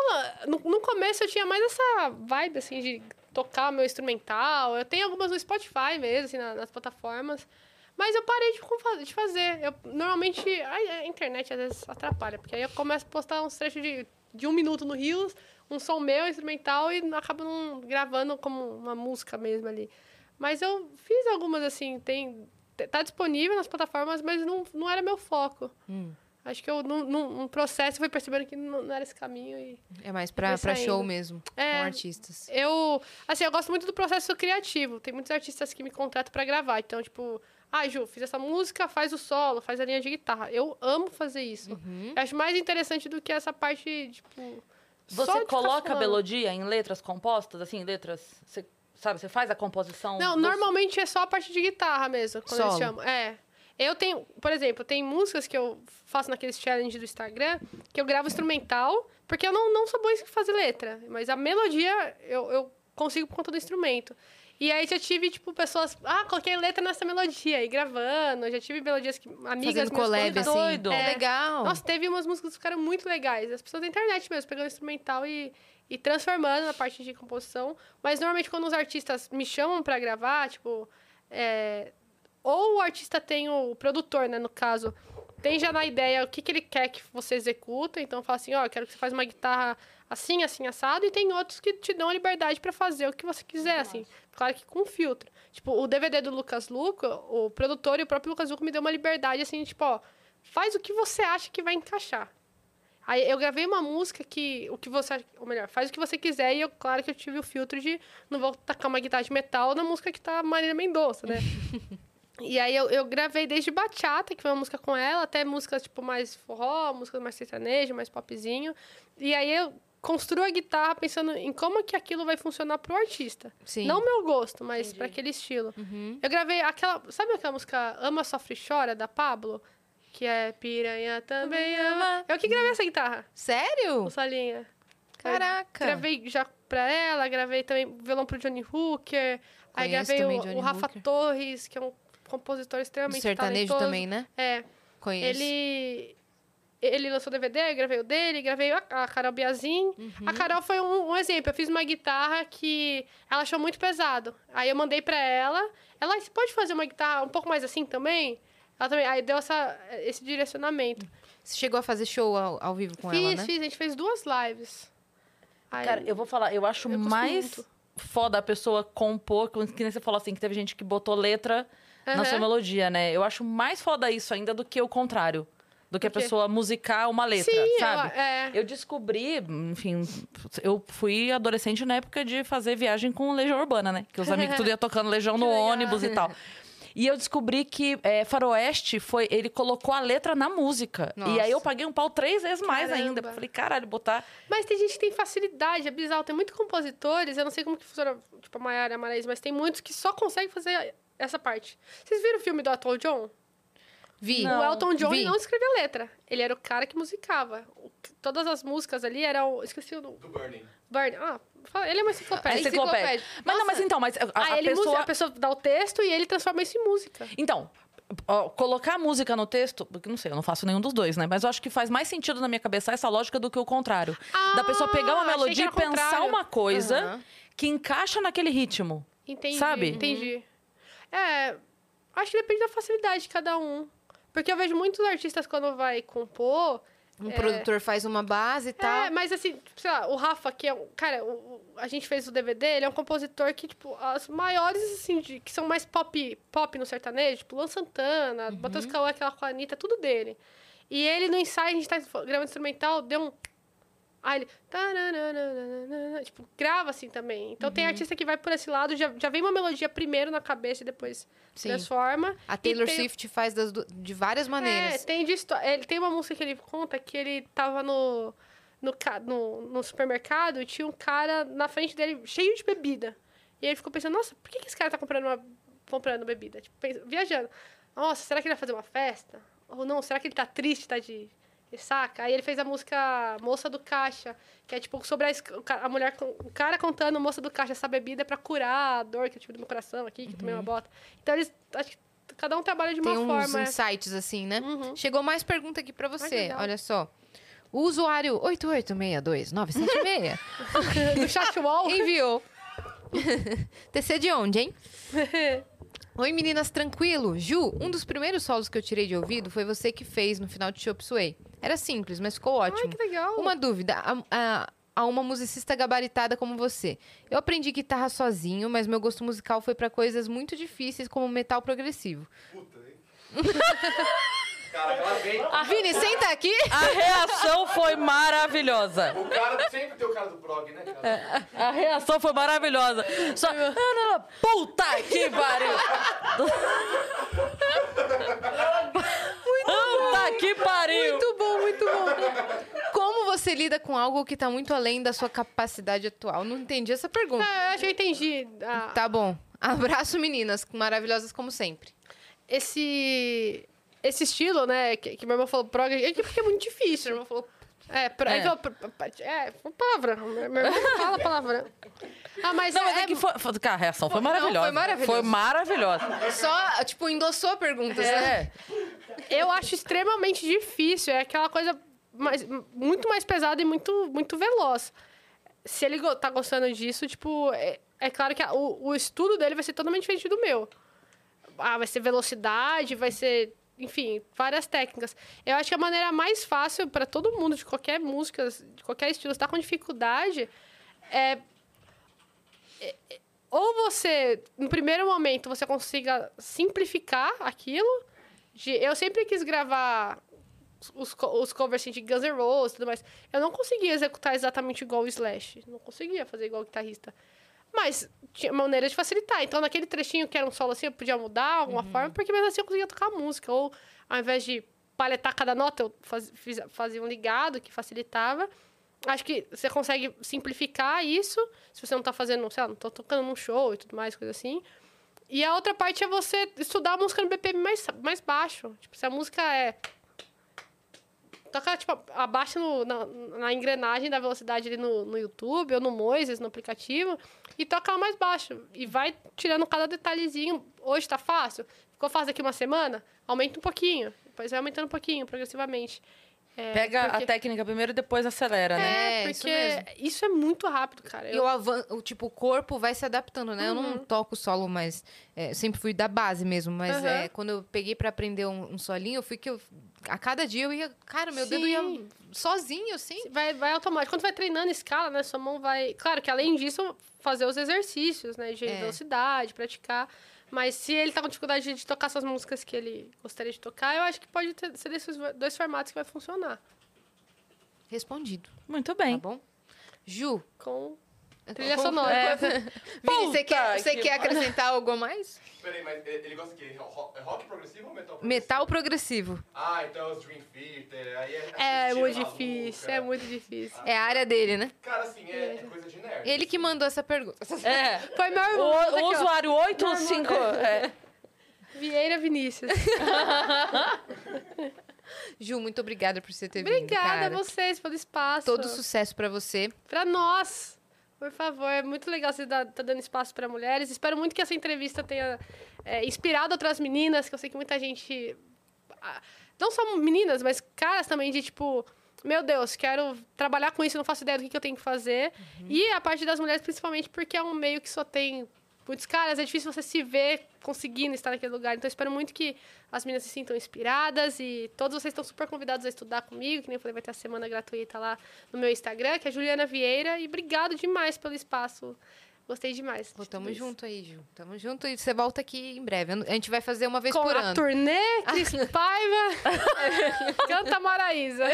no, no começo eu tinha mais essa vibe assim de tocar meu instrumental. Eu tenho algumas no Spotify mesmo, assim, na- nas plataformas. Mas eu parei de, de fazer. Eu, normalmente, a, a internet às vezes atrapalha, porque aí eu começo a postar uns trechos de, de um minuto no Rios, um som meu, instrumental, e acabo não gravando como uma música mesmo ali. Mas eu fiz algumas assim, tem. Tá disponível nas plataformas, mas não, não era meu foco. Hum. Acho que eu, num, num processo, fui percebendo que não, não era esse caminho e É mais pra, pra show mesmo, É. com artistas. eu, assim, eu gosto muito do processo criativo. Tem muitos artistas que me contratam pra gravar. Então, tipo, ah, Ju, fiz essa música, faz o solo, faz a linha de guitarra. Eu amo fazer isso. Uhum. Eu acho mais interessante do que essa parte, tipo. só Você coloca a melodia em letras compostas, assim, letras. Você, sabe, você faz a composição. Não, dos- normalmente é só a parte de guitarra mesmo, quando eles Solo. chamam. É. Eu tenho, por exemplo, tem músicas que eu faço naqueles challenge do Instagram, que eu gravo instrumental, porque eu não, não sou boa em fazer letra, mas a melodia eu, eu consigo por conta do instrumento. E aí já tive, tipo, pessoas, ah, coloquei letra nessa melodia, e gravando, já tive melodias que amigas Fazendo collab, assim. doido. É. Legal. Nossa, teve umas músicas que ficaram muito legais. As pessoas da internet mesmo, pegando o instrumental e, e transformando na parte de composição. Mas normalmente quando os artistas me chamam pra gravar, tipo. é, ou o artista tem o, o produtor, né, no caso, tem já na ideia o que, que ele quer que você executa. Então fala assim, ó, eu quero que você faça uma guitarra assim, assim, assado. E tem outros que te dão a liberdade pra fazer o que você quiser, assim. Claro que com filtro. Tipo, o DVD do Lucas Luco, o produtor e o próprio Lucas Luco me deu uma liberdade, assim, tipo, ó, faz o que você acha que vai encaixar. Aí eu gravei uma música que o que você, ou melhor, faz o que você quiser e eu, claro que eu tive o filtro de não vou tacar uma guitarra de metal na música que tá Marília Mendonça, né? (laughs) e aí eu, eu gravei desde bachata, que foi uma música com ela, até músicas tipo mais forró, músicas mais sertanejo, mais popzinho. E aí eu construo a guitarra pensando em como que aquilo vai funcionar pro artista. Sim. Não o meu gosto, mas para aquele estilo. Uhum. Eu gravei aquela. Sabe aquela música Ama, Sofre e Chora, da Pablo? Que é Piranha também ama. Eu que gravei essa guitarra, Sério? o Salinha. Caraca. Gravei já pra ela, gravei também violão pro Johnny Hooker. aí Conheço gravei também o, o Rafa Hooker. Torres, que é um compositor extremamente sertanejo talentoso. também, né? É. Conheço. Ele. Ele lançou DVD, eu gravei o dele, gravei a, a Carol Biazin. Uhum. A Carol foi um, um exemplo. Eu fiz uma guitarra que ela achou muito pesado. Aí eu mandei pra ela. Ela, "Ah, você pode fazer uma guitarra um pouco mais assim também? Ela também. Aí deu essa, esse direcionamento. Você chegou a fazer show ao, ao vivo com fiz, ela, né? fiz. A gente fez duas lives. Aí- Cara, eu vou falar, eu acho Eu mais muito. foda a pessoa compor, que nem você falou assim, que teve gente que botou letra na Aham. sua melodia, né? Eu acho mais foda isso ainda do que o contrário. Do que a pessoa musicar uma letra, Sim, eu- sabe? é. Eu descobri, enfim, eu fui adolescente na época de fazer viagem com Legião Urbana, né? Que os amigos tudo ia (laughs) tocando Legião no ônibus e tal. E eu descobri que é, Faroeste foi. Ele colocou a letra na música. E aí eu Nossa. paguei um pau três vezes mais Caramba. ainda. Falei, caralho, botar. Mas tem gente que tem facilidade, é bizarro. Tem muitos compositores, eu não sei como que funciona, tipo, a Maiara e a Maraís, mas tem muitos que só conseguem fazer essa parte. Vocês viram o filme do Elton John? Vi. O Elton John vi. não escreveu letra. Ele era o cara que musicava. O- todas as músicas ali eram... Esqueci o nome. Do Burning. Burn. Ah, ele é uma É enciclopédia. Enciclopédia. Mas não, mas então, mas a, Ah, a ele pessoa... a pessoa dá o texto e ele transforma isso em música. Então, ó, colocar a música no texto, porque não sei, eu não faço nenhum dos dois, né? Mas eu acho que faz mais sentido na minha cabeça essa lógica do que o contrário. da pessoa pegar uma Ah, melodia e pensar contrário. uma coisa Aham. que encaixa naquele ritmo. Entendi. Sabe? Entendi. É, acho que depende da facilidade de cada um. Porque eu vejo muitos artistas quando vai compor... Um produtor faz uma base e tal. É, mas assim, sei lá, o Rafa, que é um. Cara, o- a gente fez o DVD, ele é um compositor que, tipo, as maiores, assim, de- que são mais pop, pop no sertanejo, tipo, Luan Santana, Uhum. Matheus Cauã, aquela com a Anitta, tudo dele. E ele no ensaio, a gente tá gravando instrumental, deu um. Aí ele. Tipo, grava assim também. Então Uhum. tem artista que vai por esse lado, já, já vem uma melodia primeiro na cabeça e depois Sim. transforma. A Taylor tem- Swift faz das de várias é, maneiras. tem de ele tem uma música que ele conta que ele tava no, no, no, no supermercado e tinha um cara na frente dele cheio de bebida. E ele ficou pensando, nossa, por que, que esse cara tá comprando, uma, comprando bebida? Tipo, viajando. Nossa, será que ele vai fazer uma festa? Ou não, será que ele tá triste, tá de ressaca? Aí ele fez a música Moça do Caixa, que é tipo sobre a, a mulher, o cara contando Moça do Caixa, essa bebida é pra curar a dor que eu tive no meu coração aqui, que eu tomei uma bota. Então eles, acho que cada um trabalha de uma Tem uns forma. é. insights assim, né? Uhum. Chegou mais pergunta aqui pra você. Olha só. O usuário 8862976 do chat wall. enviou. (laughs) TC de onde, hein? (laughs) Oi, meninas, tranquilo? Ju, um dos primeiros solos que eu tirei de ouvido foi você que fez no final de Chop Suey. Era simples, mas ficou ótimo. Ai, que legal. Uma dúvida. A, a- a uma musicista gabaritada como você. Eu aprendi guitarra sozinho, mas meu gosto musical foi pra coisas muito difíceis, como metal progressivo. Puta, hein? (laughs) Cara, ela vem. Vini, senta aqui! A reação foi maravilhosa. O cara sempre tem o cara do prog, né, cara? A reação foi maravilhosa. Só. Não, não, não. Puta que pariu! Puta que pariu! Muito bom, muito bom. Como você lida com algo que tá muito além da sua capacidade atual? Não entendi essa pergunta. Ah, acho que eu entendi. Ah, Tá bom. Abraço, meninas, maravilhosas como sempre. esse, esse estilo, né, que, que meu irmão falou prog, é que porque é muito difícil. Meu irmão falou. É, pro, É. é. é, palavrão. Meu irmão fala (laughs) palavrão. Ah, mas Não, é, mas é que foi, foi- cara, a reação foi maravilhosa. foi maravilhoso. Foi maravilhosa. Só, tipo, endossou a pergunta. né? É. eu acho extremamente difícil. É aquela coisa mais, muito mais pesada e muito, muito veloz. Se ele tá gostando disso, tipo, é, é claro que a- o, o estudo dele vai ser totalmente diferente do meu. Ah, vai ser velocidade, vai ser, enfim, várias técnicas. Eu acho que a maneira mais fácil para todo mundo, de qualquer música, de qualquer estilo, estar com dificuldade, é é- ou você, no primeiro momento, você consiga simplificar aquilo. De, eu sempre quis gravar os, os covers assim, de Guns N' Roses e tudo mais. Eu não conseguia executar exatamente igual o Slash. Não conseguia fazer igual o guitarrista. Mas tinha maneira de facilitar. Então, naquele trechinho que era um solo assim, eu podia mudar de alguma forma, porque mesmo assim eu conseguia tocar a música. Ou, ao invés de paletar cada nota, eu faz, fiz- fazia um ligado que facilitava. Acho que você consegue simplificar isso, se você não tá fazendo, sei lá, não tô tocando num show e tudo mais, coisa assim. E a outra parte é você estudar a música no BPM mais, mais baixo. Tipo, se a música é. Toca, tipo, abaixa no- na, na engrenagem da velocidade ali no, no YouTube ou no Moises, no aplicativo, e toca mais baixo. E vai tirando cada detalhezinho. Hoje tá fácil. Ficou fácil daqui uma semana? Aumenta um pouquinho. Depois vai aumentando um pouquinho, progressivamente. É, Pega porque- a técnica primeiro e depois acelera, né? É, É, isso porque mesmo. isso, é muito rápido, cara. E Eu- o, avan- o tipo, o corpo vai se adaptando, né? Eu não toco solo, mas é, sempre fui da base mesmo. Mas Aham. é, quando eu peguei pra aprender um, um solinho, eu fui que eu. A cada dia eu ia. Cara, meu dedo ia Sim. sozinho, assim. Vai, vai automático. Quando vai treinando escala, né? Sua mão vai. Claro que além disso, fazer os exercícios, né? De É. velocidade, praticar. Mas se ele tá com dificuldade de, tocar essas músicas que ele gostaria de tocar, eu acho que pode ter, ser desses dois formatos que vai funcionar. Respondido, Muito tá bem. bom? Ju, Com trilha sonora. É. (laughs) Vini, você quer, você que quer acrescentar algo a mais? Peraí, mas ele gosta de quê? É rock progressivo ou metal progressivo? Metal progressivo. Ah, então é os Dream Theater, aí é... É essa muito difícil, é muito difícil. É a área dele, né? Cara, assim, é, é coisa de nerd. Ele que mandou essa pergunta. É. (laughs) Foi meu O, irmão. tá aqui, o usuário 855. É. (laughs) Vieira Vinícius. Ju, muito obrigada por você ter vindo. Obrigada a vocês pelo espaço. Todo sucesso pra você. Pra nós. Por favor, é muito legal você estar dando espaço para mulheres. Espero muito que essa entrevista tenha é, inspirado outras meninas, que eu sei que muita gente. ah, Não só meninas, mas caras também de tipo. Meu Deus, quero trabalhar com isso, não faço ideia do que, que eu tenho que fazer. E a parte das mulheres, principalmente, porque é um meio que só tem muitos caras, é difícil você se ver conseguindo estar naquele lugar. Então, eu espero muito que as meninas se sintam inspiradas e todos vocês estão super convidados a estudar comigo, que nem eu falei, vai ter a semana gratuita lá no meu Instagram, que é Juliana Vieira. E obrigado demais pelo espaço. Gostei demais. Pô, de tamo junto aí, Ju. Tamo junto e você volta aqui em breve. A gente vai fazer uma vez Com por a ano. turnê, Cris (laughs) Paiva, (laughs) canta Maraísa.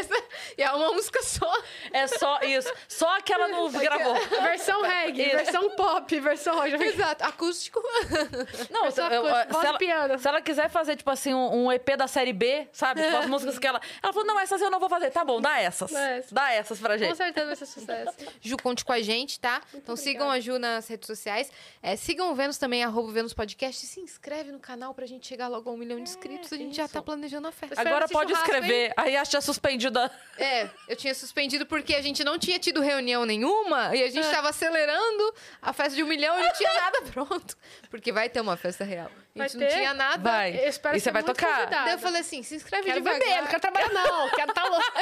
E é uma música só. É só isso. Só que ela não gravou. Versão reggae, Isso. versão pop, versão rock. Exato. Acústico. (laughs) Não, eu- acústica, voz se, ela, piano. se ela quiser fazer, tipo assim, um, um EP da série B, sabe? Tipo, as músicas que ela. Ela falou, não, essas eu não vou fazer. Tá bom, dá essas. Dá essas. Dá essas pra Com gente. certeza vai ser sucesso. Ju, conte com a gente, tá? então sigam a Ju nas redes sociais. É, sigam o Vênus também, arroba Vênus Podcast. E se inscreve no canal pra gente chegar logo a um milhão de inscritos. a gente já tá planejando a festa. Agora pode escrever. Aí acha suspendido. a- É, eu tinha suspendido porque a gente não tinha tido reunião nenhuma e a gente tava acelerando a festa de um milhão e não tinha nada pronto. Porque vai ter uma festa real. A Vai gente não ter? tinha nada. Vai. Eu espero E você vai tocar? convidada. Daí eu falei assim, se inscreve Quero devagar. beber, não quero trabalhar não, quero (laughs) estar louco.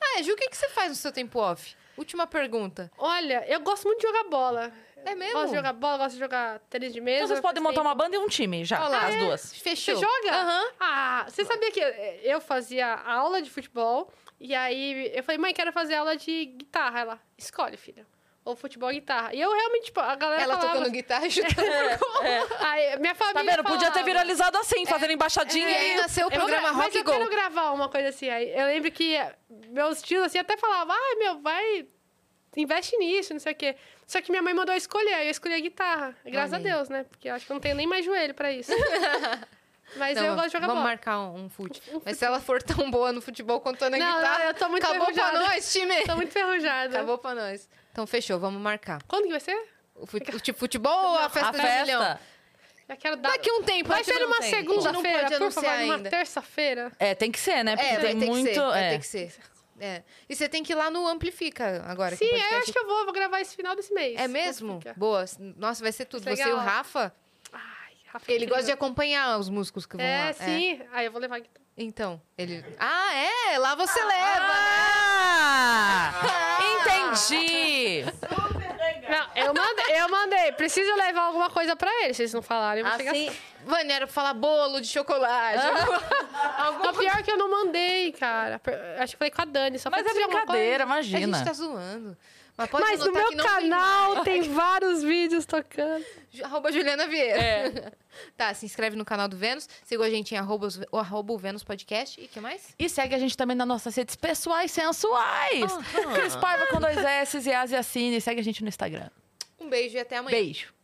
Ah, Ju, o que, que você faz no seu tempo off? Última pergunta. Olha, eu gosto muito de jogar bola. É mesmo? Gosto de jogar bola, gosto de jogar tênis de mesa. Então vocês podem montar uma banda e um time já, Olha lá. as É. duas. Você Fechou. joga? Aham. Ah, você sabia que eu fazia aula de futebol e aí eu falei, mãe, quero fazer aula de guitarra. Ela, escolhe, filha. Ou futebol guitarra. E eu realmente, tipo, a galera Ela falava... tocando guitarra e (laughs) chutando. Aí, minha Tá família vendo? Podia ter falava- viralizado assim, fazendo embaixadinha. E aí nasceu o Eu vou programa Rock eu Go. quero gravar uma coisa assim. Aí eu lembro que meus tios assim até falavam, ai meu, vai, investe nisso, não sei o quê. Só que minha mãe mandou eu escolher, aí eu escolhi a guitarra. Graças Olha a. Deus, né? Porque eu acho que eu não tenho nem mais joelho pra isso. (laughs) Mas Não, eu gosto de jogar vamos bola. marcar um, um fute. Mas se ela for tão boa no futebol quanto na Não, guitarra, não, eu tô muito acabou pra enferrujada. nós, time. Tô muito ferrujada. Acabou pra nós. Então fechou, vamos marcar. Quando que vai ser? O, tipo futebol ou a festa A do milhão? festa. Já quero dar. Daqui um tempo, Vai ser numa tem. Segunda-feira, pode por favor, numa ainda. terça-feira. É, tem que ser, né? Porque É, vai tem ter muito. que ser, vai é. ter que ser. É. E você tem que ir lá no Amplifica agora. Sim, eu podcast- acho que eu vou, vou gravar esse final desse mês. É mesmo? Fica. Boa. Nossa, vai ser tudo. Ser Você e o legal. Rafa, Ai, Rafa, ele gosta de acompanhar os músicos que vão lá. É, sim. Aí eu vou levar a guitarra. Então, ele... Ah, é? Lá você leva, né? Ah! Entendi! Não, eu mandei, eu mandei. Preciso levar alguma coisa pra ele. Se eles não falarem, eu vou chegar Assim, Vânia, era pra falar bolo de chocolate. Não, pior que eu não mandei, cara. Acho que falei com a Dani. Só Mas é pra dizer alguma brincadeira, A gente imagina. tá zoando. Mas pode Mas no meu que não tem canal tem vários vídeos tocando. Arroba Juliana Vieira. É. (laughs) tá, se inscreve no canal do Vênus. Siga a gente em arroba, arroba o Vênus Podcast. E o que mais? E segue a gente também nas nossas redes pessoais sensuais. Cris Paiva com dois S e Asiacine. Segue a gente no Instagram. Um beijo e até amanhã. Beijo.